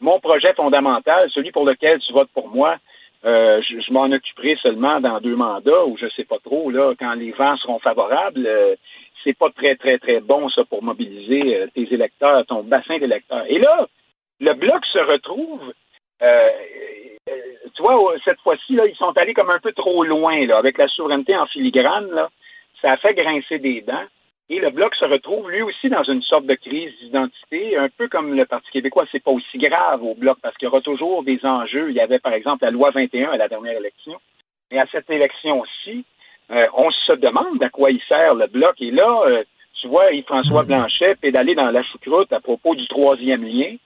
mon projet fondamental, celui pour lequel tu votes pour moi, euh, je, je m'en occuperai seulement dans deux mandats ou je sais pas trop là, quand les vents seront favorables. euh, c'est pas très très très bon ça pour mobiliser euh, tes électeurs, ton bassin d'électeurs. Et là, le bloc se retrouve. Euh, euh, tu vois, cette fois-ci, là, ils sont allés comme un peu trop loin, là, avec la souveraineté en filigrane, là. Ça a fait grincer des dents. Et le Bloc se retrouve lui aussi dans une sorte de crise d'identité, un peu comme le Parti québécois. C'est pas aussi grave au Bloc parce qu'il y aura toujours des enjeux. Il y avait, par exemple, la loi 21 à la dernière élection. Et à cette élection-ci, euh, on se demande à quoi il sert le Bloc. Et là, euh, tu vois, Yves-François Blanchet pédaler dans la choucroute à propos du troisième lien.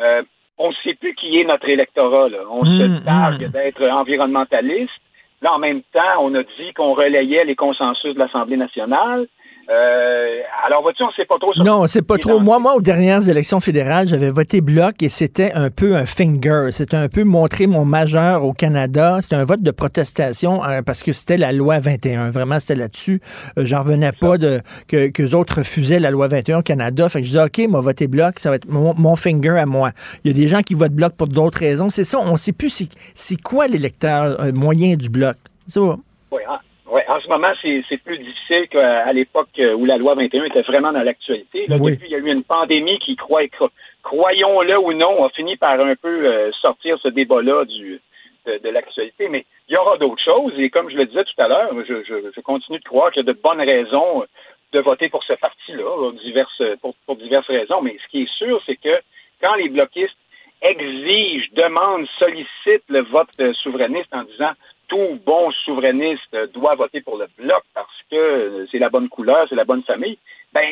Euh, on ne sait plus qui est notre électorat. Là. On se targue d'être environnementaliste. Là, en même temps, on a dit qu'on relayait les consensus de l'Assemblée nationale. Euh, alors, vois-tu, on ne sait pas trop. Non, c'est pas trop. Moi, moi, aux dernières élections fédérales, j'avais voté bloc et c'était un peu un finger. C'était un peu montrer mon majeur au Canada. C'était un vote de protestation euh, parce que c'était la loi 21. Vraiment, c'était là-dessus. Euh, J'en revenais pas de que, que les autres refusaient la loi 21 au Canada. Fait que je disais, OK, moi, voter bloc, ça va être mon, mon finger à moi. Il y a des gens qui votent bloc pour d'autres raisons. C'est ça, on sait plus c'est c'est quoi l'électeur euh, moyen du bloc. Ça va. Oui, en, ouais, en ce moment, c'est c'est plus difficile qu'à l'époque où la loi 21 était vraiment dans l'actualité. Oui. Depuis, il y a eu une pandémie qui, croyons-le ou non, a fini par un peu euh, sortir ce débat-là du de, de l'actualité. Mais il y aura d'autres choses. Et comme je le disais tout à l'heure, je, je, je continue de croire qu'il y a de bonnes raisons de voter pour ce parti-là, là, diverses, pour, pour diverses raisons. Mais ce qui est sûr, c'est que quand les bloquistes exigent, demandent, sollicitent le vote souverainiste en disant tout bon souverainiste doit voter pour le bloc parce que c'est la bonne couleur, c'est la bonne famille, ben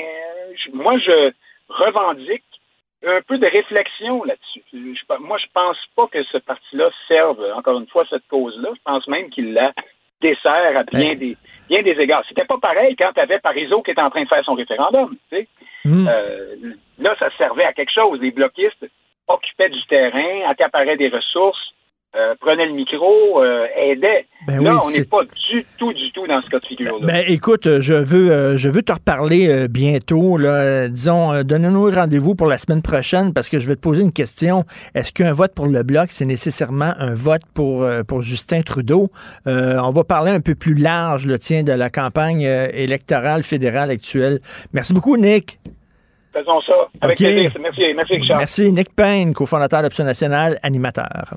moi je revendique un peu de réflexion là-dessus. Moi, je pense pas que ce parti-là serve, encore une fois, cette cause-là. Je pense même qu'il la dessert à bien des, bien des égards. C'était pas pareil quand tu avais Parizeau qui était en train de faire son référendum. tu sais. Euh, là, ça servait à quelque chose. Les bloquistes occupaient du terrain, accaparaient des ressources, euh, prenaient le micro, euh, aidaient. Ben là, oui, on n'est pas du tout, du tout dans ce cas de figure-là. Ben, écoute, euh, je veux, euh, je veux te reparler euh, bientôt. Là. Euh, disons, euh, donne-nous rendez-vous pour la semaine prochaine parce que je vais te poser une question. Est-ce qu'un vote pour le Bloc, c'est nécessairement un vote pour, euh, pour Justin Trudeau? Euh, on va parler un peu plus large, le tiens, de la campagne euh, électorale fédérale actuelle. Merci beaucoup, Nick. Faisons ça. Avec OK. plaisir. Merci, merci Richard. Merci, Nick Payne, cofondateur d'Option Nationale, animateur.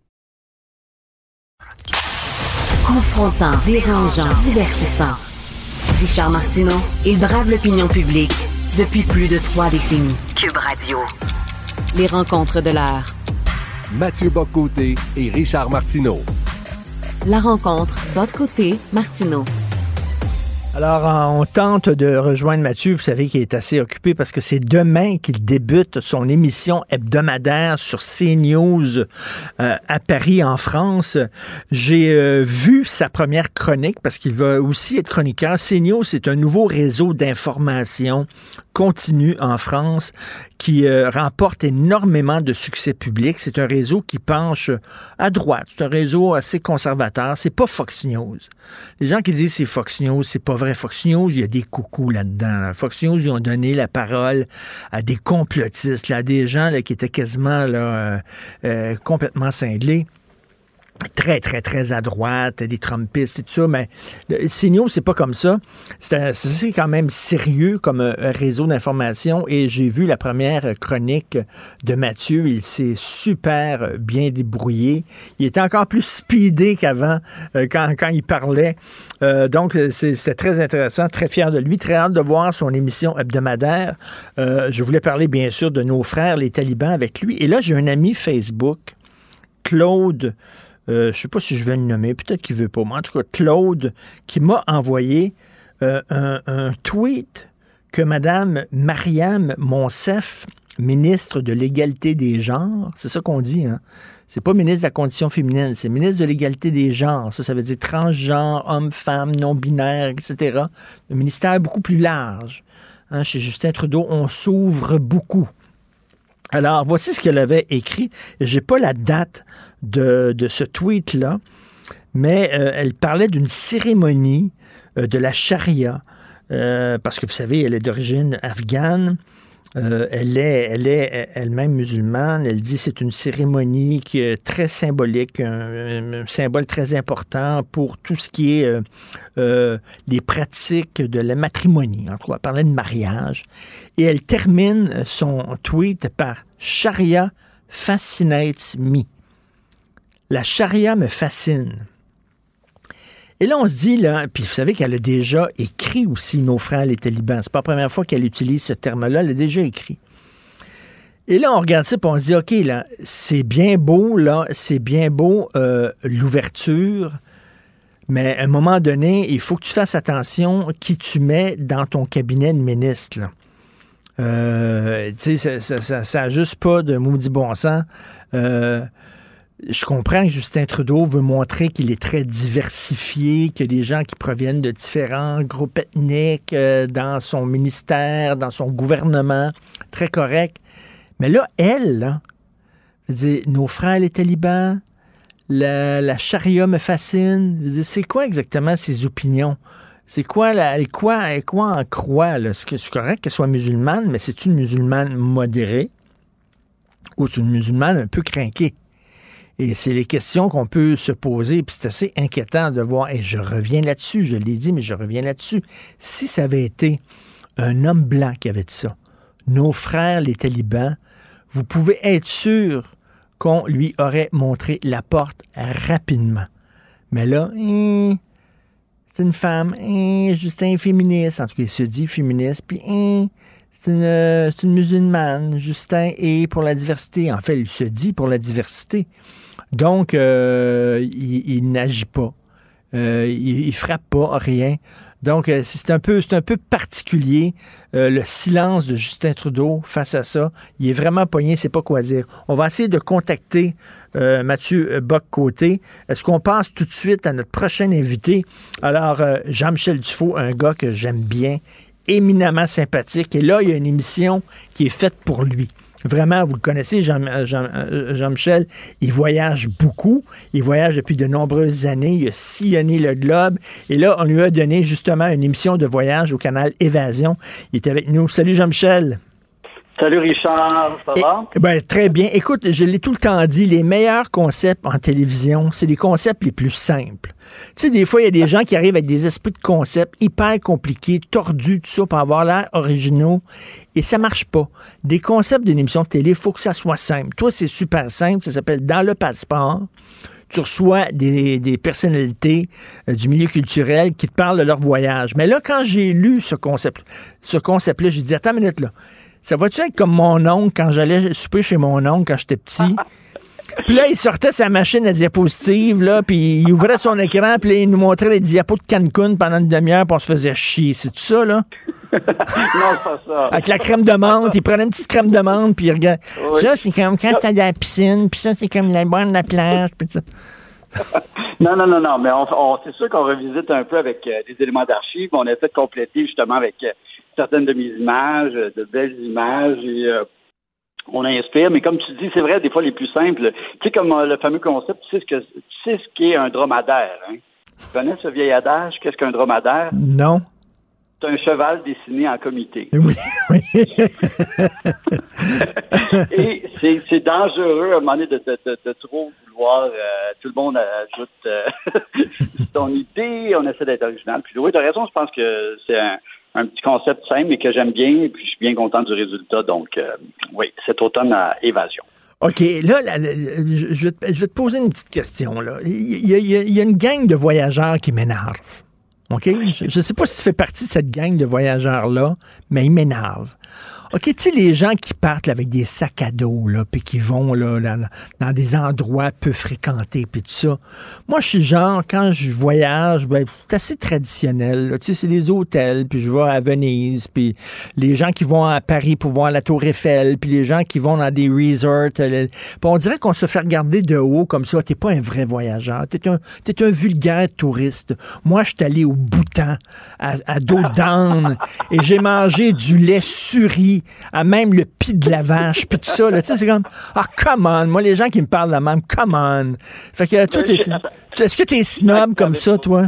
Confrontant, dérangeant, divertissant. Richard Martineau, il brave l'opinion publique depuis plus de trois décennies. Cube Radio. Les rencontres de l'heure. Mathieu Boccoté et Richard Martineau. La rencontre, votre côté, Martineau. Alors, on tente de rejoindre Mathieu, vous savez qu'il est assez occupé parce que c'est demain qu'il débute son émission hebdomadaire sur CNews euh, à Paris, en France. J'ai euh, vu sa première chronique parce qu'il va aussi être chroniqueur. CNews, c'est un nouveau réseau d'information continue en France qui euh, remporte énormément de succès public. C'est un réseau qui penche à droite. C'est un réseau assez conservateur. C'est pas Fox News. Les gens qui disent c'est Fox News, c'est pas vrai. Fox News, il y a des coucous là-dedans. Fox News, ils ont donné la parole à des complotistes, à des gens là, qui étaient quasiment là, euh, euh, complètement cinglés très, très, très à droite, des Trumpistes et tout ça, mais CNews, c'est pas comme ça. C'est quand même sérieux comme un réseau d'information et j'ai vu la première chronique de Mathieu. Il s'est super bien débrouillé. Il était encore plus speedé qu'avant euh, quand, quand il parlait. Euh, donc, c'était très intéressant, très fier de lui, très hâte de voir son émission hebdomadaire. Euh, je voulais parler, bien sûr, de nos frères, les talibans, avec lui. Et là, j'ai un ami Facebook, Claude euh, je ne sais pas si je vais le nommer, peut-être qu'il ne veut pas, mais en tout cas, Claude, qui m'a envoyé euh, un, tweet que Mme Mariam Monsef, ministre de l'égalité des genres, c'est ça qu'on dit, hein? C'est pas ministre de la condition féminine, c'est ministre de l'égalité des genres. Ça, ça veut dire transgenre, homme, femme, non-binaire, etc. Le ministère est beaucoup plus large. Hein? Chez Justin Trudeau, on s'ouvre beaucoup. Alors, voici ce qu'elle avait écrit. J'ai pas la date de, ce tweet-là, mais euh, elle parlait d'une cérémonie euh, de la charia, euh, parce que vous savez, elle est d'origine afghane. elle est, elle est elle-même musulmane. Elle dit c'est une cérémonie qui est très symbolique, un, symbole très important pour tout ce qui est les pratiques de la matrimonie. En cas, elle parlait de mariage. Et elle termine son tweet par Sharia fascinates me. La charia me fascine. Et là, on se dit, là, puis vous savez qu'elle a déjà écrit aussi Nos frères les talibans. C'est pas la première fois qu'elle utilise ce terme-là, elle a déjà écrit. Et là, on regarde ça, puis on se dit, OK, là, c'est bien beau, là, c'est bien beau euh, l'ouverture, mais à un moment donné, il faut que tu fasses attention qui tu mets dans ton cabinet de ministre. Euh, tu sais, ça n'a juste pas de maudit bon sens. Euh, je comprends que Justin Trudeau veut montrer qu'il est très diversifié, a des gens qui proviennent de différents groupes ethniques euh, dans son ministère, dans son gouvernement. Très correct. Mais là, elle, nos frères les talibans, la, la charia me fascine. C'est quoi exactement ses opinions? C'est quoi, la, elle, quoi, elle, quoi en croit? C'est correct qu'elle soit musulmane, mais c'est une musulmane modérée ou c'est une musulmane un peu craquée? Et c'est les questions qu'on peut se poser. Puis c'est assez inquiétant de voir. Et je reviens là-dessus, je l'ai dit, mais je reviens là-dessus. Si ça avait été un homme blanc qui avait dit ça, nos frères les talibans, vous pouvez être sûr qu'on lui aurait montré la porte rapidement. Mais là, hein, c'est une femme, hein, Justin féministe, en tout cas il se dit féministe, puis hein, c'est une, une, musulmane, Justin est pour la diversité. En fait, il se dit pour la diversité. Donc, euh, il, n'agit pas. Euh, il, il, frappe pas, rien. Donc, euh, c'est un peu, c'est un peu particulier le silence de Justin Trudeau face à ça. Il est vraiment poigné, c'est pas quoi dire. On va essayer de contacter Mathieu Bock-Côté. Est-ce qu'on passe tout de suite à notre prochain invité? Alors, Jean-Michel Dufault, un gars que j'aime bien, éminemment sympathique. Et là, il y a une émission qui est faite pour lui. Vraiment, vous le connaissez, euh, euh, Jean-Michel, il voyage beaucoup. Il voyage depuis de nombreuses années. Il a sillonné le globe. Et là, on lui a donné justement une émission de voyage au canal Évasion. Il est avec nous. Salut Jean-Michel. Salut Richard, ça va? ben, très bien. Écoute, je l'ai tout le temps dit, les meilleurs concepts en télévision, c'est les concepts les plus simples. Tu sais, des fois, il y a des gens qui arrivent avec des esprits de concepts hyper compliqués, tordus, tout ça, pour avoir l'air originaux, et ça marche pas. Des concepts d'une émission de télé, il faut que ça soit simple. Toi, c'est super simple, ça s'appelle Dans le passeport tu reçois des, personnalités euh, du milieu culturel qui te parlent de leur voyage. Mais là, quand j'ai lu ce concept, ce concept-là, j'ai dit, attends une minute, là. Ça va-tu être comme mon oncle quand j'allais souper chez mon oncle quand j'étais petit? Puis là, il sortait sa machine à diapositive, là, puis il ouvrait son écran, puis là, il nous montrait les diapos de Cancun pendant une demi-heure, puis on se faisait chier. C'est tout ça, là? non, pas ça. Avec la crème de menthe, il prenait une petite crème de menthe, puis il regarde. Oui. Ça, c'est comme quand t'as de la piscine, puis ça, c'est comme la bonne de la plage, puis ça. Non, non, non, non, mais on, on- c'est sûr qu'on revisite un peu avec euh, des éléments d'archives. On essaie de compléter justement avec euh, certaines de mes images, euh, de belles images, et euh, on inspire. Mais comme tu dis, c'est vrai, des fois les plus simples. Tu sais, comme euh, le fameux concept, tu sais ce que tu sais ce qu'est un dromadaire. Hein? Tu connais ce vieil adage? Qu'est-ce qu'un dromadaire? Non. C'est un cheval dessiné en comité. Oui, oui. Et c'est, dangereux à un moment donné de, de, de- de trop vouloir. euh, tout le monde ajoute euh, son idée, on essaie d'être original. Puis oui, tu as raison, je pense que c'est un, un petit concept simple, mais que j'aime bien, et puis je suis bien content du résultat. Donc, euh, oui, cet automne à Évasion. OK, là, là, là, je, vais te, je te poser une petite question. Là. Il, y a, il y a- il y a une gang de voyageurs qui m'énerve. OK? Je ne sais pas si tu fais partie de cette gang de voyageurs-là, mais ils m'énervent. OK, tu sais, les gens qui partent là, avec des sacs à dos, là, puis qui vont là, dans, des endroits peu fréquentés, puis tout ça. Moi, je suis genre, quand je voyage, ben, c'est assez traditionnel. Tu sais, c'est les hôtels, puis je vais à Venise, puis les gens qui vont à Paris pour voir la Tour Eiffel, puis les gens qui vont dans des resorts. euh, le- puis on dirait qu'on se fait regarder de haut comme ça. T'es pas un vrai voyageur. T'es un, un vulgaire touriste. Moi, je suis allé au Bhoutan, à, à dos d'âne, et j'ai mangé du lait à même le pis de la vache, puis tout ça. là. Tu sais, c'est comme, ah, come on. Moi, les gens qui me parlent de la même, come on. Fait que toi, t'es- tu- est-ce que t'es snob comme ça, toi?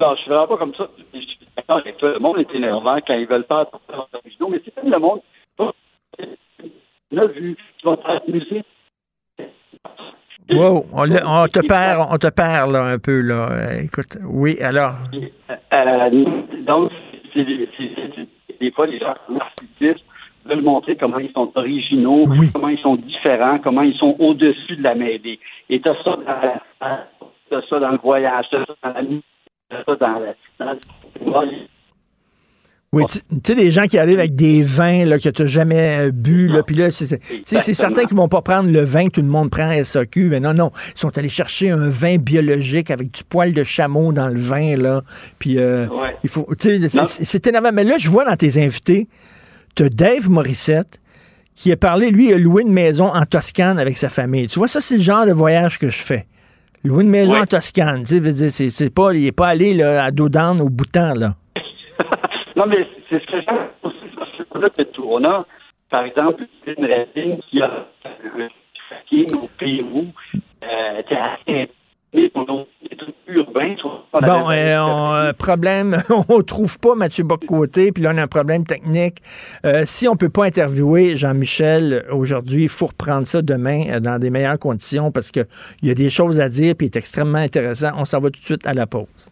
Non, je suis vraiment pas comme ça. Je suis d'accord avec toi. Le monde est énervant quand ils veulent faire originaux, mais c'est comme le monde. On a vu, faire la musique. Wow, on, on te perd, on te perd là un peu là. Euh, Écoute, oui, alors? Euh, donc, c'est, c'est- c'est- des fois, les gens narcissistes veulent montrer comment ils sont originaux, comment ils sont différents, comment ils sont au-dessus de la mêlée. Et t'as ça dans, la- ça dans le voyage, t'as ça dans la nuit, t'as ça dans, le- dans le- Oui, tu tu sais, des gens qui arrivent avec des vins là, que tu n'as jamais euh, bu, là, puis là, c'est certain qu'ils vont pas prendre le vin que tout le monde prend à SAQ, mais non, non, ils sont allés chercher un vin biologique avec du poil de chameau dans le vin, là, puis euh, Ouais. il faut, tu sais, c'est- énervant, mais là, je vois dans tes invités, tu as Dave Morissette, qui a parlé, lui, il a loué une maison en Toscane avec sa famille. Tu vois, ça, c'est le genre de voyage que je fais. Louer une maison en Toscane, tu sais, c'est pas, il est pas allé là, à Dodan au Bhoutan, là. Non, mais c'est ce que j'aime aussi sur ce de tout. On a, par exemple, une racine qui a un tracking au Pérou, euh, Bon, euh, on, euh, problème, on trouve pas Mathieu Boccoté, puis là, on a un problème technique. Euh, si on peut pas interviewer Jean-Michel aujourd'hui, il faut reprendre ça demain euh, dans des meilleures conditions parce qu'il y a des choses à dire, puis il est extrêmement intéressant. On s'en va tout de suite à la pause.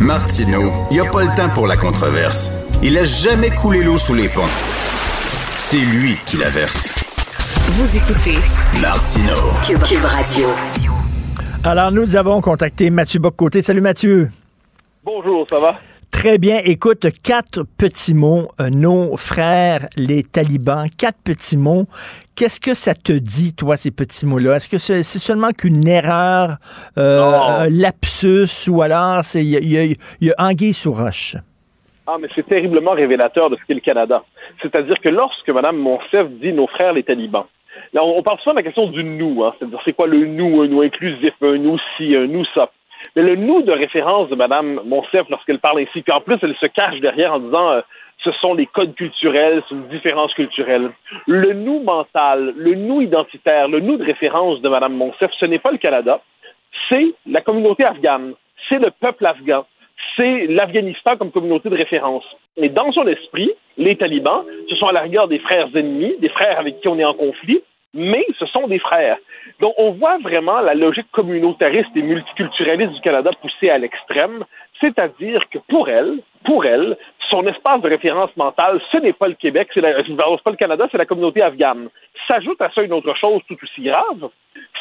Martineau, il n'y a pas le temps pour la controverse. Il a jamais coulé l'eau sous les ponts. C'est lui qui la verse. Vous écoutez Martineau. Cube, Cube Radio. Alors, nous avons contacté Mathieu Boccoté. Salut Mathieu. Bonjour, ça va? Très bien. Écoute, quatre petits mots. Euh, nos frères, les talibans, quatre petits mots. Qu'est-ce que ça te dit, toi, ces petits mots-là? Est-ce que c'est seulement qu'une erreur, euh, un lapsus, ou alors c'est il y a, y y anguille sous roche? Ah, mais c'est terriblement révélateur de ce qu'est le Canada. C'est-à-dire que lorsque Mme Monsef dit nos frères les talibans, là, on, on parle souvent de la question du nous, hein, c'est-à-dire c'est quoi le nous, un nous inclusif, un nous ci, un nous ça? Mais le nous de référence de Mme Monsef lorsqu'elle parle ainsi, puis en plus elle se cache derrière en disant euh, ce sont les codes culturels, c'est une différence culturelle. Le nous mental, le nous identitaire, le nous de référence de Mme Monsef, ce n'est pas le Canada, c'est la communauté afghane, c'est le peuple afghan, c'est l'Afghanistan comme communauté de référence. Et dans son esprit, les talibans, ce sont à la rigueur des frères ennemis, des frères avec qui on est en conflit, mais ce sont des frères. Donc, on voit vraiment la logique communautariste et multiculturaliste du Canada poussée à l'extrême, c'est-à-dire que pour elle, pour elle, son espace de référence mentale, ce n'est pas le Québec, c'est pas le Canada, c'est la communauté afghane. S'ajoute à ça une autre chose tout aussi grave,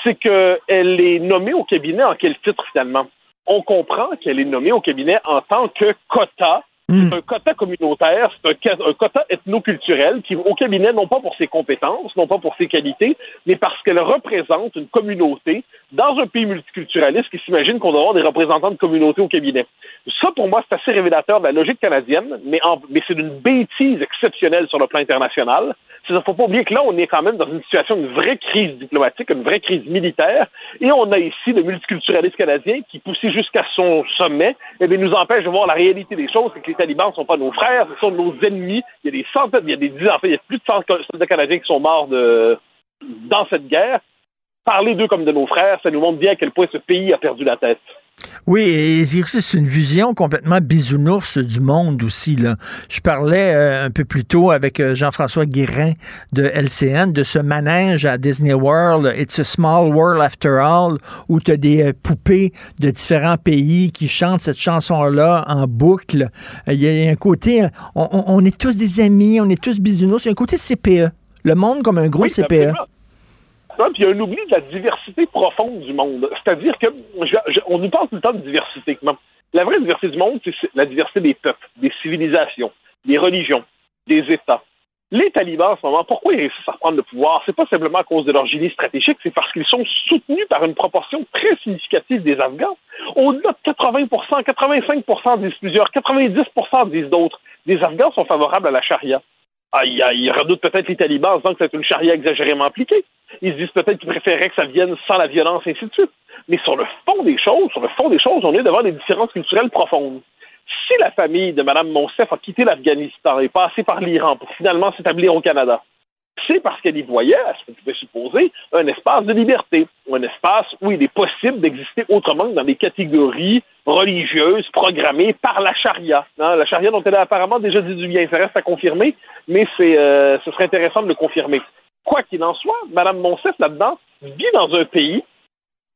c'est qu'elle est nommée au cabinet en quel titre finalement? On comprend qu'elle est nommée au cabinet en tant que quota c'est un quota communautaire, c'est un, quota ethnoculturel qui, au cabinet, non pas pour ses compétences, non pas pour ses qualités, mais parce qu'elle représente une communauté dans un pays multiculturaliste qui s'imagine qu'on doit avoir des représentants de communauté au cabinet. Ça, pour moi, c'est assez révélateur de la logique canadienne, mais, mais c'est une bêtise exceptionnelle sur le plan international. Il ne faut pas oublier que là, on est quand même dans une situation d'une vraie crise diplomatique, une vraie crise militaire, et on a ici le multiculturalisme canadien qui, poussé jusqu'à son sommet, eh bien, nous empêche de voir la réalité des choses, c'est que les talibans ne sont pas nos frères, ce sont nos ennemis. Il y a des centaines, il y a des dizaines, il y a plus de 100 soldats canadiens qui sont morts dans cette guerre. Parler d'eux comme de nos frères, ça nous montre bien à quel point ce pays a perdu la tête. Oui, c'est une vision complètement bisounours du monde aussi. Là. Je parlais euh, un peu plus tôt avec euh, Jean-François Guérin de LCN de ce manège à Disney World, It's a Small World After All, où tu as des euh, poupées de différents pays qui chantent cette chanson-là en boucle. Il y, a un côté, on, est tous des amis, on est tous bisounours. Il y a un côté CPE. Le monde comme un gros CPE puis il y a un oubli de la diversité profonde du monde. C'est-à-dire que on nous parle tout le temps de diversité. La vraie diversité du monde, c'est la diversité des peuples, des civilisations, des religions, des États. Les talibans, en ce moment, pourquoi ils réussissent à reprendre le pouvoir? C'est pas simplement à cause de leur génie stratégique, c'est parce qu'ils sont soutenus par une proportion très significative des Afghans. Au-delà de 80% 85 disent plusieurs, 90% disent d'autres. Les Afghans sont favorables à la charia. Ah, ils redoutent peut-être les talibans en disant que c'est une charia exagérément appliquée. Ils se disent peut-être qu'ils préféraient que ça vienne sans la violence, ainsi de suite. Mais sur le fond des choses, sur le fond des choses, on est devant des différences culturelles profondes. Si la famille de Mme Monsef a quitté l'Afghanistan et passé par l'Iran pour finalement s'établir au Canada, c'est parce qu'elle y voyait, ce que tu peux supposer, un espace de liberté, un espace où il est possible d'exister autrement que dans des catégories religieuses programmées par la charia. Hein, la charia dont elle a apparemment déjà dit du bien, ça reste à confirmer, mais c'est, euh, ce serait intéressant de le confirmer. Quoi qu'il en soit, Mme Monsef, là-dedans, vit dans un pays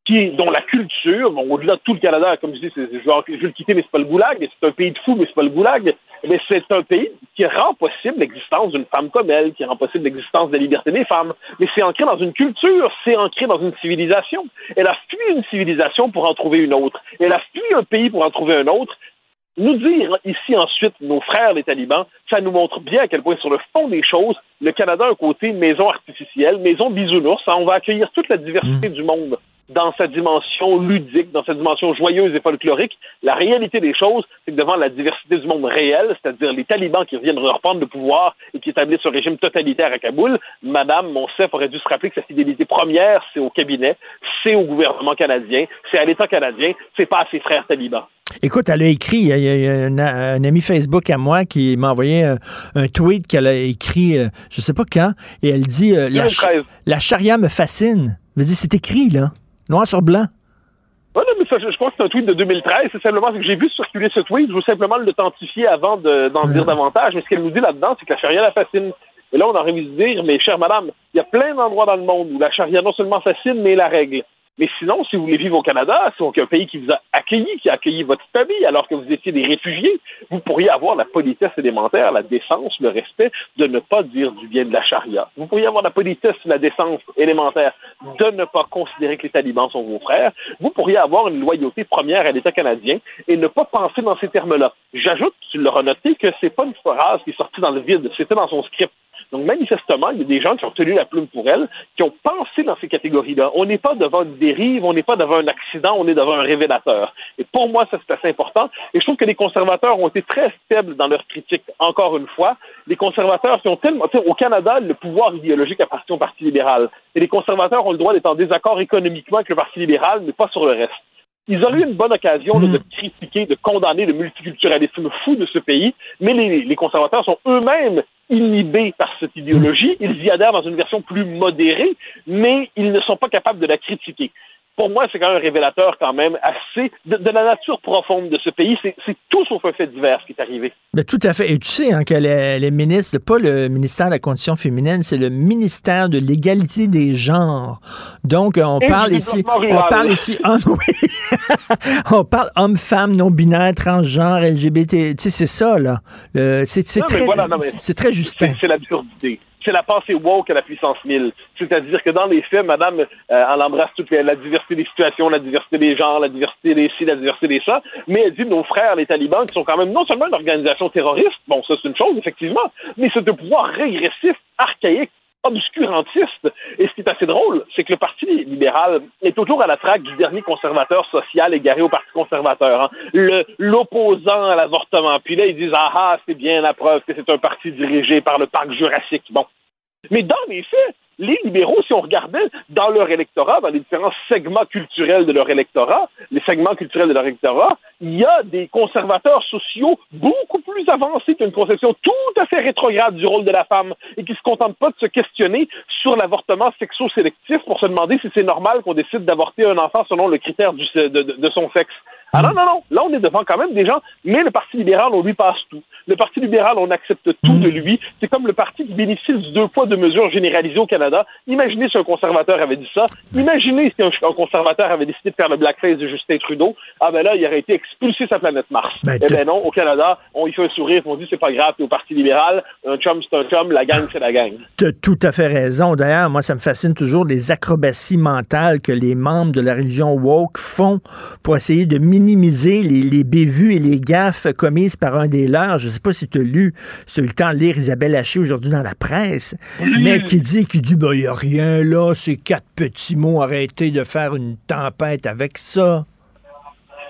qui, dont la culture, au-delà de tout le Canada, comme je dis, je vais, le quitter, mais c'est pas le goulag, c'est un pays de fous, mais c'est pas le goulag, mais c'est un pays qui rend possible l'existence d'une femme comme elle, qui rend possible l'existence de la liberté des femmes. Mais c'est ancré dans une culture, c'est ancré dans une civilisation. Elle a fui une civilisation pour en trouver une autre. Elle a fui un pays pour en trouver un autre. Nous dire ici ensuite, nos frères les talibans, ça nous montre bien à quel point sur le fond des choses, le Canada a un côté maison artificielle, maison bisounours. On va accueillir toute la diversité mmh. du monde dans sa dimension ludique, dans sa dimension joyeuse et folklorique. La réalité des choses, c'est que devant la diversité du monde réel, c'est-à-dire les talibans qui reviennent reprendre le pouvoir et qui établissent un régime totalitaire à Kaboul, Madame Monsef aurait dû se rappeler que sa fidélité première, c'est au cabinet, c'est au gouvernement canadien, c'est à l'État canadien, c'est pas à ses frères talibans. Écoute, elle a écrit, il y a, un, ami Facebook à moi qui m'a envoyé un, tweet qu'elle a écrit, euh, je sais pas quand, et elle dit euh, la, la charia me fascine. Je dis, c'est écrit, là. Noir sur blanc. Oui, mais ça, je, crois que c'est un tweet de 2013. C'est simplement que j'ai vu circuler ce tweet. Je veux simplement l'authentifier avant d'en dire davantage. Mais ce qu'elle nous dit là-dedans, c'est que la charia la fascine. Et là, on a envie de dire, mais chère madame, il y a plein d'endroits dans le monde où la charia non seulement fascine, mais la règle. Mais sinon, si vous voulez vivre au Canada, c'est un pays qui vous a accueilli, qui a accueilli votre famille alors que vous étiez des réfugiés, vous pourriez avoir la politesse élémentaire, la décence, le respect de ne pas dire du bien de la charia. Vous pourriez avoir la politesse, la décence élémentaire de ne pas considérer que les talibans sont vos frères. Vous pourriez avoir une loyauté première à l'État canadien et ne pas penser dans ces termes-là. J'ajoute, tu l'auras noté, que c'est pas une phrase qui est sortie dans le vide, c'était dans son script. Donc, manifestement, il y a des gens qui ont tenu la plume pour elle, qui ont pensé dans ces catégories-là. On n'est pas devant une dérive, on n'est pas devant un accident, on est devant un révélateur. Et pour moi, ça, c'est assez important. Et je trouve que les conservateurs ont été très faibles dans leur critique, encore une fois. Les conservateurs qui ont tellement... Au Canada, le pouvoir idéologique appartient au Parti libéral. Et les conservateurs ont le droit d'être en désaccord économiquement avec le Parti libéral, mais pas sur le reste. Ils auraient eu une bonne occasion de mm. critiquer, de condamner le multiculturalisme fou de ce pays, mais les conservateurs sont eux-mêmes inhibés par cette idéologie. Ils y adhèrent dans une version plus modérée, mais ils ne sont pas capables de la critiquer. Pour moi, c'est quand même un révélateur quand même assez de, la nature profonde de ce pays. C'est tout sauf un fait divers qui est arrivé. Mais tout à fait. Et tu sais hein, que les, les, ministres, pas le ministère de la condition féminine, c'est le ministère de l'égalité des genres. Donc, on parle ici, on parle ici, on parle homme-femme, non-binaire, transgenre, LGBT. Tu sais, c'est ça, là. C'est très, c'est très justin. C'est l'absurdité c'est la pensée woke à la puissance 1000. C'est-à-dire que dans les faits, madame, euh, elle embrasse toute la, diversité des situations, la diversité des genres, la diversité des ci, la diversité des ça, mais elle dit nos frères, les talibans, qui sont quand même non seulement une organisation terroriste, bon, ça c'est une chose, effectivement, mais c'est de pouvoir régressif, archaïque, obscurantiste. Et ce qui est assez drôle, c'est que le Parti libéral est toujours à la traque du dernier conservateur social égaré au Parti conservateur, hein. l'opposant à l'avortement. Puis là, ils disent Ah ah, c'est bien la preuve que c'est un parti dirigé par le parc jurassique. Bon. Mais dans les faits, les libéraux, si on regardait dans leur électorat, dans les différents segments culturels de leur électorat, les segments culturels de leur électorat, il y a des conservateurs sociaux beaucoup plus avancés qui ont une conception tout à fait rétrograde du rôle de la femme et qui se contentent pas de se questionner sur l'avortement sexo-sélectif pour se demander si c'est normal qu'on décide d'avorter un enfant selon le critère de son sexe. Ah non, non, non. Là, on est devant quand même des gens, mais le Parti libéral, on lui passe tout. Le Parti libéral, on accepte tout de lui. C'est comme le parti qui bénéficie de deux poids, de mesures généralisées au Canada. Imaginez si un conservateur avait dit ça. Imaginez si un, conservateur avait décidé de faire le blackface de Justin Trudeau. Ah ben là, il aurait été expulsé sa planète Mars. Ben, eh ben non, au Canada, on y fait un sourire, on dit c'est pas grave, au Parti libéral, un chum c'est un chum, la gang c'est la gang. Tu as tout à fait raison. D'ailleurs, moi, ça me fascine toujours les acrobaties mentales que les membres de la religion woke font pour essayer de minimiser les, les bévues et les gaffes commises par un des leurs. Je sais pas si tu as lu, si tu as eu le temps de lire Isabelle Haché aujourd'hui dans la presse, mais qui dit, qui dit, ben, il n'y a rien là, ces quatre petits mots, arrêtez de faire une tempête avec ça.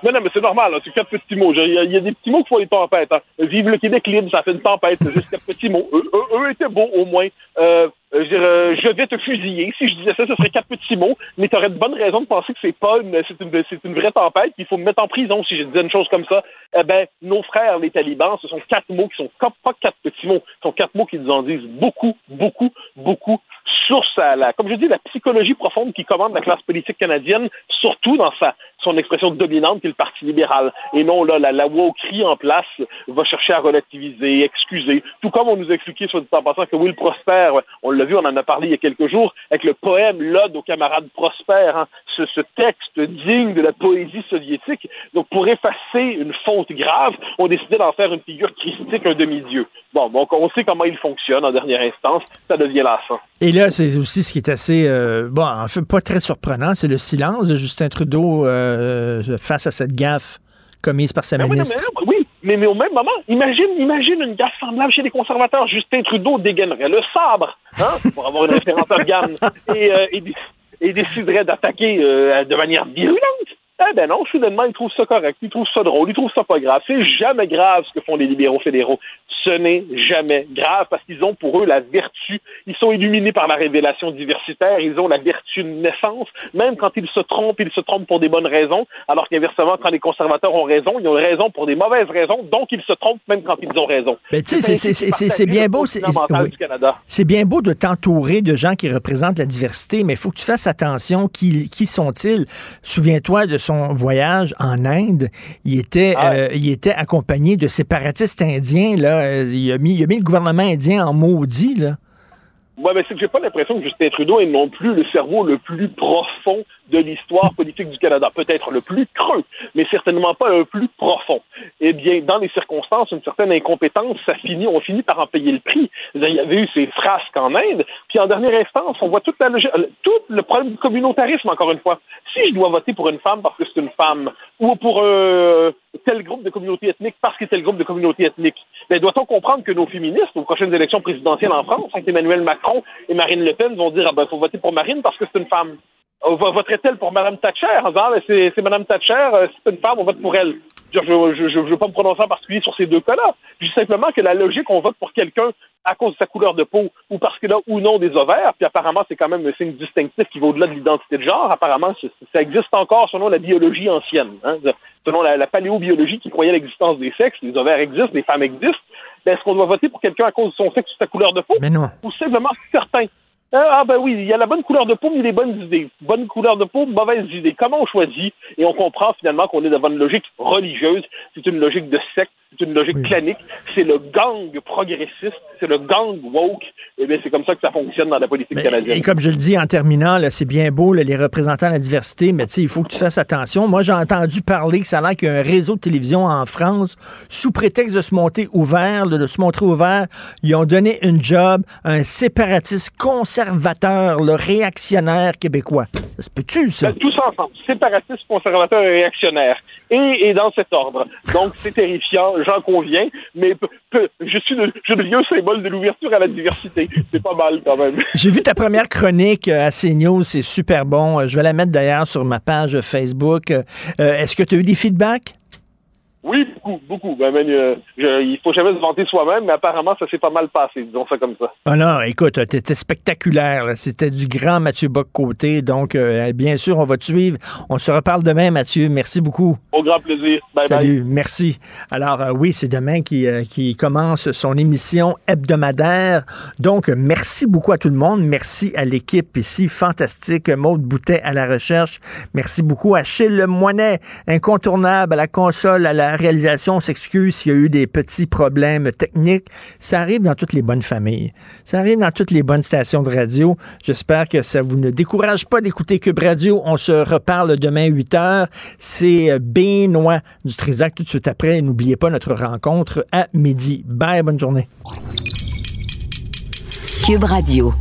Non, non, mais c'est normal, c'est quatre petits mots. Il y, a, des petits mots qui font des tempêtes. Hein. Vive le Québec libre, ça fait une tempête, c'est juste quatre petits mots. Eux, eux, étaient beaux, au moins. Euh, euh, euh, je vais te fusiller. Si je disais ça, ce serait quatre petits mots, mais tu aurais de bonnes raisons de penser que c'est pas une, c'est une, c'est une vraie tempête, qu'il faut me mettre en prison si je disais une chose comme ça. Eh ben, nos frères, les talibans, ce sont quatre mots qui sont pas quatre petits mots, ce sont quatre mots qui nous en disent beaucoup, beaucoup, beaucoup sur la, comme je dis, la psychologie profonde qui commande la classe politique canadienne, surtout dans sa, son expression dominante qui est le Parti libéral. Et non, là, la, la cri en place va chercher à relativiser, excuser. Tout comme on nous a expliqué, soit dit en passant, que Will Prosper, on l'a vu, on en a parlé il y a quelques jours, avec le poème L'Ode aux camarades Prosper, hein, ce, ce, texte digne de la poésie soviétique. Donc, pour effacer une faute grave, on décidait d'en faire une figure christique, un demi-dieu. Bon, donc on sait comment il fonctionne en dernière instance, ça devient lassant. Et là, c'est aussi ce qui est assez, euh, bon, en fait, pas très surprenant, c'est le silence de Justin Trudeau euh, face à cette gaffe commise par sa ben ministre. Oui, mais, mais, au même moment, imagine, imagine une gaffe semblable chez les conservateurs. Justin Trudeau dégainerait le sabre, hein, pour avoir une référence organe, et, euh, et, et, déciderait d'attaquer de manière virulente. Eh ben non, soudainement, il trouve ça correct, il trouve ça drôle, il trouve ça pas grave. C'est jamais grave ce que font les libéraux fédéraux ce n'est jamais grave parce qu'ils ont pour eux la vertu. Ils sont illuminés par la révélation diversitaire. Ils ont la vertu de naissance. Même quand ils se trompent, ils se trompent pour des bonnes raisons. Alors qu'inversement, quand les conservateurs ont raison, ils ont raison pour des mauvaises raisons. Donc, ils se trompent même quand ils ont raison. Mais tu sais, c'est bien beau. C'est bien beau de t'entourer de gens qui représentent la diversité, mais il faut que tu fasses attention. Qui, qui sont-ils? Souviens-toi de son voyage en Inde. Il était, ah euh, il était accompagné de séparatistes indiens, là euh, il, a mis, il a mis le gouvernement indien en maudit, là. Oui, mais c'est que j'ai pas l'impression que Justin Trudeau est non plus le cerveau le plus profond de l'histoire politique du Canada. Peut-être le plus creux, mais certainement pas le plus profond. Eh bien, dans les circonstances, une certaine incompétence, ça finit, on finit par en payer le prix. Il y avait eu ces frasques en Inde, puis en dernière instance, on voit toute la tout le problème du communautarisme, encore une fois. Si je dois voter pour une femme parce que c'est une femme, ou pour un tel groupe de communauté ethnique parce que c'est tel groupe de communauté ethnique, ben, doit-on comprendre que nos féministes, aux prochaines élections présidentielles en France, Emmanuel Macron et Marine Le Pen vont dire, ah ben, faut voter pour Marine parce que c'est une femme? On voterait-elle pour Mme Thatcher? En disant, ben, c'est Mme Thatcher, euh, c'est une femme, on vote pour elle. Je ne veux pas me prononcer en particulier sur ces deux cas-là. Je dis simplement que la logique, on vote pour quelqu'un à cause de sa couleur de peau ou parce qu'il a ou non des ovaires, puis apparemment, c'est quand même un signe distinctif qui va au-delà de l'identité de genre. Apparemment, ça existe encore selon la biologie ancienne. Hein. Selon la, paléobiologie qui croyait l'existence des sexes, les ovaires existent, les femmes existent. Ben, est-ce qu'on doit voter pour quelqu'un à cause de son sexe ou de sa couleur de peau? Mais non. Ou simplement certains Ah ben oui, il y a la bonne couleur de peau, mais les bonnes idées. Bonne couleur de peau, mauvaise idée. Comment on choisit? Et on comprend finalement qu'on est devant une logique religieuse. C'est une logique de secte, c'est une logique clanique. C'est le gang progressiste, c'est le gang woke. Et eh bien, c'est comme ça que ça fonctionne dans la politique canadienne. Et comme je le dis en terminant, c'est bien beau les représentants de la diversité, mais il faut que tu fasses attention. Moi, j'ai entendu parler que ça a l'air qu'il y a un réseau de télévision en France, sous prétexte de se monter ouvert, de se montrer ouvert, ils ont donné une job à un séparatiste conservateur conservateur, le réactionnaire québécois. Ça se peut-tu, ça? Ben, tous ensemble, séparatistes, conservateurs et réactionnaires. Et, dans cet ordre. Donc, c'est terrifiant, j'en conviens, mais je suis le, je symbole de l'ouverture à la diversité. C'est pas mal, quand même. J'ai vu ta première chronique euh, à CNews, c'est super bon. Euh, je vais la mettre d'ailleurs sur ma page Facebook. Euh, est-ce que tu as eu des feedbacks? Oui, beaucoup, beaucoup. Ben, ben euh, il faut jamais se vanter soi-même, mais apparemment, ça s'est pas mal passé, disons ça comme ça. Ah non, écoute, t'étais spectaculaire. C'était du grand Mathieu Bock-Côté. Donc, euh, bien sûr, on va te suivre. On se reparle demain, Mathieu. Merci beaucoup. Au grand plaisir. Bye Salut, merci. Alors, euh, oui, c'est demain qui, qui commence son émission hebdomadaire. Donc, merci beaucoup à tout le monde. Merci à l'équipe ici, fantastique. Maude Boutet à la recherche. Merci beaucoup à Achille Moinet, incontournable à la console, à la la réalisation s'excuse s'il y a eu des petits problèmes techniques. Ça arrive dans toutes les bonnes familles. Ça arrive dans toutes les bonnes stations de radio. J'espère que ça vous ne décourage pas d'écouter Cube Radio. On se reparle demain 8 heures. C'est Benoît du Trisac tout de suite après. N'oubliez pas notre rencontre à midi. Bye, bonne journée. Cube Radio.